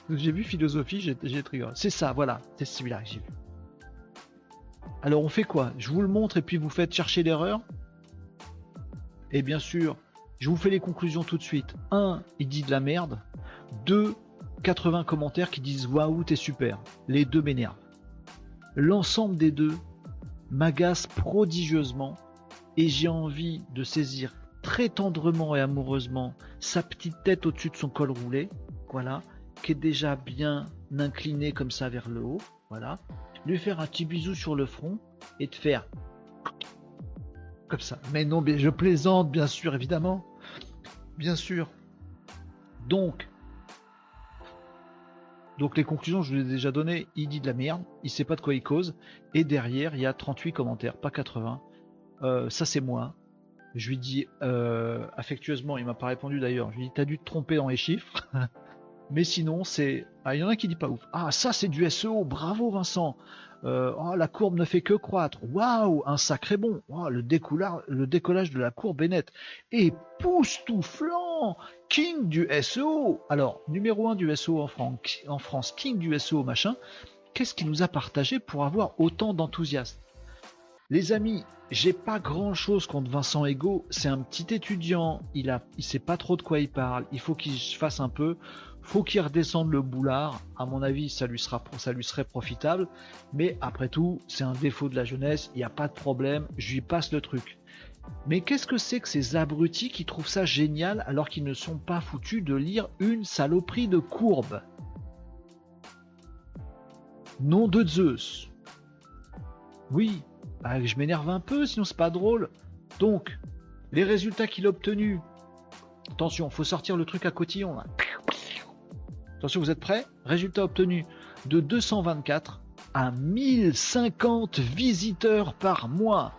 j'ai vu philosophie, j'ai trigger. C'est ça, voilà. C'est celui-là que j'ai vu. Alors on fait quoi? Je vous le montre et puis vous faites chercher l'erreur. Et bien sûr, je vous fais les conclusions tout de suite. 1. Il dit de la merde. 2. 80 commentaires qui disent waouh, t'es super. Les deux m'énervent. L'ensemble des deux m'agace prodigieusement et j'ai envie de saisir très tendrement et amoureusement sa petite tête au-dessus de son col roulé, voilà, qui est déjà bien incliné comme ça vers le haut, voilà, lui faire un petit bisou sur le front et de faire comme ça. Mais non, je plaisante, bien sûr, évidemment. Bien sûr. Donc, donc les conclusions, je vous ai déjà données. Il dit de la merde, il sait pas de quoi il cause. Et derrière, il y a 38 commentaires, pas 80. Euh, ça, c'est moi. Je lui dis euh, affectueusement, il m'a pas répondu d'ailleurs. Je lui dis T'as dû te tromper dans les chiffres. Mais sinon, c'est. Ah, il y en a qui dit pas ouf. Ah, ça, c'est du SEO. Bravo, Vincent. Euh, oh, la courbe ne fait que croître. Waouh, un sacré bon. Oh, le, décollage de la courbe est net. Époustouflant King du SEO Alors, numéro 1 du SEO en, France, King du SEO, machin. Qu'est-ce qu'il nous a partagé pour avoir autant d'enthousiasme? Les amis, j'ai pas grand chose contre Vincent Ego. C'est un petit étudiant. Il a, sait pas trop de quoi il parle. Il faut qu'il fasse un peu. Faut qu'il redescende le boulard. À mon avis, ça lui serait profitable. Mais après tout, c'est un défaut de la jeunesse. Il n'y a pas de problème. Je lui passe le truc. Mais qu'est-ce que c'est que ces abrutis qui trouvent ça génial alors qu'ils ne sont pas foutus de lire une saloperie de courbe? Nom de Zeus. Oui, bah, je m'énerve un peu, sinon c'est pas drôle. Donc, les résultats qu'il a obtenus. Attention, faut sortir le truc à cotillon. Attention, vous êtes prêts? Résultat obtenu de 224 à 1050 visiteurs par mois.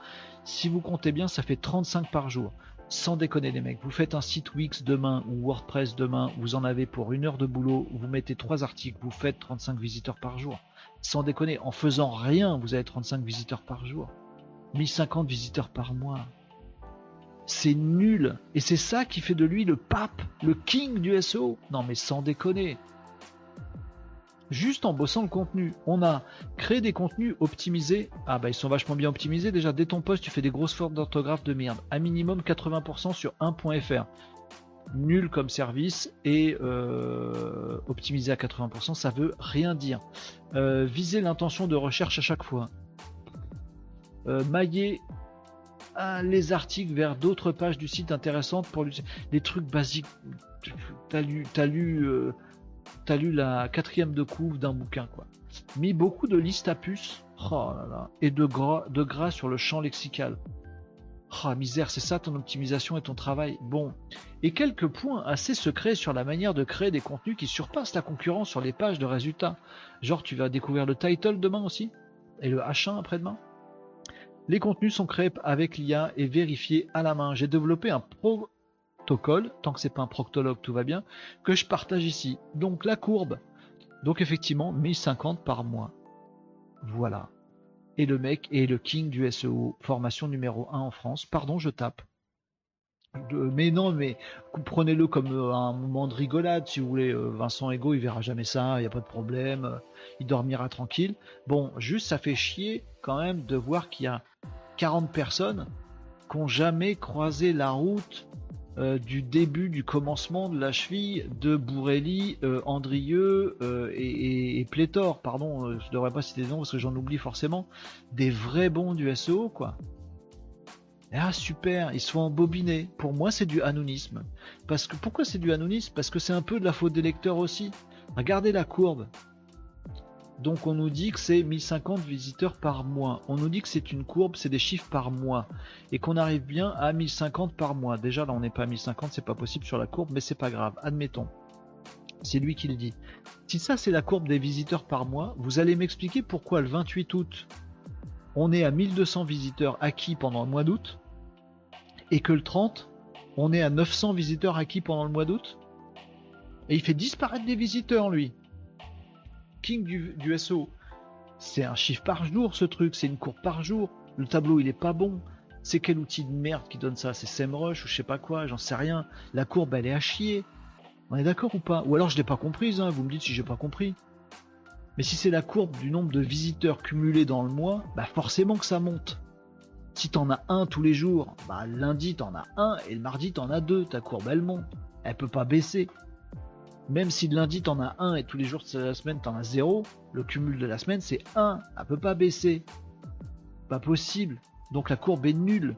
Si vous comptez bien, ça fait 35 par jour. Sans déconner les mecs, vous faites un site Wix demain ou WordPress demain, vous en avez pour une heure de boulot, vous mettez trois articles, vous faites 35 visiteurs par jour. Sans déconner, en faisant rien, vous avez 35 visiteurs par jour. 1050 visiteurs par mois. C'est nul. Et c'est ça qui fait de lui le pape, le king du SEO. Non mais sans déconner juste en bossant le contenu. On a créé des contenus optimisés. Ah bah ils sont vachement bien optimisés. Déjà dès ton poste tu fais des grosses fautes d'orthographe de merde. À minimum 80% sur 1.fr. Nul comme service et euh, optimisé à 80%, ça veut rien dire. Euh, viser l'intention de recherche à chaque fois. Euh, mailler ah, les articles vers d'autres pages du site intéressantes pour les trucs basiques. T'as lu, lu t'as lu la quatrième de couve d'un bouquin, quoi. Mis beaucoup de listes à oh et de gras, sur le champ lexical. Oh misère, c'est ça ton optimisation et ton travail. Bon. Et quelques points assez secrets sur la manière de créer des contenus qui surpassent la concurrence sur les pages de résultats. Genre tu vas découvrir le title demain aussi? Et le H1 après-demain? Les contenus sont créés avec l'IA et vérifiés à la main. J'ai développé un tant que c'est pas un proctologue tout va bien, que je partage ici. Donc la courbe. Donc effectivement 1050 par mois. Voilà et le mec est le king du SEO, formation numéro 1 en France. Pardon, je tape. mais non, mais prenez-le comme euh, un moment de rigolade, si vous voulez. Euh, Vincent Ego, il verra jamais ça, il n'y a pas de problème, euh, il dormira tranquille. Bon, juste, ça fait chier quand même de voir qu'il y a 40 personnes qui n'ont jamais croisé la route euh, du début, du commencement de la cheville de Bourrelli, euh, Andrieux euh, et, Pléthore. Pardon, je devrais pas citer des noms parce que j'en oublie forcément. Des vrais bons du SEO, quoi. Ah super, ils sont embobinés. Pour moi, c'est du anonymisme. Parce que pourquoi c'est du anonymisme Parce que c'est un peu de la faute des lecteurs aussi. Regardez la courbe. Donc on nous dit que c'est 1050 visiteurs par mois. On nous dit que c'est une courbe, c'est des chiffres par mois. Et qu'on arrive bien à 1050 par mois. Déjà là on n'est pas à 1050, c'est pas possible sur la courbe, mais c'est pas grave. Admettons. C'est lui qui le dit. Si ça c'est la courbe des visiteurs par mois, vous allez m'expliquer pourquoi le 28 août, on est à 1200 visiteurs acquis pendant le mois d'août, et que le 30, on est à 900 visiteurs acquis pendant le mois d'août? Et il fait disparaître des visiteurs lui king du, SO. C'est un chiffre par jour ce truc, c'est une courbe par jour. Le tableau il est pas bon. C'est quel outil de merde qui donne ça? C'est SEMrush ou je sais pas quoi, j'en sais rien. La courbe elle est à chier. On est d'accord ou pas? Ou alors je l'ai pas comprise, hein, vous me dites si j'ai pas compris. Mais si c'est la courbe du nombre de visiteurs cumulés dans le mois, bah forcément que ça monte. Si t'en as un tous les jours, bah lundi t'en as un et le mardi t'en as deux, ta courbe elle monte. Elle peut pas baisser. Même si lundi t'en as un et tous les jours de la semaine t'en as zéro, le cumul de la semaine c'est 1. Elle peut pas baisser. Pas possible. Donc la courbe est nulle.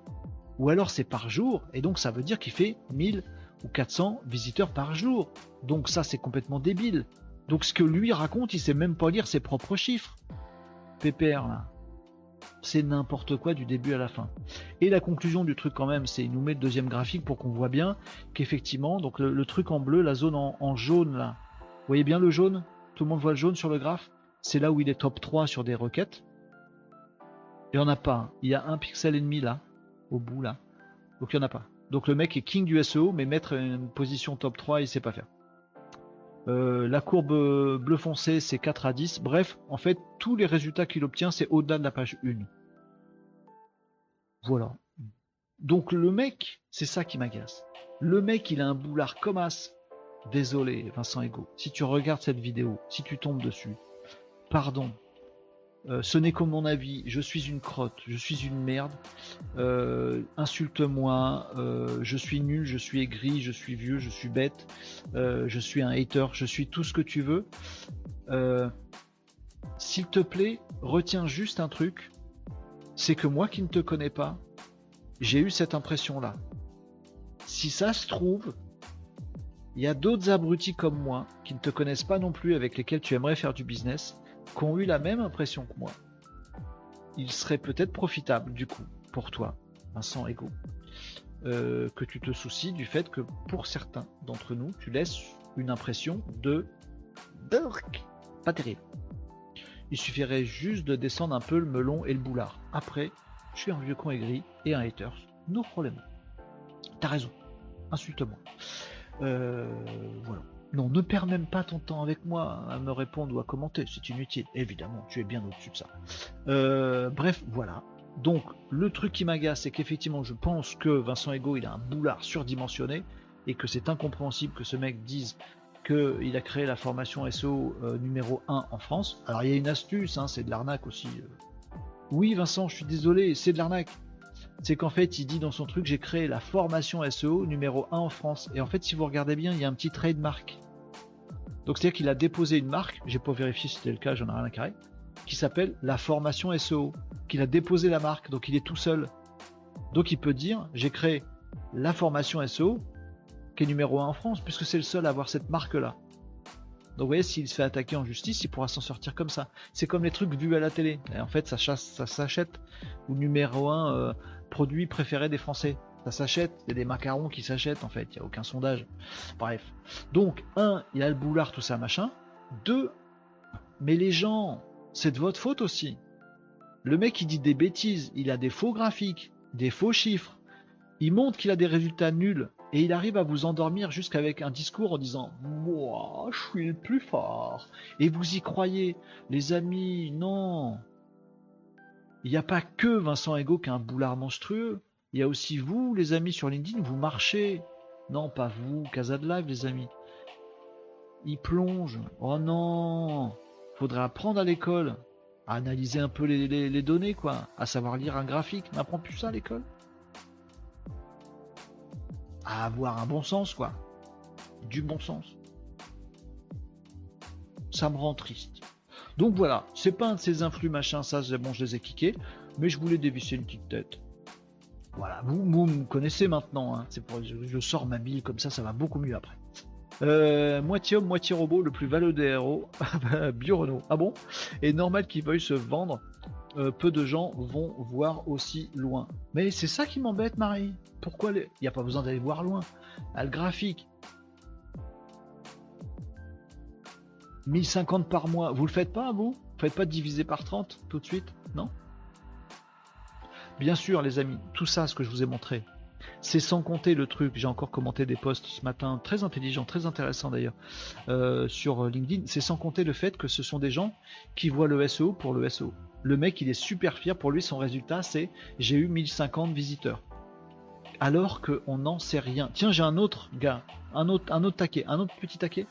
Ou alors c'est par jour, et donc ça veut dire qu'il fait 1000 ou 400 visiteurs par jour. Donc ça c'est complètement débile. Donc ce que lui raconte, il sait même pas lire ses propres chiffres. PPR là c'est n'importe quoi du début à la fin. Et la conclusion du truc quand même, c'est il nous met le deuxième graphique pour qu'on voit bien qu'effectivement, donc le, truc en bleu, la zone en, jaune là, vous voyez bien le jaune? Tout le monde voit le jaune sur le graphe? C'est là où il est top 3 sur des requêtes. Il n'y en a pas. Il y a un pixel et demi là, au bout là. Donc il n'y en a pas. Donc le mec est king du SEO, mais mettre une position top 3, il sait pas faire. Euh, la courbe bleu foncé, c'est 4 à 10. Bref, en fait, tous les résultats qu'il obtient, c'est au-delà de la page 1. Voilà. Donc le mec, c'est ça qui m'agace. Le mec, il a un boulard comme as. Désolé, Vincent Ego. Si tu regardes cette vidéo, si tu tombes dessus, pardon, euh, ce n'est que mon avis, je suis une crotte, je suis une merde, euh, insulte-moi, euh, je suis nul, je suis aigri, je suis vieux, je suis bête, je suis un hater, je suis tout ce que tu veux. S'il te plaît, retiens juste un truc, c'est que moi qui ne te connais pas, j'ai eu cette impression-là. Si ça se trouve, il y a d'autres abrutis comme moi qui ne te connaissent pas non plus avec lesquels tu aimerais faire du business qui ont eu la même impression que moi. Il serait peut-être profitable, du coup, pour toi, Vincent Ego, euh, que tu te soucies du fait que pour certains d'entre nous, tu laisses une impression de pas terrible. Il suffirait juste de descendre un peu le melon et le boulard. Après, je suis un vieux con aigri et un hater. No problème. T'as raison. Insulte-moi. Euh, voilà. Non, ne perds même pas ton temps avec moi à me répondre ou à commenter, c'est inutile. Évidemment, tu es bien au-dessus de ça. Euh, bref, voilà. Donc, le truc qui m'agace, c'est qu'effectivement, je pense que Vincent Ego, il a un boulard surdimensionné et que c'est incompréhensible que ce mec dise qu'il a créé la formation SEO euh, numéro 1 en France. Alors, il y a une astuce, hein, c'est de l'arnaque aussi. Euh. Oui, Vincent, je suis désolé, c'est de l'arnaque c'est qu'en fait, il dit dans son truc, j'ai créé la formation SEO numéro 1 en France. Et en fait, si vous regardez bien, il y a un petit trademark. Donc c'est-à-dire qu'il a déposé une marque, j'ai pas vérifié si c'était le cas, j'en ai rien à carrer, qui s'appelle la formation SEO. Qu'il a déposé la marque, donc il est tout seul. Donc il peut dire, j'ai créé la formation SEO, qui est numéro 1 en France, puisque c'est le seul à avoir cette marque-là. Donc vous voyez, s'il se fait attaquer en justice, il pourra s'en sortir comme ça. C'est comme les trucs vus à la télé. en fait, ça, ça s'achète. Ou numéro 1, produit préféré des Français. Ça s'achète, c'est des macarons qui s'achètent en fait, il n'y a aucun sondage. Bref. Donc, un, il a le boulard, tout ça, machin. Deux, mais les gens, c'est de votre faute aussi. Le mec, il dit des bêtises, il a des faux graphiques, des faux chiffres. Il montre qu'il a des résultats nuls et il arrive à vous endormir jusqu'avec un discours en disant Moi, je suis le plus fort. Et vous y croyez. Les amis, non. Il n'y a pas que Vincent Ego qui a un boulard monstrueux. Il y a aussi vous, les amis, sur LinkedIn, vous marchez. Non, pas vous, Casa de Live, les amis. Il plonge. Oh non Faudrait apprendre à l'école à analyser un peu les, données, quoi, à savoir lire un graphique. On n'apprend plus ça à l'école. À avoir un bon sens, quoi. Du bon sens. Ça me rend triste. Donc voilà, c'est pas un de ces influx machin, ça c'est bon, je les ai kickés, mais je voulais dévisser une petite tête. Voilà, vous, me connaissez maintenant, hein. je, sors ma bille comme ça, ça va beaucoup mieux après. Euh, moitié homme, moitié robot, le plus valeux des héros, Bio Renault. Ah bon? Et normal qu'il veuille se vendre, euh, peu de gens vont voir aussi loin. Mais c'est ça qui m'embête, Marie. Pourquoi Il n'y a pas besoin d'aller voir loin? Ah, le graphique. 1050 par mois, vous le faites pas, vous? Vous faites pas diviser par 30 tout de suite? Non? Bien sûr, les amis, tout ça, ce que je vous ai montré, c'est sans compter le truc, j'ai encore commenté des posts ce matin, très intelligents, très intéressants d'ailleurs, euh, sur LinkedIn, c'est sans compter le fait que ce sont des gens qui voient le SEO pour le SEO. Le mec, il est super fier, pour lui, son résultat, c'est j'ai eu 1050 visiteurs. Alors qu'on n'en sait rien. Tiens, j'ai un autre gars, un autre, un autre taquet, un autre petit taquet.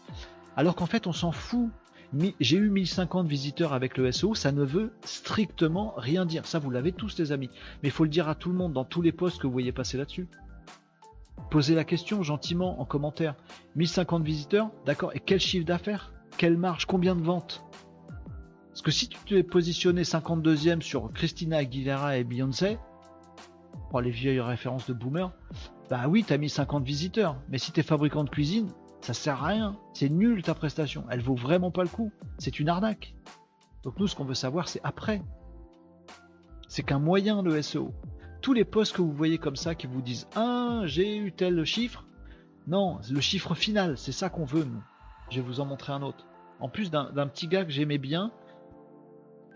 Alors qu'en fait, on s'en fout j'ai eu 1050 visiteurs avec le SEO, ça ne veut strictement rien dire. Ça, vous l'avez tous, les amis. Mais il faut le dire à tout le monde dans tous les posts que vous voyez passer là-dessus. Posez la question gentiment en commentaire. 1050 visiteurs, d'accord, et quel chiffre d'affaires? Quelle marge? Combien de ventes? Parce que si tu t'es positionné 52e sur Christina Aguilera et Beyoncé, pour les vieilles références de boomer, bah oui, t'as mis 50 visiteurs. Mais si t'es fabricant de cuisine, ça sert à rien. C'est nul ta prestation. Elle vaut vraiment pas le coup. C'est une arnaque. Donc nous, ce qu'on veut savoir, c'est après. C'est qu'un moyen le SEO. Tous les posts que vous voyez comme ça qui vous disent Ah, j'ai eu tel chiffre. Non, le chiffre final, c'est ça qu'on veut, nous. Je vais vous en montrer un autre. En plus d'un petit gars que j'aimais bien,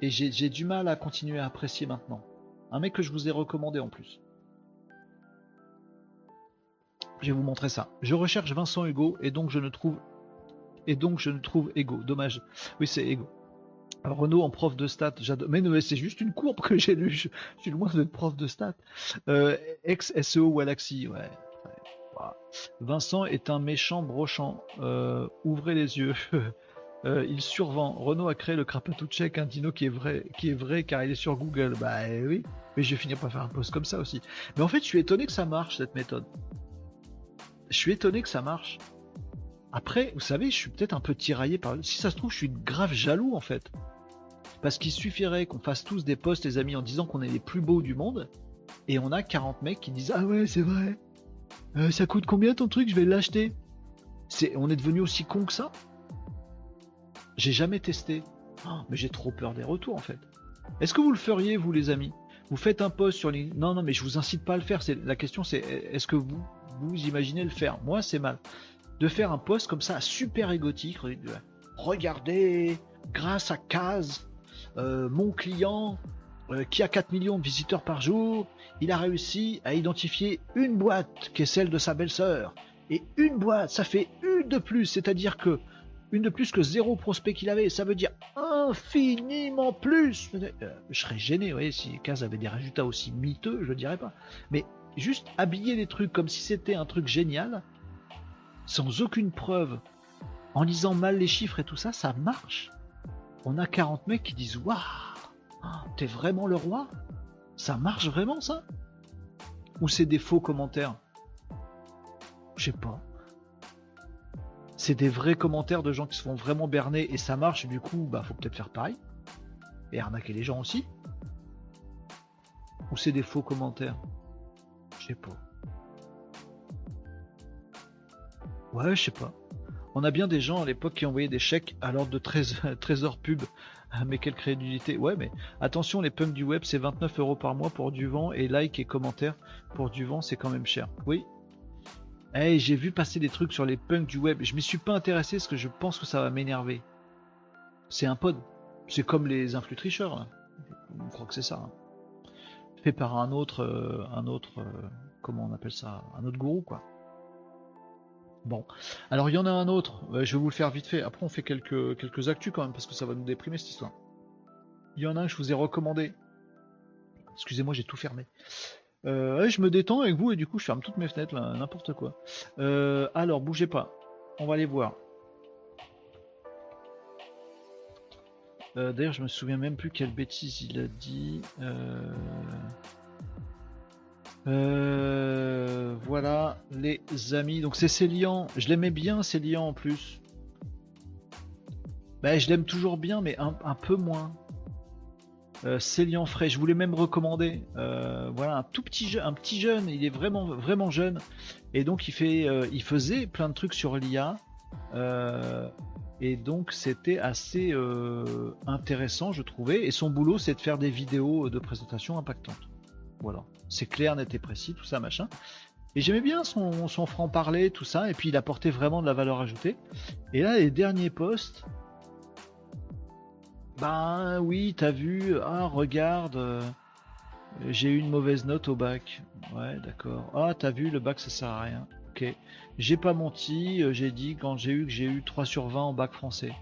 et j'ai du mal à continuer à apprécier maintenant. Un mec que je vous ai recommandé en plus. Je vais vous montrer ça. Je recherche Vincent Hugo et donc je ne trouve et donc je ne trouve Ego. Dommage. Oui, c'est Ego. Renault en prof de stats, j'adore. Mais c'est juste une courbe que j'ai lu. Je, suis loin d'être prof de stats. Euh, ex SEO Galaxy, ouais. Vincent est un méchant brochant. Euh, ouvrez les yeux. Euh, il survend. Renault a créé le check, un dino qui est vrai, qui est vrai car il est sur Google. Bah oui, mais je vais finir par faire un post comme ça aussi. Mais en fait, je suis étonné que ça marche cette méthode je suis étonné que ça marche. Après, vous savez, je suis peut-être un peu tiraillé par. Si ça se trouve, je suis grave jaloux en fait. Parce qu'il suffirait qu'on fasse tous des posts, les amis, en disant qu'on est les plus beaux du monde, et on a 40 mecs qui disent Ah ouais, c'est vrai. Euh, ça coûte combien ton truc? Je vais l'acheter. On est devenu aussi con que ça? J'ai jamais testé. Oh, mais j'ai trop peur des retours en fait. Est-ce que vous le feriez, vous, les amis? Vous faites un post sur les. Non, non, mais je vous incite pas à le faire. La question, c'est est-ce que vous, vous imaginez le faire. Moi, c'est mal. De faire un post comme ça, super égotique. Regardez, grâce à Kaz, euh, mon client, euh, qui a 4 millions de visiteurs par jour, il a réussi à identifier une boîte qui est celle de sa belle-sœur. Et une boîte, ça fait une de plus, c'est-à-dire que une de plus que zéro prospect qu'il avait, ça veut dire infiniment plus. Euh, je serais gêné, vous si Kaz avait des résultats aussi miteux, je ne dirais pas. Mais juste habiller les trucs comme si c'était un truc génial, sans aucune preuve, en lisant mal les chiffres et tout ça, ça marche. On a 40 mecs qui disent Waouh, t'es vraiment le roi? Ça marche vraiment ça? Ou c'est des faux commentaires? Je sais pas. C'est des vrais commentaires de gens qui se font vraiment berner et ça marche, du coup, bah faut peut-être faire pareil. Et arnaquer les gens aussi. Ou c'est des faux commentaires? Sais pas. Ouais, je sais pas. On a bien des gens à l'époque qui envoyaient des chèques à l'ordre de trésor, pub. Ah, mais quelle crédulité. Ouais, mais attention, les punks du web, c'est 29 euros par mois pour du vent et like et commentaires pour du vent, c'est quand même cher. Oui. Hey, j'ai vu passer des trucs sur les punks du web. Je m'y suis pas intéressé parce que je pense que ça va m'énerver. C'est un pod. C'est comme les influx tricheurs. Je crois que c'est ça. Hein. Fait par un autre, euh, un autre, euh, comment on appelle ça, un autre gourou quoi. Bon, alors il y en a un autre, je vais vous le faire vite fait, après on fait quelques, quelques actus quand même, parce que ça va nous déprimer cette histoire. Il y en a un que je vous ai recommandé. Excusez-moi, j'ai tout fermé. Euh, je me détends avec vous et du coup je ferme toutes mes fenêtres, n'importe quoi. Euh, alors, bougez pas, on va aller voir. Euh, d'ailleurs, je me souviens même plus quelle bêtise il a dit. Euh, voilà les amis. Donc c'est Célian. Je l'aimais bien Célian en plus. Ben, je l'aime toujours bien, mais un, peu moins. Euh, Célian frais. Je voulais même recommander. Euh, voilà un tout petit un petit jeune. Il est vraiment vraiment jeune et donc il fait, euh, il faisait plein de trucs sur l'IA. Et donc c'était assez intéressant, je trouvais. Et son boulot, c'est de faire des vidéos de présentation impactantes. Voilà c'est clair, net et précis, tout ça, machin. Et j'aimais bien son, son franc-parler, tout ça, et puis il apportait vraiment de la valeur ajoutée. Et là, les derniers posts, ben oui, t'as vu, ah regarde, euh, j'ai eu une mauvaise note au bac. Ouais, d'accord. Ah, t'as vu, le bac ça sert à rien. J'ai pas menti, euh, j'ai dit quand j'ai eu que j'ai eu 3 sur 20 au bac français.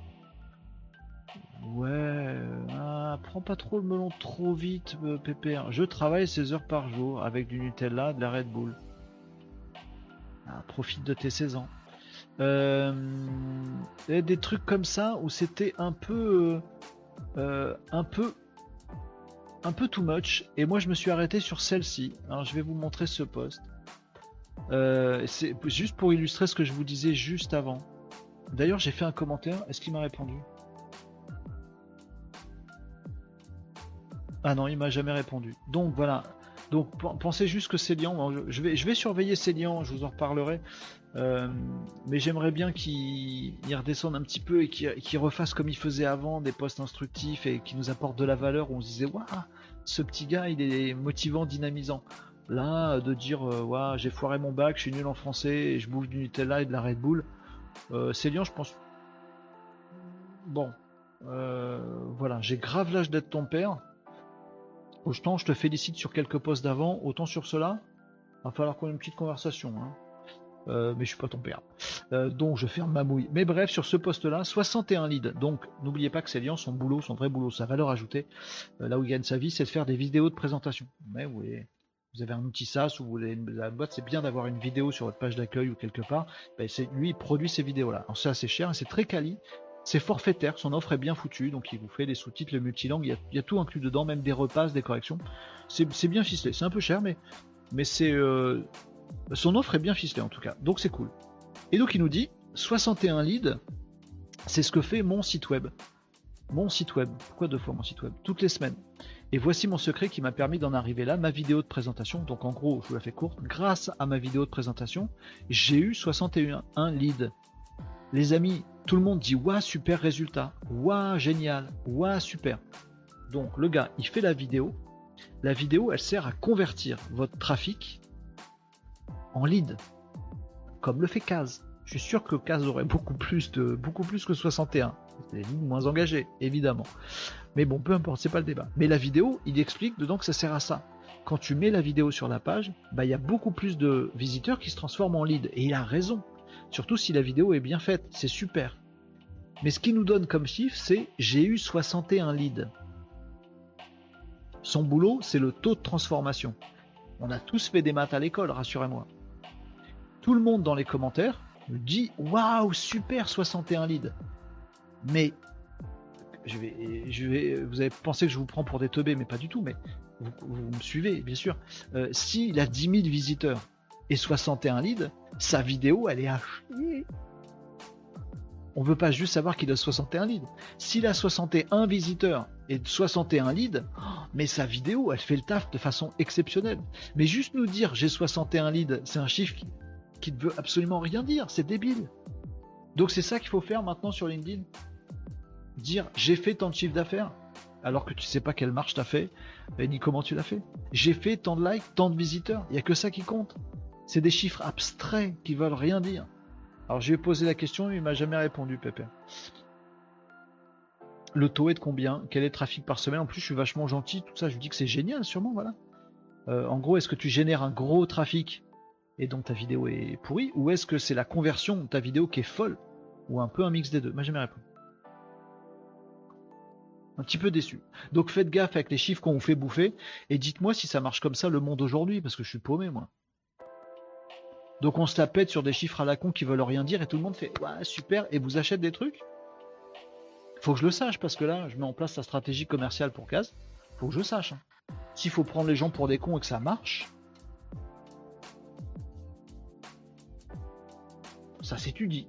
Ouais, ah, prends pas trop le melon trop vite, euh, Pépère. Je travaille 16 heures par jour avec du Nutella, de la Red Bull. Ah, profite de tes 16 ans. Euh, des trucs comme ça où c'était un peu, euh, un peu, un peu too much. Et moi, je me suis arrêté sur celle-ci. Alors, je vais vous montrer ce post. c'est juste pour illustrer ce que je vous disais juste avant. D'ailleurs, j'ai fait un commentaire. Est-ce qu'il m'a répondu? Ah non, il m'a jamais répondu. Donc voilà. Donc pensez juste que Célian, je vais, je vais surveiller Célian, je vous en reparlerai. Euh, mais j'aimerais bien qu'il redescende un petit peu et qu'il refasse comme il faisait avant, des posts instructifs et qui nous apporte de la valeur où on se disait waouh, ce petit gars il est motivant, dynamisant. Là, de dire euh, j'ai foiré mon bac, je suis nul en français et je bouffe du Nutella et de la Red Bull. Euh, Célian, je pense. Bon, euh, voilà, j'ai grave l'âge d'être ton père. Autant je te félicite sur quelques postes d'avant, autant sur cela, va falloir qu'on ait une petite conversation. Hein. Euh, mais je suis pas ton père. Euh, donc je ferme ma mouille. Mais bref, sur ce poste-là, 61 leads. Donc n'oubliez pas que c'est liant son boulot, son vrai boulot, sa valeur ajoutée, euh, là où il gagne sa vie, c'est de faire des vidéos de présentation. Mais vous, vous avez un outil SaaS ou vous voulez la boîte, c'est bien d'avoir une vidéo sur votre page d'accueil ou quelque part. Ben, lui, il produit ces vidéos-là. C'est assez cher, c'est très quali. C'est forfaitaire, son offre est bien foutue, donc il vous fait des sous-titres, le multilangue, il y, a, tout inclus dedans, même des repasses, des corrections. C'est bien ficelé, c'est un peu cher, mais, mais c'est euh, son offre est bien ficelée en tout cas, donc c'est cool. Et donc il nous dit 61 leads, c'est ce que fait mon site web. Mon site web, pourquoi deux fois mon site web? Toutes les semaines. Et voici mon secret qui m'a permis d'en arriver là, ma vidéo de présentation. Donc en gros, je vous la fais courte, grâce à ma vidéo de présentation, j'ai eu 61 leads. Les amis, tout le monde dit Waouh, super résultat, Waouh, génial, Waouh, super. Donc le gars, il fait la vidéo. La vidéo, elle sert à convertir votre trafic en lead, comme le fait Kaz. Je suis sûr que Kaz aurait beaucoup plus de beaucoup plus que 61. Des leads moins engagés, évidemment. Mais bon, peu importe, c'est pas le débat. Mais la vidéo, il explique dedans que ça sert à ça. Quand tu mets la vidéo sur la page, bah, il y a beaucoup plus de visiteurs qui se transforment en lead. Et il a raison. Surtout si la vidéo est bien faite, c'est super. Mais ce qui nous donne comme chiffre, c'est j'ai eu 61 leads. Son boulot, c'est le taux de transformation. On a tous fait des maths à l'école, rassurez-moi. Tout le monde dans les commentaires me dit Waouh, super 61 leads. Mais je vais, vous avez pensé que je vous prends pour des teubés, mais pas du tout. Mais vous, me suivez, bien sûr. Euh, s'il a 10 000 visiteurs et 61 leads, sa vidéo, elle est à chier. On veut pas juste savoir qu'il a 61 leads. S'il a 61 visiteurs et 61 leads, mais sa vidéo, elle fait le taf de façon exceptionnelle. Mais juste nous dire j'ai 61 leads, c'est un chiffre qui, ne veut absolument rien dire, c'est débile. Donc c'est ça qu'il faut faire maintenant sur LinkedIn? Dire j'ai fait tant de chiffre d'affaires alors que tu sais pas quelle marche t'as fait, ni comment tu l'as fait. J'ai fait tant de likes, tant de visiteurs. Il y a que ça qui compte. C'est des chiffres abstraits qui veulent rien dire. Alors je lui ai posé la question, il m'a jamais répondu, Pépé. Le taux est de combien? Quel est le trafic par semaine? En plus, je suis vachement gentil, tout ça. Je lui dis que c'est génial, sûrement, voilà. Euh, en gros, est-ce que tu génères un gros trafic et donc ta vidéo est pourrie Ou est-ce que c'est la conversion de ta vidéo qui est folle Ou un peu un mix des deux? Moi, jamais répondu. Un petit peu déçu. Donc faites gaffe avec les chiffres qu'on vous fait bouffer et dites-moi si ça marche comme ça le monde aujourd'hui parce que je suis paumé moi. Donc on se tapette sur des chiffres à la con qui veulent rien dire et tout le monde fait ouais super et vous achetez des trucs? Faut que je le sache parce que là je mets en place la stratégie commerciale pour Case. Faut que je sache. Hein. S'il faut prendre les gens pour des cons et que ça marche, ça s'étudie.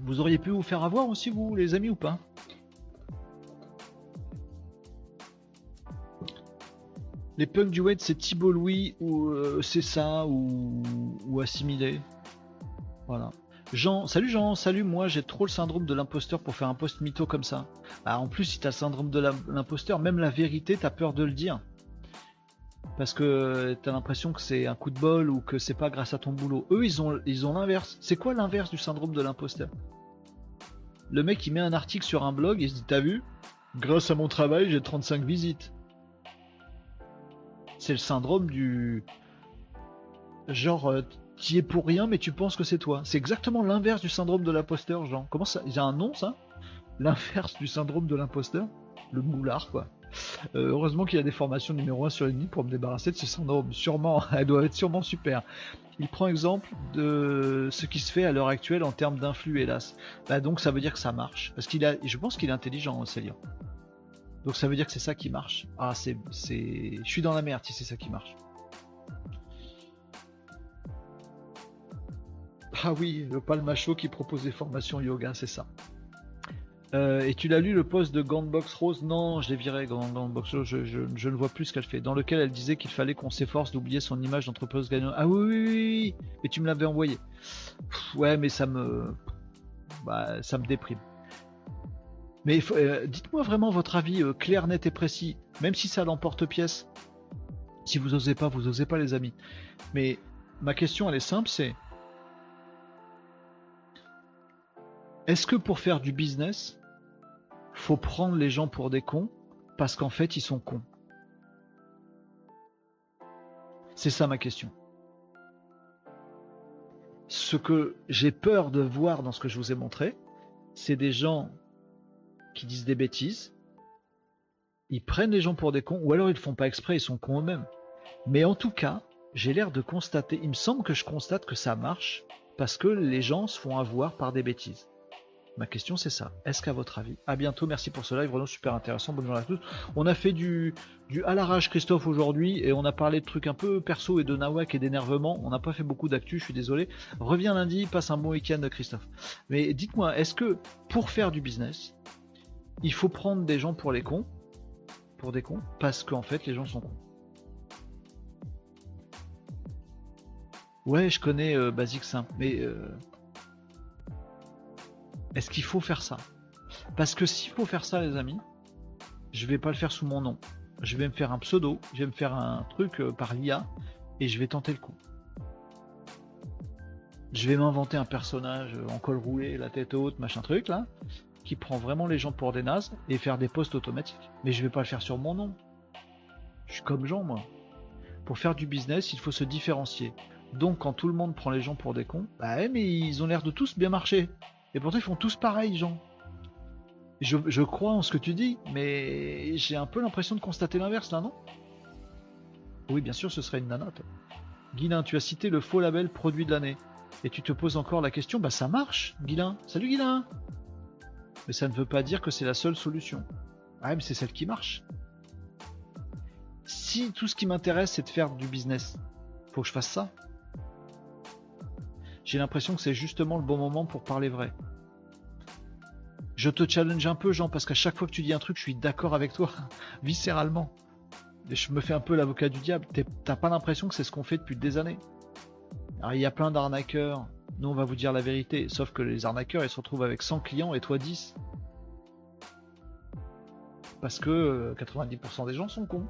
Vous auriez pu vous faire avoir aussi, vous, les amis, ou pas? Les punks du web, c'est Thibault Louis ou euh, c'est ça ou, ou assimilé. Voilà. Jean, salut Jean, salut moi j'ai trop le syndrome de l'imposteur pour faire un post mytho comme ça. Bah, en plus si t'as le syndrome de l'imposteur, même la vérité t'as peur de le dire. Parce que t'as l'impression que c'est un coup de bol ou que c'est pas grâce à ton boulot. Eux ils ont ils ont l'inverse. C'est quoi l'inverse du syndrome de l'imposteur? Le mec il met un article sur un blog et il se dit t'as vu? Grâce à mon travail j'ai 35 visites. C'est le syndrome du genre euh, qui est pour rien, mais tu penses que c'est toi. C'est exactement l'inverse du syndrome de l'imposteur, Jean. Comment ça? Il y a un nom, ça? L'inverse du syndrome de l'imposteur? Le moulard, quoi. Euh, heureusement qu'il a des formations numéro 1 sur ligne pour me débarrasser de ce syndrome. Sûrement, elle doit être sûrement super. Il prend exemple de ce qui se fait à l'heure actuelle en termes d'influx, hélas. Bah donc ça veut dire que ça marche. Parce qu'il a, je pense qu'il est intelligent, Célia. Donc ça veut dire que c'est ça qui marche. Ah, c'est, je suis dans la merde si c'est ça qui marche. Ah oui, le palmacho qui propose des formations yoga, c'est ça. Euh, et tu l'as lu le post de Gandbox Rose Non, je l'ai viré, Gandbox Rose, je, ne vois plus ce qu'elle fait. Dans lequel elle disait qu'il fallait qu'on s'efforce d'oublier son image d'entrepreneuse gagnante. Ah oui, oui, oui, mais tu me l'avais envoyé. ouais, mais ça me. Bah, ça me déprime. Mais euh, dites-moi vraiment votre avis euh, clair, net et précis, même si ça l'emporte-pièce. Si vous osez pas, vous osez pas, les amis. Mais ma question, elle est simple c'est Est-ce que pour faire du business, faut prendre les gens pour des cons parce qu'en fait ils sont cons C'est ça ma question. Ce que j'ai peur de voir dans ce que je vous ai montré, c'est des gens qui disent des bêtises, ils prennent les gens pour des cons, ou alors ils ne font pas exprès, ils sont cons eux-mêmes. Mais en tout cas, j'ai l'air de constater, il me semble que je constate que ça marche parce que les gens se font avoir par des bêtises. Ma question c'est ça. Est-ce qu'à votre avis À bientôt, merci pour ce live, vraiment super intéressant. Bonne journée à tous. On a fait du, du à l'arrache Christophe aujourd'hui et on a parlé de trucs un peu perso et de nawak et d'énervement. On n'a pas fait beaucoup d'actu, je suis désolé. Reviens lundi, passe un bon week-end Christophe. Mais dites-moi, est-ce que pour faire du business, il faut prendre des gens pour les cons? Pour des cons? Parce qu'en fait les gens sont cons. Ouais, je connais euh, Basic Simple, mais... Euh, est-ce qu'il faut faire ça? Parce que s'il faut faire ça, les amis, je vais pas le faire sous mon nom. Je vais me faire un pseudo, je vais me faire un truc euh, par l'IA et je vais tenter le coup. Je vais m'inventer un personnage en col roulé, la tête haute, machin truc là, qui prend vraiment les gens pour des nazes et faire des posts automatiques. Mais je vais pas le faire sur mon nom. Je suis comme Jean, moi. Pour faire du business, il faut se différencier. Donc quand tout le monde prend les gens pour des cons, bah mais ils ont l'air de tous bien marcher. Et pourtant, ils font tous pareil, Jean. Je, crois en ce que tu dis, mais j'ai un peu l'impression de constater l'inverse là, non? Oui, bien sûr, ce serait une nana. Guilin, tu as cité le faux label produit de l'année. Et tu te poses encore la question, bah ça marche, Guilin. Salut Guilin Mais ça ne veut pas dire que c'est la seule solution. Ah, mais c'est celle qui marche. Si tout ce qui m'intéresse, c'est de faire du business, faut que je fasse ça j'ai l'impression que c'est justement le bon moment pour parler vrai. Je te challenge un peu, Jean, parce qu'à chaque fois que tu dis un truc, je suis d'accord avec toi, viscéralement. Et je me fais un peu l'avocat du diable. T'as pas l'impression que c'est ce qu'on fait depuis des années? Alors il y a plein d'arnaqueurs. Nous on va vous dire la vérité. Sauf que les arnaqueurs ils se retrouvent avec 100 clients et toi 10. Parce que 90% euh, des gens sont cons.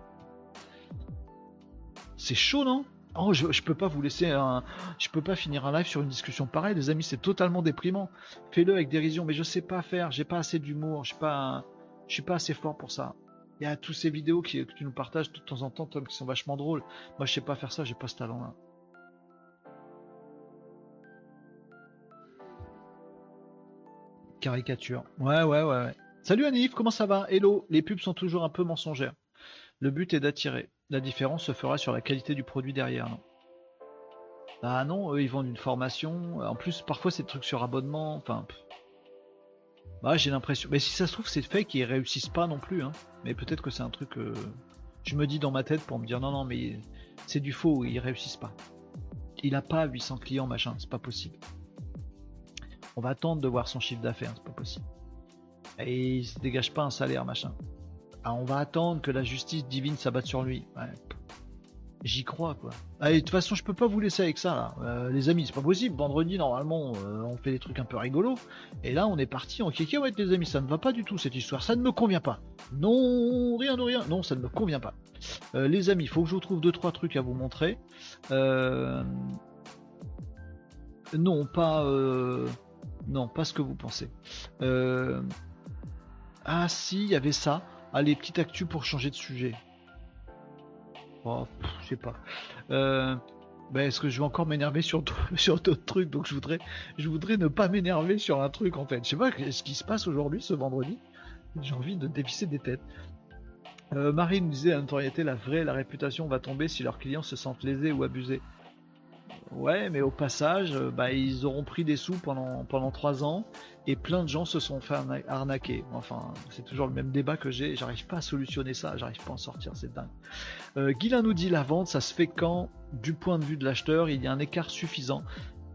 C'est chaud non? Oh, je, je, peux pas vous laisser un. Je peux pas finir un live sur une discussion pareille, les amis, c'est totalement déprimant. Fais-le avec dérision, mais je sais pas faire, j'ai pas assez d'humour, je suis pas. Je suis pas assez fort pour ça. Il y a toutes ces vidéos qui, que tu nous partages de temps en temps, Tom, qui sont vachement drôles. Moi, je sais pas faire ça, j'ai pas ce talent-là. Caricature. Ouais, ouais, ouais, ouais. Salut Anif, comment ça va? Hello, les pubs sont toujours un peu mensongères. Le but est d'attirer. La différence se fera sur la qualité du produit derrière, non? Bah non, eux ils vendent une formation. En plus, parfois c'est des trucs sur abonnement. Enfin, bah, j'ai l'impression. Mais si ça se trouve, c'est fait qu'ils réussissent pas non plus. Hein. Mais peut-être que c'est un truc. que Je me dis dans ma tête pour me dire non, non, mais c'est du faux, ils réussissent pas. Il a pas 800 clients, machin, c'est pas possible. On va attendre de voir son chiffre d'affaires, c'est pas possible. Et il se dégage pas un salaire, machin. Ah, on va attendre que la justice divine s'abatte sur lui. J'y crois quoi. Allez, de toute façon, je peux pas vous laisser avec ça là. Euh, les amis, c'est pas possible. Vendredi, normalement, euh, on fait des trucs un peu rigolos. Et là, on est parti en ouais, les amis. Ça ne va pas du tout cette histoire. Ça ne me convient pas. Non, rien de rien. Non, ça ne me convient pas. Euh, les amis, faut que je vous trouve deux trois trucs à vous montrer. Non, pas. Non, pas ce que vous pensez. Ah si, il y avait ça. Allez, petite actu pour changer de sujet. Oh, je sais pas. Euh, ben, est-ce que je vais encore m'énerver sur, d'autres trucs? Donc je voudrais, je voudrais ne pas m'énerver sur un truc en fait. Je sais pas ce qui se passe aujourd'hui, ce vendredi. J'ai envie de dévisser des têtes. Euh, Marine disait à notoriété, la vraie, la réputation va tomber si leurs clients se sentent lésés ou abusés. Ouais, mais au passage, euh, bah, ils auront pris des sous pendant pendant trois ans et plein de gens se sont fait arnaquer. Enfin, c'est toujours le même débat que j'ai. J'arrive pas à solutionner ça, j'arrive pas à en sortir, c'est dingue. Euh, nous dit la vente, ça se fait quand, du point de vue de l'acheteur, il y a un écart suffisant,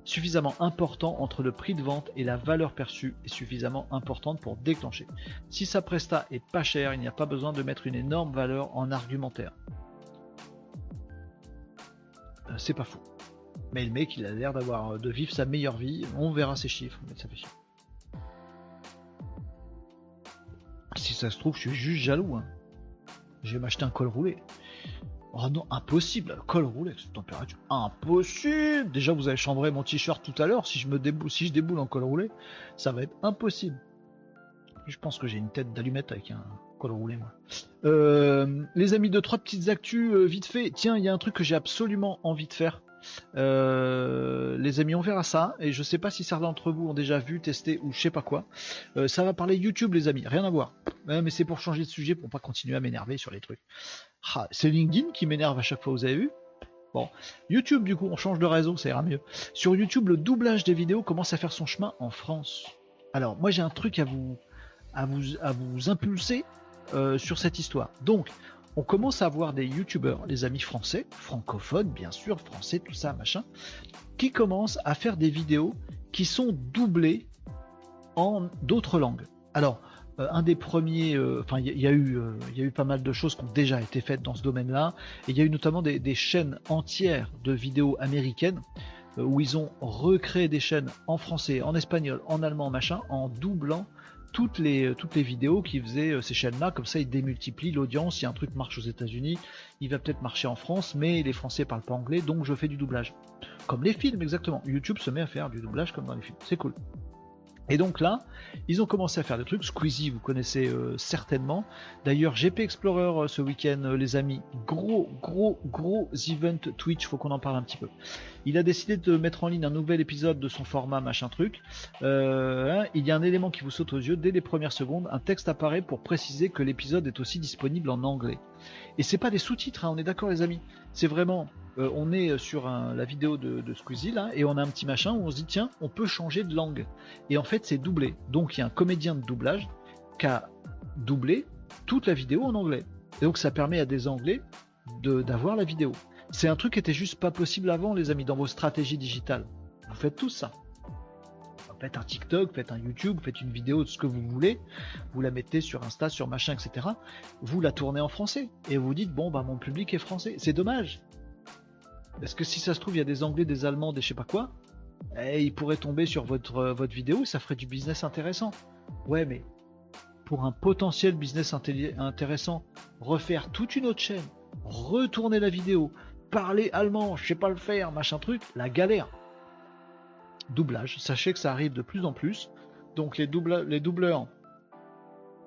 suffisamment important entre le prix de vente et la valeur perçue est suffisamment importante pour déclencher. Si sa presta est pas cher, il n'y a pas besoin de mettre une énorme valeur en argumentaire. Euh, c'est pas faux. Mais le mec, il a l'air d'avoir euh, de vivre sa meilleure vie. On verra ses chiffres, mais ça fait chier. Si ça se trouve, je suis juste jaloux. Hein. Je vais m'acheter un col roulé. Oh non, impossible, col roulé, cette température. Impossible Déjà, vous avez chambré mon t-shirt tout à l'heure. Si je déboule, si je déboule en col roulé, ça va être impossible. Je pense que j'ai une tête d'allumette avec un col roulé, moi. Euh, les amis, de trois petites actus euh, vite fait. Tiens, il y a un truc que j'ai absolument envie de faire. Euh, les amis, on verra ça. Et je sais pas si certains d'entre vous ont déjà vu, testé ou je sais pas quoi. Euh, ça va parler YouTube, les amis. Rien à voir. mais c'est pour changer de sujet, pour pas continuer à m'énerver sur les trucs. Ah, c'est LinkedIn qui m'énerve à chaque fois, vous avez vu? Bon, YouTube, du coup, on change de réseau, ça ira mieux. Sur YouTube, le doublage des vidéos commence à faire son chemin en France. Alors, moi, j'ai un truc à vous, à vous, à vous impulser euh, sur cette histoire. Donc, on commence à voir des youtubeurs, les amis français, francophones bien sûr, français, tout ça, machin, qui commencent à faire des vidéos qui sont doublées en d'autres langues. Alors, euh, un des premiers, euh, enfin, il y, a eu, euh, y a eu pas mal de choses qui ont déjà été faites dans ce domaine-là, et il y a eu notamment des, des chaînes entières de vidéos américaines où ils ont recréé des chaînes en français, en espagnol, en allemand, machin, en doublant toutes les, euh, toutes les vidéos qui faisaient euh, ces chaînes-là, comme ça ils démultiplient l'audience. Si un truc marche aux États-Unis, il va peut-être marcher en France, mais les Français parlent pas anglais, donc je fais du doublage. Comme les films, exactement. YouTube se met à faire du doublage comme dans les films. C'est cool. Et donc là, ils ont commencé à faire des trucs. Squeezie, vous connaissez euh, certainement. D'ailleurs, GP Explorer euh, ce week-end, euh, les amis, gros, gros, gros event Twitch. Faut qu'on en parle un petit peu. Il a décidé de mettre en ligne un nouvel épisode de son format machin truc. Hein, il y a un élément qui vous saute aux yeux dès les premières secondes. Un texte apparaît pour préciser que l'épisode est aussi disponible en anglais. Et c'est pas des sous-titres, hein, on est d'accord les amis. C'est vraiment euh, on est sur la vidéo de, Squeezie là, et on a un petit machin où on se dit tiens, on peut changer de langue. Et en fait, c'est doublé. Donc il y a un comédien de doublage qui a doublé toute la vidéo en anglais. Et donc ça permet à des anglais d'avoir la vidéo. C'est un truc qui était juste pas possible avant, les amis, dans vos stratégies digitales. Vous faites tout ça. Faites un TikTok, faites un YouTube, faites une vidéo de ce que vous voulez, vous la mettez sur Insta, sur machin, etc. Vous la tournez en français et vous dites bon bah mon public est français. C'est dommage Est-ce que si ça se trouve, il y a des Anglais, des Allemands, des je sais pas quoi, eh, ils pourraient tomber sur votre, euh, votre vidéo, ça ferait du business intéressant. Ouais, mais pour un potentiel business intéressant, refaire toute une autre chaîne, retourner la vidéo, parler allemand, je sais pas le faire, machin truc, la galère. Doublage, sachez que ça arrive de plus en plus. Donc les, doubleurs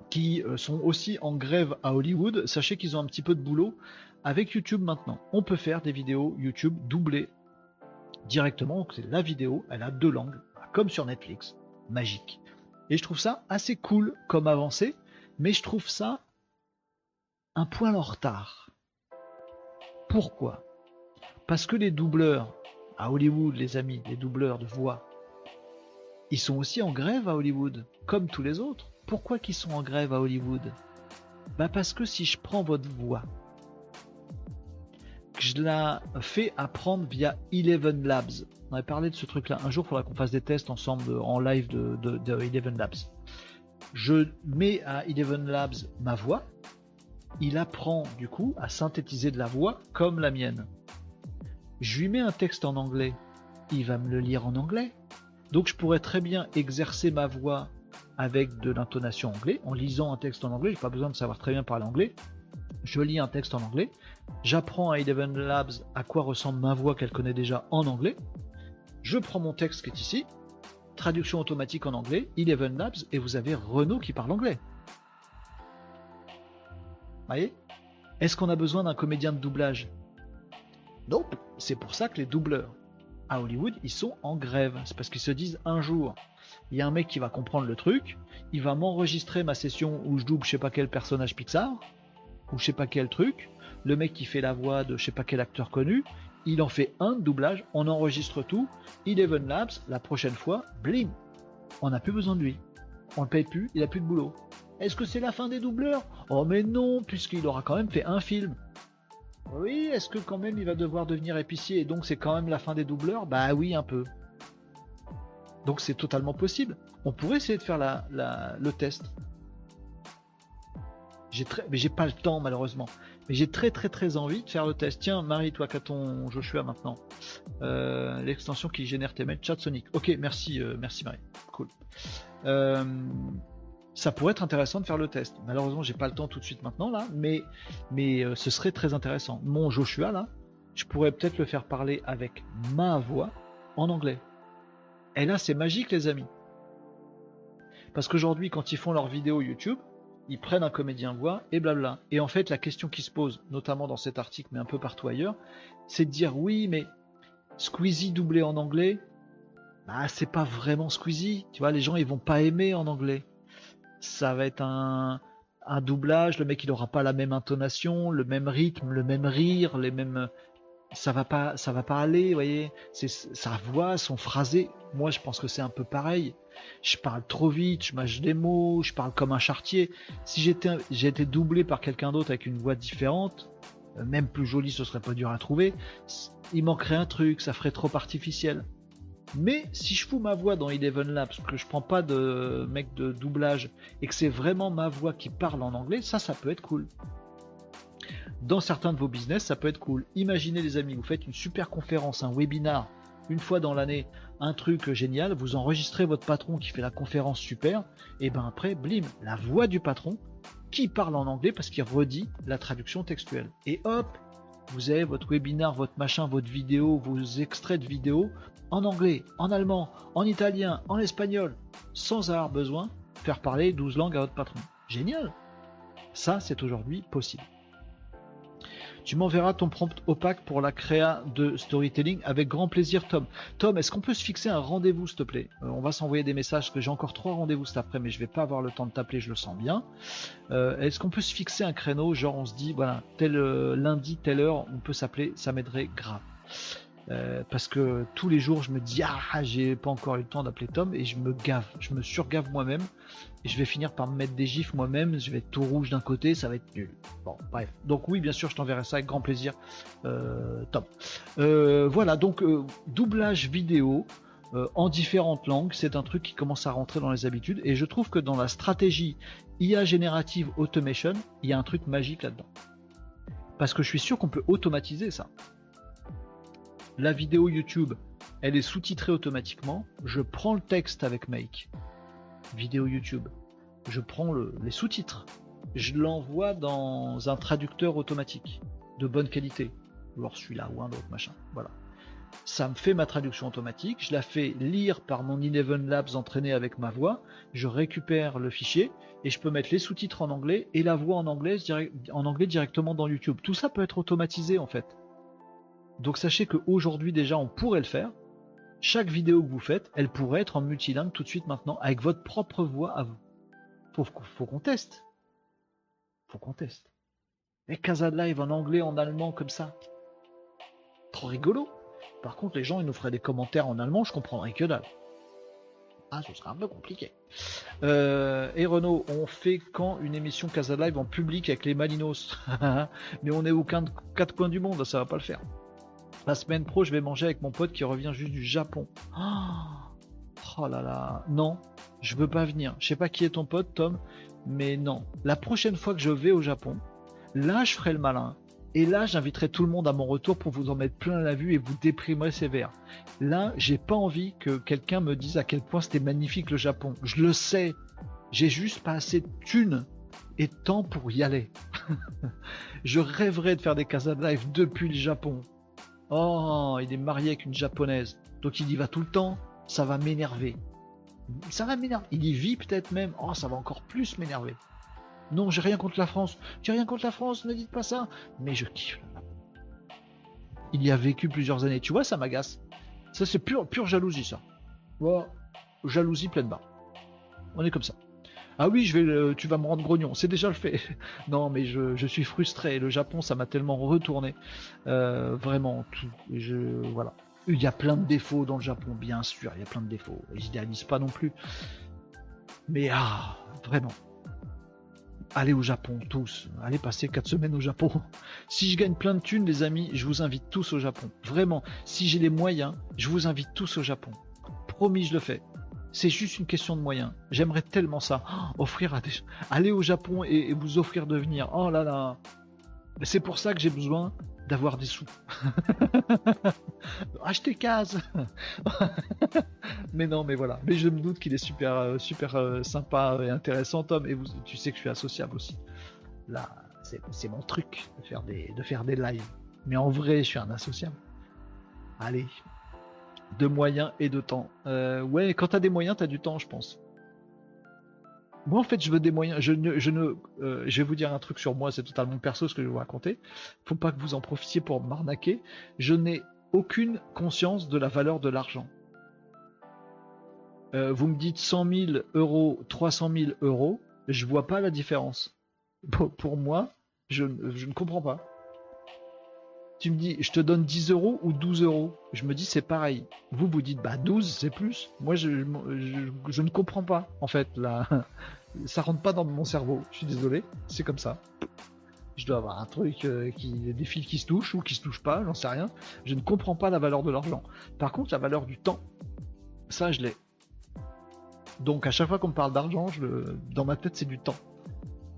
qui euh, sont aussi en grève à Hollywood, sachez qu'ils ont un petit peu de boulot avec YouTube maintenant. On peut faire des vidéos YouTube doublées directement. C'est la vidéo, elle a deux langues, comme sur Netflix, magique. Et je trouve ça assez cool comme avancée, mais je trouve ça un poil en retard. Pourquoi? Parce que les doubleurs à Hollywood, les amis, les doubleurs de voix, ils sont aussi en grève à Hollywood, comme tous les autres. Pourquoi qu'ils sont en grève à Hollywood? Bah parce que si je prends votre voix, que je la fais apprendre via Eleven Labs, on avait parlé de ce truc-là. Un jour, il faudra qu'on fasse des tests ensemble en live de, de Eleven Labs. Je mets à Eleven Labs ma voix. Il apprend du coup à synthétiser de la voix comme la mienne. Je lui mets un texte en anglais. Il va me le lire en anglais. Donc je pourrais très bien exercer ma voix avec de l'intonation anglais, en lisant un texte en anglais, j'ai pas besoin de savoir très bien parler anglais. Je lis un texte en anglais, j'apprends à Eleven Labs à quoi ressemble ma voix qu'elle connaît déjà en anglais. Je prends mon texte qui est ici, traduction automatique en anglais, Eleven Labs, et vous avez Renault qui parle anglais. Voyez? Est-ce qu'on a besoin d'un comédien de doublage? Nope, c'est pour ça que les doubleurs à Hollywood, ils sont en grève. C'est parce qu'ils se disent un jour, il y a un mec qui va comprendre le truc, il va m'enregistrer ma session où je double je sais pas quel personnage Pixar, ou je sais pas quel truc, le mec qui fait la voix de je sais pas quel acteur connu, il en fait un doublage, on enregistre tout, Eleven Labs, la prochaine fois, blim, on n'a plus besoin de lui. On le paye plus, il a plus de boulot. Est-ce que c'est la fin des doubleurs? Oh mais non, puisqu'il aura quand même fait un film. Oui, est-ce que quand même il va devoir devenir épicier et donc c'est quand même la fin des doubleurs? Bah oui, un peu. Donc c'est totalement possible. On pourrait essayer de faire le test. J'ai mais j'ai pas le temps malheureusement. Mais j'ai très très très envie de faire le test. Tiens, Marie, toi qu'à ton Joshua maintenant, euh, l'extension qui génère tes mails, chat Sonic. Ok, merci, euh, merci Marie. Cool. Euh, ça pourrait être intéressant de faire le test. Malheureusement, j'ai pas le temps tout de suite maintenant là, mais mais ce serait très intéressant. Mon Joshua là, je pourrais peut-être le faire parler avec ma voix en anglais. Et là, c'est magique, les amis. Parce qu'aujourd'hui, quand ils font leurs vidéos YouTube, ils prennent un comédien voix et blabla. Et en fait, la question qui se pose, notamment dans cet article, mais un peu partout ailleurs, c'est de dire oui, mais Squeezie doublé en anglais, bah c'est pas vraiment Squeezie. Tu vois, les gens ils vont pas aimer en anglais. Ça va être un, un doublage, le mec il aura pas la même intonation, le même rythme, le même rire, les mêmes ça va pas, ça va pas aller, vous voyez. C'est sa voix, son phrasé. Moi, je pense que c'est un peu pareil. Je parle trop vite, je mâche des mots, je parle comme un chartier. Si j'étais, j'ai été doublé par quelqu'un d'autre avec une voix différente, euh, même plus jolie, ce serait pas dur à trouver. Il manquerait un truc, ça ferait trop artificiel. Mais si je fous ma voix dans Eleven Labs, que je prends pas de mec de doublage et que c'est vraiment ma voix qui parle en anglais, ça, ça peut être cool dans certains de vos business, ça peut être cool. Imaginez les amis, vous faites une super conférence, un webinar, une fois dans l'année, un truc génial, vous enregistrez votre patron qui fait la conférence super, et ben après, blim, la voix du patron qui parle en anglais parce qu'il redit la traduction textuelle. Et hop, vous avez votre webinar, votre machin, votre vidéo, vos extraits de vidéo en anglais, en allemand, en italien, en espagnol, sans avoir besoin de faire parler 12 langues à votre patron. Génial Ça, c'est aujourd'hui possible. Tu m'enverras ton prompt opaque pour la créa de storytelling avec grand plaisir, Tom. Tom, est-ce qu'on peut se fixer un rendez-vous, s'il te plaît? Euh, On va s'envoyer des messages, que j'ai encore trois rendez-vous cet après, mais je vais pas avoir le temps de t'appeler, je le sens bien. Euh, est-ce qu'on peut se fixer un créneau, genre on se dit, voilà, tel euh, lundi, telle heure, on peut s'appeler, ça m'aiderait grave. Euh, parce que tous les jours je me dis ah j'ai pas encore eu le temps d'appeler Tom et je me gave, je me surgave moi-même et je vais finir par me mettre des gifs moi-même, je vais être tout rouge d'un côté, ça va être nul. Bon bref, donc oui bien sûr je t'enverrai ça avec grand plaisir euh, Tom. Euh, voilà donc doublage vidéo en différentes langues, c'est un truc qui commence à rentrer dans les habitudes et je trouve que dans la stratégie IA générative automation, il y a un truc magique là-dedans. Parce que je suis sûr qu'on peut automatiser ça La vidéo YouTube, elle est sous-titrée automatiquement. Je prends le texte avec Make. Vidéo YouTube. Je prends les sous-titres. Je l'envoie dans un traducteur automatique de bonne qualité. Alors celui-là ou un autre machin. Voilà ça me fait ma traduction automatique, je la fais lire par mon Eleven Labs entraîné avec ma voix, je récupère le fichier et je peux mettre les sous-titres en anglais et la voix en anglais directement dans YouTube. Tout ça peut être automatisé en fait. Donc sachez qu'aujourd'hui déjà on pourrait le faire. Chaque vidéo que vous faites, elle pourrait être en multilingue tout de suite maintenant avec votre propre voix à vous. Faut, qu'on teste. Faut qu'on teste. Et Casa Live en anglais, en allemand comme ça. Trop rigolo. Par contre, les gens, ils nous feraient des commentaires en allemand, je comprendrais que dalle. Ah, ce serait un peu compliqué. Euh, et Renaud, on fait quand une émission Casa Live en public avec les Malinos? Mais on est aucun quatre coins du monde, ça va pas le faire. La semaine pro, je vais manger avec mon pote qui revient juste du Japon. Oh là là, non, je veux pas venir. Je sais pas qui est ton pote, Tom, mais non. La prochaine fois que je vais au Japon, là, je ferai le malin. Et là, j'inviterai tout le monde à mon retour pour vous en mettre plein la vue et vous déprimer sévère. Là, j'ai pas envie que quelqu'un me dise à quel point c'était magnifique le Japon. Je le sais. J'ai juste pas assez de thunes et de temps pour y aller. je rêverais de faire des casas de live depuis le Japon. Oh, il est marié avec une japonaise. Donc il y va tout le temps. Ça va m'énerver. Ça va m'énerver. Il y vit peut-être même. Oh, ça va encore plus m'énerver. Non, j'ai rien contre la France. J'ai rien contre la France, ne dites pas ça. Mais je kiffe. Il y a vécu plusieurs années. Tu vois, ça m'agace. Ça, c'est pure, pure jalousie, ça. Voilà. Jalousie pleine barre. On est comme ça. Ah oui, je vais, tu vas me rendre grognon. C'est déjà le fait. non, mais je, suis frustré. Le Japon, ça m'a tellement retourné. Euh, vraiment, tout. Je, voilà. Il y a plein de défauts dans le Japon, bien sûr. Il y a plein de défauts. J'idéalise pas non plus. Mais ah, vraiment allez au Japon, tous. Allez passer 4 semaines au Japon. Si je gagne plein de thunes, les amis, je vous invite tous au Japon. Vraiment, si j'ai les moyens, je vous invite tous au Japon. Promis, je le fais. C'est juste une question de moyens. J'aimerais tellement ça. offrir à des... Aller au Japon et, vous offrir de venir. Oh là là. C'est pour ça que j'ai besoin d'avoir des sous. Acheter case. mais non, mais voilà. Mais je me doute qu'il est super, euh, super euh, sympa et intéressant, Tom. Et tu sais que je suis associable aussi. Là, c'est mon truc de faire des, de faire des lives. Mais en vrai, je suis un associable. Allez, de moyens et de temps. Euh, ouais, quand t'as des moyens, t'as du temps, je pense. Moi, en fait, je veux des moyens. Je ne, euh, je vais vous dire un truc sur moi, c'est totalement perso ce que je vais vous raconter. Faut pas que vous en profitiez pour m'arnaquer. Je n'ai aucune conscience de la valeur de l'argent. Euh, vous me dites 100 000 euros, 300 000 euros, je vois pas la différence. Pour, moi, je, ne comprends pas. Tu me dis, je te donne 10 euros ou 12 euros? Je me dis, c'est pareil. Vous, vous dites, bah 12, c'est plus. Moi, je, ne comprends pas, en fait. Là, ça rentre pas dans mon cerveau. Je suis désolé, c'est comme ça. Je dois avoir un truc euh, qui des fils qui se touchent ou qui se touchent pas, j'en sais rien. Je ne comprends pas la valeur de l'argent. Par contre, la valeur du temps, ça je l'ai. Donc à chaque fois qu'on me parle d'argent, dans ma tête c'est du temps.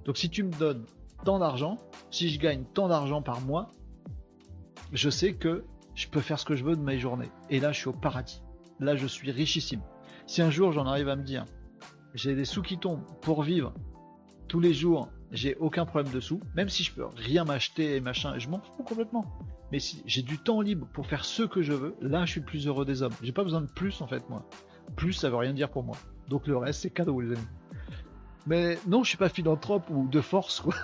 Donc si tu me donnes tant d'argent, si je gagne tant d'argent par mois, je sais que je peux faire ce que je veux de mes journées. Et là, je suis au paradis. Là, je suis richissime. Si un jour j'en arrive à me dire, j'ai des sous qui tombent pour vivre tous les jours, j'ai aucun problème de sous, même si je peux rien m'acheter et machin, je m'en fous complètement. Mais si j'ai du temps libre pour faire ce que je veux, là je suis le plus heureux des hommes. J'ai pas besoin de plus en fait moi. Plus ça veut rien dire pour moi. Donc le reste c'est cadeau les amis. Mais non, je suis pas philanthrope ou de force quoi.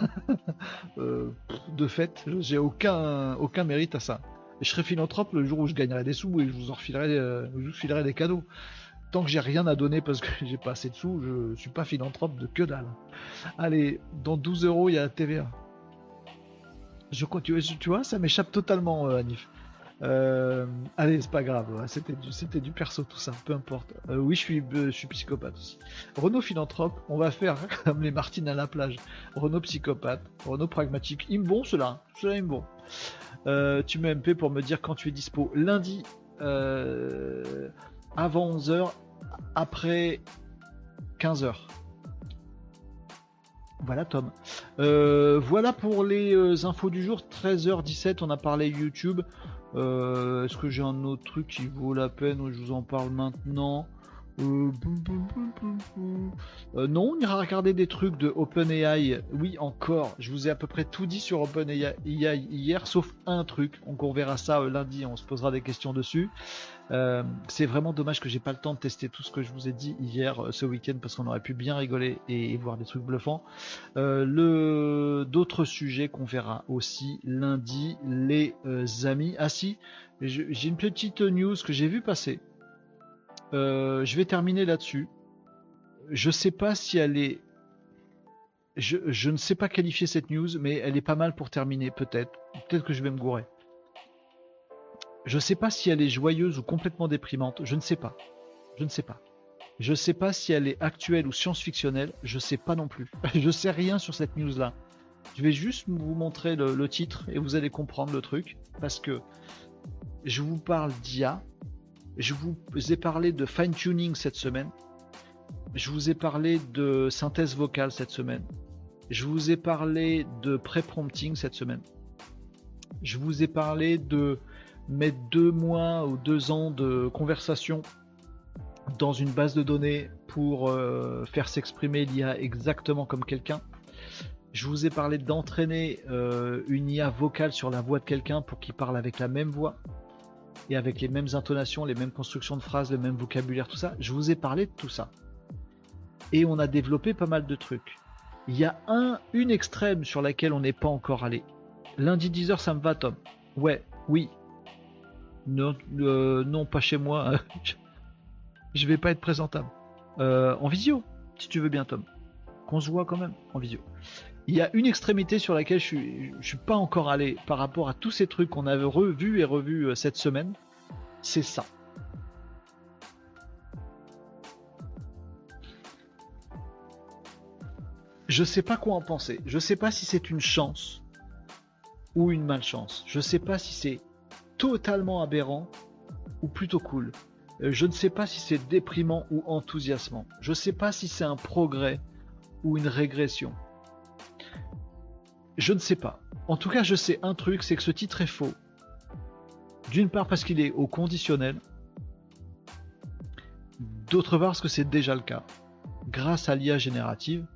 Euh, de fait, j'ai aucun aucun mérite à ça. je serai philanthrope le jour où je gagnerai des sous et je vous en refilerai, euh, filerai des cadeaux tant que j'ai rien à donner parce que j'ai pas assez de sous, je suis pas philanthrope de que dalle. Allez, dans 12 euros, il y a la TVA. Je continue, tu vois, ça m'échappe totalement, euh, Anif. Euh, allez, c'est pas grave, c'était du, du perso tout ça, peu importe. Euh, oui, je suis, je suis psychopathe aussi. Renault philanthrope, on va faire comme les Martines à la plage. Renault psychopathe, Renault pragmatique. Ils me bon ceux-là, ceux-là ils me bon. tu mets MP pour me dire quand tu es dispo. Lundi, avant 11h, après 15h. Voilà Tom. Euh, voilà pour les euh, infos du jour. 13h17, on a parlé YouTube. Est-ce que j'ai un autre truc qui vaut la peine je vous en parle maintenant euh, euh, non, on ira regarder des trucs de OpenAI. Oui, encore. Je vous ai à peu près tout dit sur OpenAI hier, sauf un truc. On verra ça euh, lundi. On se posera des questions dessus. C'est vraiment dommage que j'ai pas le temps de tester tout ce que je vous ai dit hier, ce week-end, parce qu'on aurait pu bien rigoler et, voir des trucs bluffants. le d'autres sujets qu'on verra aussi lundi, les amis. Ah si, j'ai une petite news que j'ai vu passer. Euh, je vais terminer là-dessus. Je sais pas si elle est. Je, ne sais pas qualifier cette news, mais elle est pas mal pour terminer, peut-être. Peut-être que je vais me gourer. Je ne sais pas si elle est joyeuse ou complètement déprimante. Je ne sais pas. Je ne sais pas. Je ne sais pas si elle est actuelle ou science-fictionnelle. Je ne sais pas non plus. je ne sais rien sur cette news-là. Je vais juste vous montrer le titre et vous allez comprendre le truc. Parce que je vous parle d'IA, je vous ai parlé de fine-tuning cette semaine. Je vous ai parlé de synthèse vocale cette semaine. Je vous ai parlé de pré-prompting cette semaine. Je vous ai parlé de mettre deux mois ou deux ans de conversation dans une base de données pour euh, faire s'exprimer l'IA exactement comme quelqu'un. Je vous ai parlé d'entraîner euh, une IA vocale sur la voix de quelqu'un pour qu'il parle avec la même voix et avec les mêmes intonations, les mêmes constructions de phrases, le même vocabulaire, tout ça. Je vous ai parlé de tout ça. Et on a développé pas mal de trucs. Il y a un, une extrême sur laquelle on n'est pas encore allé. Lundi 10h, ça me va, Tom. Ouais, oui. Non, euh, non pas chez moi. je vais pas être présentable. Euh, en visio, si tu veux bien, Tom. Qu'on se voit quand même en visio. Il y a une extrémité sur laquelle je suis, suis pas encore allé par rapport à tous ces trucs qu'on avait revus et revus euh, cette semaine. C'est ça. Je sais pas quoi en penser. Je sais pas si c'est une chance ou une malchance. Je sais pas si c'est totalement aberrant ou plutôt cool. Euh, je ne sais pas si c'est déprimant ou enthousiasmant. Je ne sais pas si c'est un progrès ou une régression. Je ne sais pas. En tout cas, je sais un truc, c'est que ce titre est faux. D'une part parce qu'il est au conditionnel. D'autre part parce que c'est déjà le cas. Grâce à l'IA générative,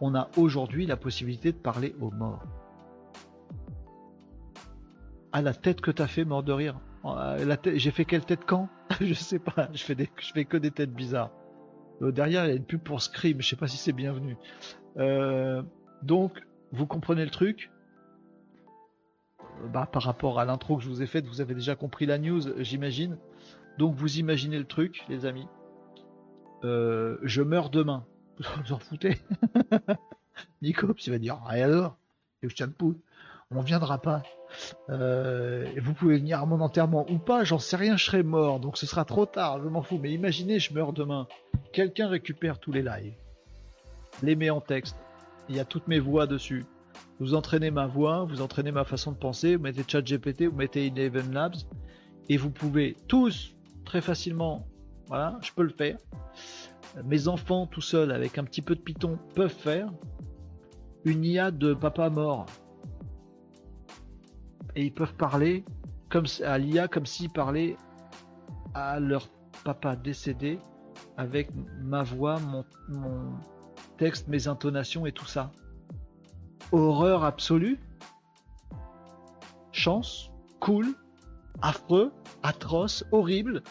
on a aujourd'hui la possibilité de parler aux morts. À la tête que t'as fait, mort de rire. J'ai fait quelle tête quand? Je sais pas. Je fais, des... je fais que des têtes bizarres. Euh, derrière, il y a une pub pour Scream. Je sais pas si c'est bienvenu. Euh, donc, vous comprenez le truc? Bah, Par rapport à l'intro que je vous ai faite, vous avez déjà compris la news, j'imagine. Donc vous imaginez le truc, les amis. Euh, je meurs demain. Vous en foutez? Nicops, il va dire Ah alors? On viendra pas. Euh, vous pouvez venir à mon enterrement ou pas, j'en sais rien, je serai mort, donc ce sera trop tard, je m'en fous. Mais imaginez, je meurs demain. Quelqu'un récupère tous les lives, les met en texte, il y a toutes mes voix dessus. Vous entraînez ma voix, vous entraînez ma façon de penser, vous mettez ChatGPT, vous mettez Eleven Labs, et vous pouvez tous très facilement, voilà, je peux le faire. Mes enfants tout seuls avec un petit peu de Python peuvent faire une IA de papa mort. Et ils peuvent parler comme à l'IA comme s'ils parlaient à leur papa décédé avec ma voix, mon, mon, texte, mes intonations et tout ça. Horreur absolue, chance, cool, affreux, atroce, horrible,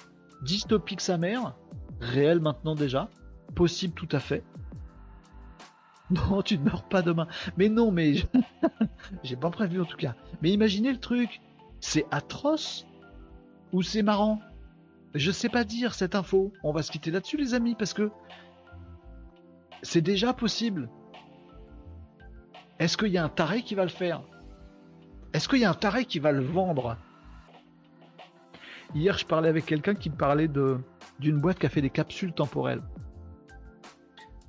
dystopique sa mère, réel maintenant déjà, possible tout à fait. Non, tu ne meurs pas demain. Mais non, mais j'ai pas prévu en tout cas. Mais imaginez le truc, c'est atroce ou c'est marrant? Je sais pas dire cette info. On va se quitter là-dessus les amis parce que c'est déjà possible. Est-ce qu'il y a un taré qui va le faire? Est-ce qu'il y a un taré qui va le vendre? Hier, je parlais avec quelqu'un qui me parlait d'une boîte qui a fait des capsules temporelles.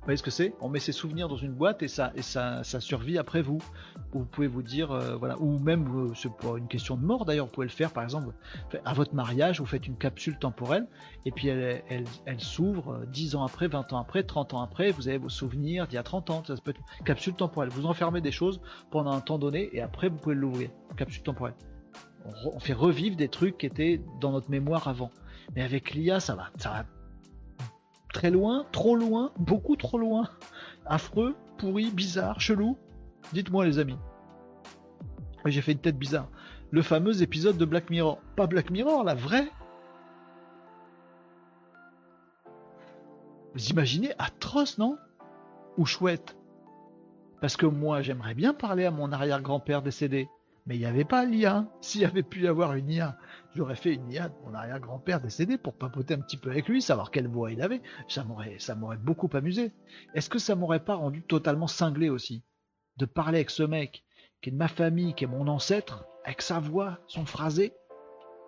Vous voyez ce que c'est? On met ses souvenirs dans une boîte et ça, et ça, ça survit après vous. Vous pouvez vous dire, euh, voilà, ou même, euh, c'est pas une question de mort d'ailleurs, vous pouvez le faire par exemple, à votre mariage, vous faites une capsule temporelle et puis elle, elle, elle s'ouvre 10 euh, ans après, 20 ans après, 30 ans après, vous avez vos souvenirs d'il y a 30 ans, ça peut être une capsule temporelle. Vous enfermez des choses pendant un temps donné et après vous pouvez l'ouvrir. Capsule temporelle. on, fait revivre des trucs qui étaient dans notre mémoire avant. Mais avec l'IA, ça va, ça va très loin, trop loin, beaucoup trop loin. Affreux, pourri, bizarre, chelou. Dites-moi les amis. J'ai fait une tête bizarre. Le fameux épisode de Black Mirror. Pas Black Mirror, la vraie. Vous imaginez atroce, non? Ou chouette? Parce que moi, j'aimerais bien parler à mon arrière-grand-père décédé. Mais il n'y avait pas l'IA. S'il y avait pu y avoir une IA, j'aurais fait une IA de mon arrière-grand-père décédé pour papoter un petit peu avec lui, savoir quelle voix il avait. Ça m'aurait, beaucoup amusé. Est-ce que ça m'aurait pas rendu totalement cinglé aussi de parler avec ce mec qui est de ma famille, qui est mon ancêtre, avec sa voix, son phrasé,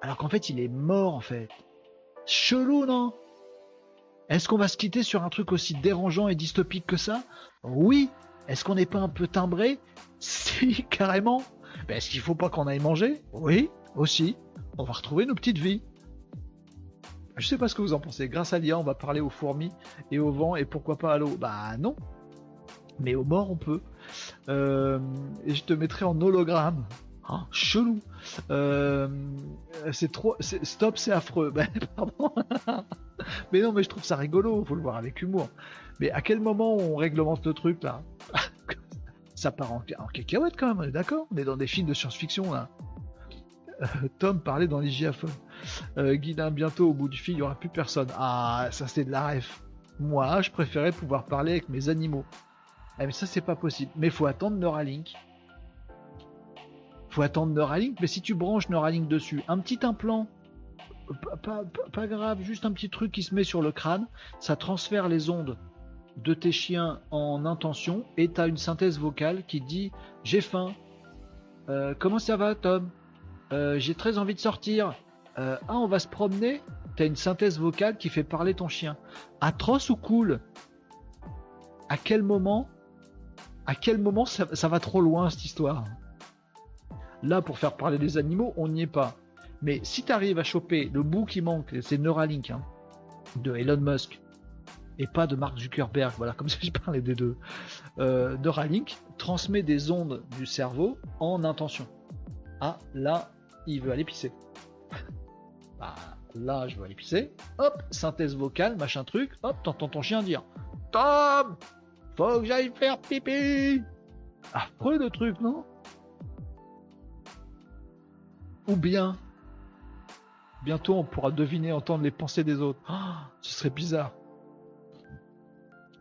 alors qu'en fait il est mort en fait? Chelou, non? Est-ce qu'on va se quitter sur un truc aussi dérangeant et dystopique que ça? Oui. Est-ce qu'on n'est pas un peu timbré? Si, carrément. Ben, est-ce qu'il faut pas qu'on aille manger? Oui, aussi. On va retrouver nos petites vies. Je sais pas ce que vous en pensez. Grâce à l'IA, on va parler aux fourmis et au vent et pourquoi pas à l'eau. Bah non. Mais aux morts, on peut. Euh, et je te mettrai en hologramme. Ah, chelou. Euh, c'est trop. Stop, c'est affreux. Ben, mais non, mais je trouve ça rigolo. Faut le voir avec humour. Mais à quel moment on réglemente le truc là? Ça part en, cacahuète quand même, d'accord? On est dans des films de science-fiction là. Euh, Tom parlait dans GIAFON. Euh, bientôt au bout du film, il n'y aura plus personne. Ah, ça c'est de la ref. Moi, je préférais pouvoir parler avec mes animaux. Eh, mais ça c'est pas possible. Mais faut attendre Neuralink. Faut attendre Neuralink, mais si tu branches Neuralink dessus, un petit implant, pas grave, juste un petit truc qui se met sur le crâne, ça transfère les ondes de tes chiens en intention et tu as une synthèse vocale qui dit j'ai faim. Euh, comment ça va Tom? Euh, J'ai très envie de sortir. Euh, ah on va se promener Tu as une synthèse vocale qui fait parler ton chien. Atroce ou cool? À quel moment À quel moment ça, va trop loin cette histoire? Là pour faire parler des animaux on n'y est pas. Mais si tu arrives à choper le bout qui manque, c'est Neuralink hein, de Elon Musk et pas de Mark Zuckerberg, voilà, comme si je parlais des deux, euh, Neuralink transmet des ondes du cerveau en intention. Ah, là, il veut aller pisser. bah, là, je veux aller pisser. Hop, synthèse vocale, machin truc. Hop, t'entends ton chien dire Tom, faut que j'aille faire pipi. Affreux le truc, non? Ou bien, bientôt on pourra deviner, entendre les pensées des autres. Ah, ce serait bizarre.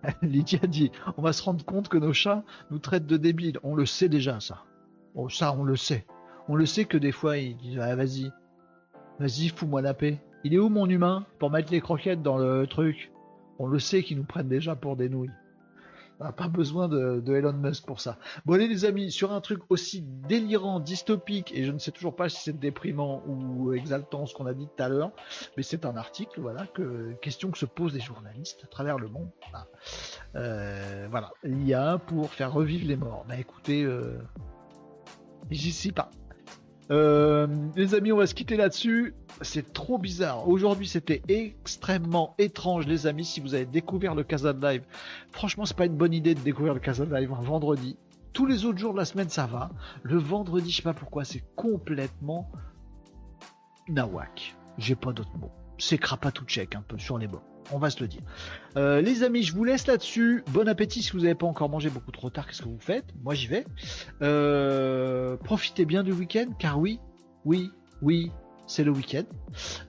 Lydia dit On va se rendre compte que nos chats nous traitent de débiles. On le sait déjà, ça. Oh, ça, on le sait. On le sait que des fois, ils disent ah, Vas-y, vas-y, fous-moi la paix. Il est où mon humain pour mettre les croquettes dans le truc? On le sait qu'ils nous prennent déjà pour des nouilles. N'a pas besoin de, Elon Musk pour ça. Bon allez les amis, sur un truc aussi délirant, dystopique, et je ne sais toujours pas si c'est déprimant ou exaltant ce qu'on a dit tout à l'heure, mais c'est un article, voilà, que question que se posent les journalistes à travers le monde. Voilà, euh, voilà. l'IA pour faire revivre les morts. Bah écoutez, euh, j'y suis pas. Euh, les amis, on va se quitter là-dessus. C'est trop bizarre. Aujourd'hui, c'était extrêmement étrange, les amis. Si vous avez découvert le Casa Live, franchement, c'est pas une bonne idée de découvrir le Casa Live un vendredi. Tous les autres jours de la semaine, ça va. Le vendredi, je sais pas pourquoi, c'est complètement nawak. J'ai pas d'autres mots. C'est check un peu sur les bords on va se le dire. Euh, les amis, je vous laisse là-dessus. Bon appétit si vous n'avez pas encore mangé beaucoup trop tard. Qu'est-ce que vous faites? Moi, j'y vais. Euh, profitez bien du week-end, car oui, oui, oui, c'est le week-end.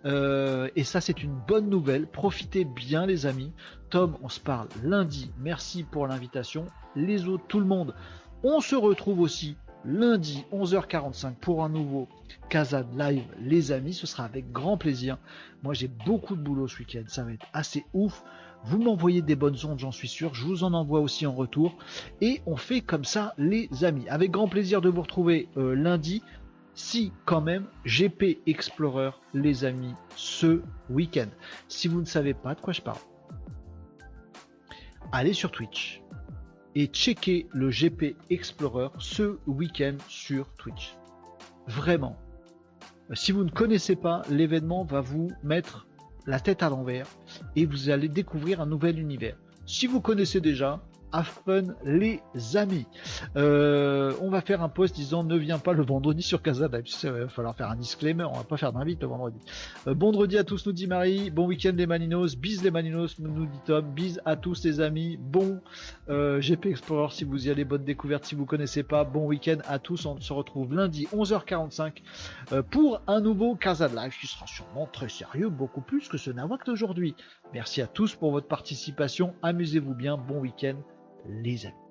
Euh, et ça, c'est une bonne nouvelle. Profitez bien, les amis. Tom, on se parle lundi. Merci pour l'invitation. Les autres, tout le monde, on se retrouve aussi lundi 11h45 pour un nouveau Kazan Live, les amis. Ce sera avec grand plaisir. Moi, j'ai beaucoup de boulot ce week-end. Ça va être assez ouf. Vous m'envoyez des bonnes ondes, j'en suis sûr. Je vous en envoie aussi en retour. Et on fait comme ça, les amis. Avec grand plaisir de vous retrouver euh, lundi. Si quand même GP Explorer, les amis, ce week-end. Si vous ne savez pas de quoi je parle, allez sur Twitch et checker le GP Explorer ce week-end sur Twitch. Vraiment. Si vous ne connaissez pas, l'événement va vous mettre la tête à l'envers et vous allez découvrir un nouvel univers. Si vous connaissez déjà, have fun les amis. Euh, on va faire un post disant ne viens pas le vendredi sur Casa. Live. Il va falloir faire un disclaimer, on va pas faire d'invite le vendredi. Euh, vendredi à tous nous dit Marie, bon week-end les Maninos, bis les Maninos nous dit Tom, bis à tous les amis, bon euh, GP Explorer si vous y allez, bonne découverte. Si vous connaissez pas, bon week-end à tous, on se retrouve lundi 11h45 pour un nouveau Casa Live qui sera sûrement très sérieux, beaucoup plus que ce Nawak d'aujourd'hui. Merci à tous pour votre participation, amusez-vous bien, bon week-end les amis.